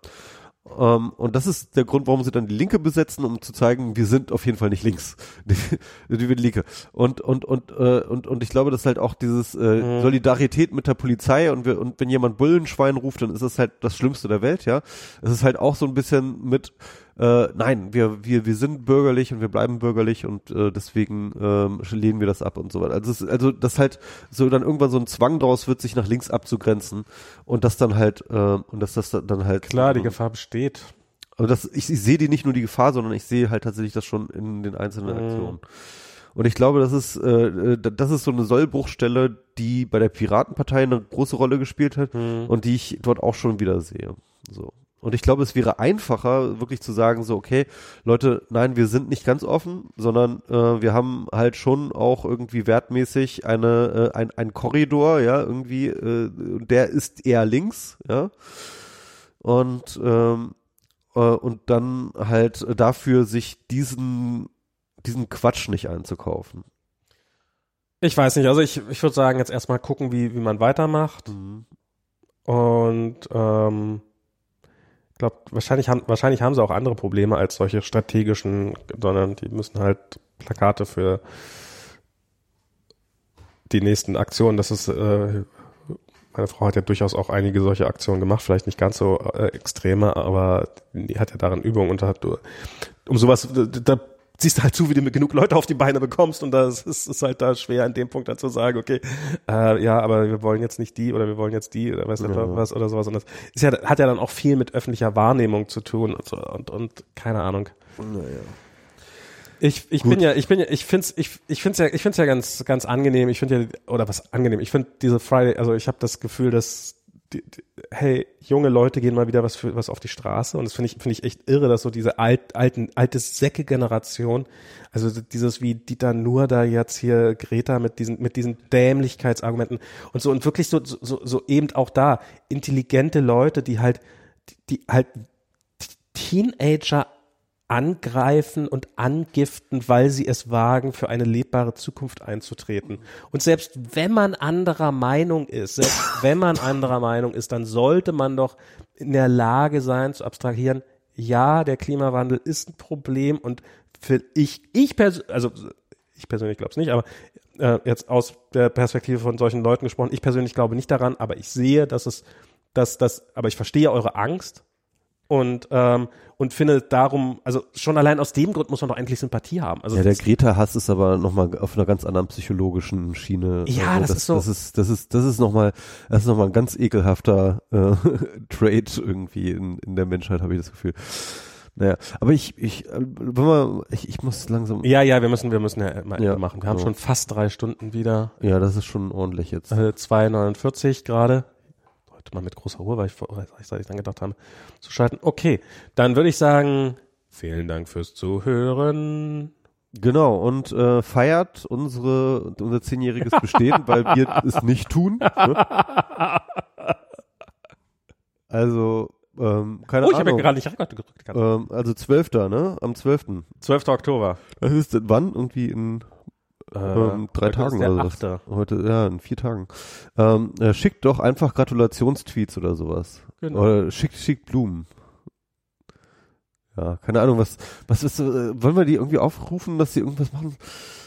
Ähm, und das ist der Grund, warum sie dann die Linke besetzen, um zu zeigen, wir sind auf jeden Fall nicht links. [LAUGHS] Die, die Linke. Und, und, und, äh, und, und ich glaube, dass halt auch dieses äh, Mhm. Solidarität mit der Polizei und, wir, und wenn jemand Bullenschwein ruft, dann ist das halt das Schlimmste der Welt, ja. Es ist halt auch so ein bisschen mit, äh, nein, wir, wir, wir sind bürgerlich und wir bleiben bürgerlich und äh, deswegen ähm, lehnen wir das ab und so weiter. Also, es, also dass halt so dann irgendwann so ein Zwang draus wird, sich nach links abzugrenzen und das dann halt, äh, und dass das dann halt klar, die Gefahr besteht. aber das, ich, ich sehe die nicht nur die Gefahr, sondern ich sehe halt tatsächlich das schon in den einzelnen Mhm. Aktionen. Und ich glaube, das ist, äh, äh, das ist so eine Sollbruchstelle, die bei der Piratenpartei eine große Rolle gespielt hat Mhm. und die ich dort auch schon wieder sehe. So. Und ich glaube, es wäre einfacher, wirklich zu sagen, so, okay, Leute, nein, wir sind nicht ganz offen, sondern äh, wir haben halt schon auch irgendwie wertmäßig eine, äh, ein, ein Korridor, ja, irgendwie, äh, der ist eher links, ja. Und ähm, äh, und dann halt dafür sich diesen diesen Quatsch nicht einzukaufen. Ich weiß nicht, also ich, ich würde sagen, jetzt erstmal gucken, wie, wie man weitermacht. Und ähm, glaube, wahrscheinlich haben, wahrscheinlich haben sie auch andere Probleme als solche strategischen, sondern die müssen halt Plakate für die nächsten Aktionen. Das ist, äh, meine Frau hat ja durchaus auch einige solche Aktionen gemacht, vielleicht nicht ganz so äh, extreme, aber die hat ja darin Übung und hat um sowas, da, da siehst du halt zu, wie du mit genug Leute auf die Beine bekommst und das ist, ist halt da schwer an dem Punkt dann zu sagen, okay, äh, ja, aber wir wollen jetzt nicht die oder wir wollen jetzt die oder was, Ja. was oder sowas und das ist ja, hat ja dann auch viel mit öffentlicher Wahrnehmung zu tun und so und, und keine Ahnung. Naja. Ich, ich bin ja, ich bin ja, ich find's, ich, ich find's ja, ich find's ja ganz, ganz angenehm. Ich finde ja, oder was angenehm. Ich finde diese Friday, also ich habe das Gefühl, dass, die, die, hey, junge Leute gehen mal wieder was für was auf die Straße. Und das finde ich, finde ich echt irre, dass so diese alt, alten, alte Säcke-Generation, also dieses wie Dieter nur da jetzt hier Greta mit diesen, mit diesen Dämlichkeitsargumenten und so und wirklich so, so, so eben auch da intelligente Leute, die halt, die, die halt Teenager angreifen und angiften, weil sie es wagen, für eine lebbare Zukunft einzutreten. Und selbst wenn man anderer Meinung ist, selbst [LAUGHS] wenn man anderer Meinung ist, dann sollte man doch in der Lage sein zu abstrahieren, ja, der Klimawandel ist ein Problem und für ich, ich persönlich, also ich persönlich glaube es nicht, aber äh, jetzt aus der Perspektive von solchen Leuten gesprochen, ich persönlich glaube nicht daran, aber ich sehe, dass es, dass das, aber ich verstehe eure Angst und ähm, und finde darum, also schon allein aus dem Grund muss man doch eigentlich Sympathie haben. Also ja, der Greta-Hass ist aber nochmal auf einer ganz anderen psychologischen Schiene. Ja, also das, das, ist so. Das ist, das ist, das ist nochmal, das ist nochmal ein ganz ekelhafter äh, [LAUGHS] Trade irgendwie in, in der Menschheit, habe ich das Gefühl. Naja, aber ich, ich, äh, wenn man, ich, ich muss langsam. Ja, ja, wir müssen, wir müssen ja mal Ja, machen. Wir haben so. schon fast drei Stunden wieder. Ja, das ist schon ordentlich jetzt. Äh, 2,49 gerade. Heute mal mit großer Ruhe, weil ich, weil ich ich dann gedacht habe, zu schalten. Okay, dann würde ich sagen, vielen Dank fürs Zuhören. Genau, und äh, feiert unsere, unser zehnjähriges Bestehen, weil wir [LAUGHS] es nicht tun. Ne? Also, ähm, keine Oh, ich habe ja Ahnung. gerade nicht Rekord gedrückt. ähm, also 12. ne? Am 12. 12. Oktober. Das ist wann? Irgendwie in ähm, drei heute Tagen der oder sowas. 8. Heute, ja, in vier Tagen. Ähm, äh, schickt doch einfach Gratulationstweets oder sowas. Genau. Oder schickt, schickt Blumen. Ja, keine Ahnung, was, was ist, äh, wollen wir die irgendwie aufrufen, dass sie irgendwas machen?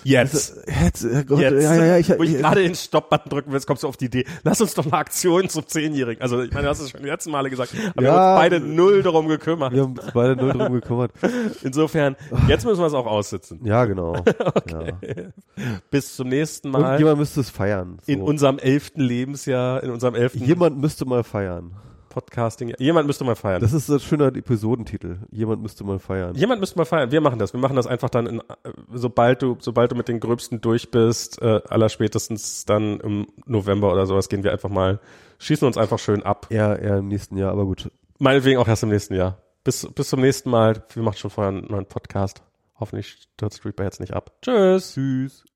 Jetzt. Jetzt, äh, Gott, Jetzt, ja, ja, ja, ich, wo ich ich, gerade den Stopp-Button drücken will, jetzt kommst du auf die Idee. Lass uns doch eine Aktion zum Zehnjährigen. Also, ich meine, du hast es schon die letzten Male gesagt. Aber wir Ja. haben uns beide null darum gekümmert. wir haben uns beide null drum gekümmert. [LAUGHS] Insofern, jetzt müssen wir es auch aussitzen. Ja, genau. [LAUGHS] Ja. Bis zum nächsten Mal. Irgendjemand müsste es feiern. So. In unserem elften Lebensjahr, in unserem elften Jemand müsste mal feiern. Podcasting. Jemand müsste mal feiern. Das ist ein schöner Episodentitel. Jemand müsste mal feiern. Jemand müsste mal feiern. Wir machen das. Wir machen das einfach dann, in, äh, sobald du, sobald du mit den Gröbsten durch bist, äh, allerspätestens dann im November oder sowas, gehen wir einfach mal, schießen uns einfach schön ab. Eher, eher im nächsten Jahr, aber gut. Meinetwegen auch erst im nächsten Jahr. Bis, bis zum nächsten Mal. Wir machen schon vorher einen neuen Podcast. Hoffentlich stürzt Reaper jetzt nicht ab. Tschüss. Tschüss.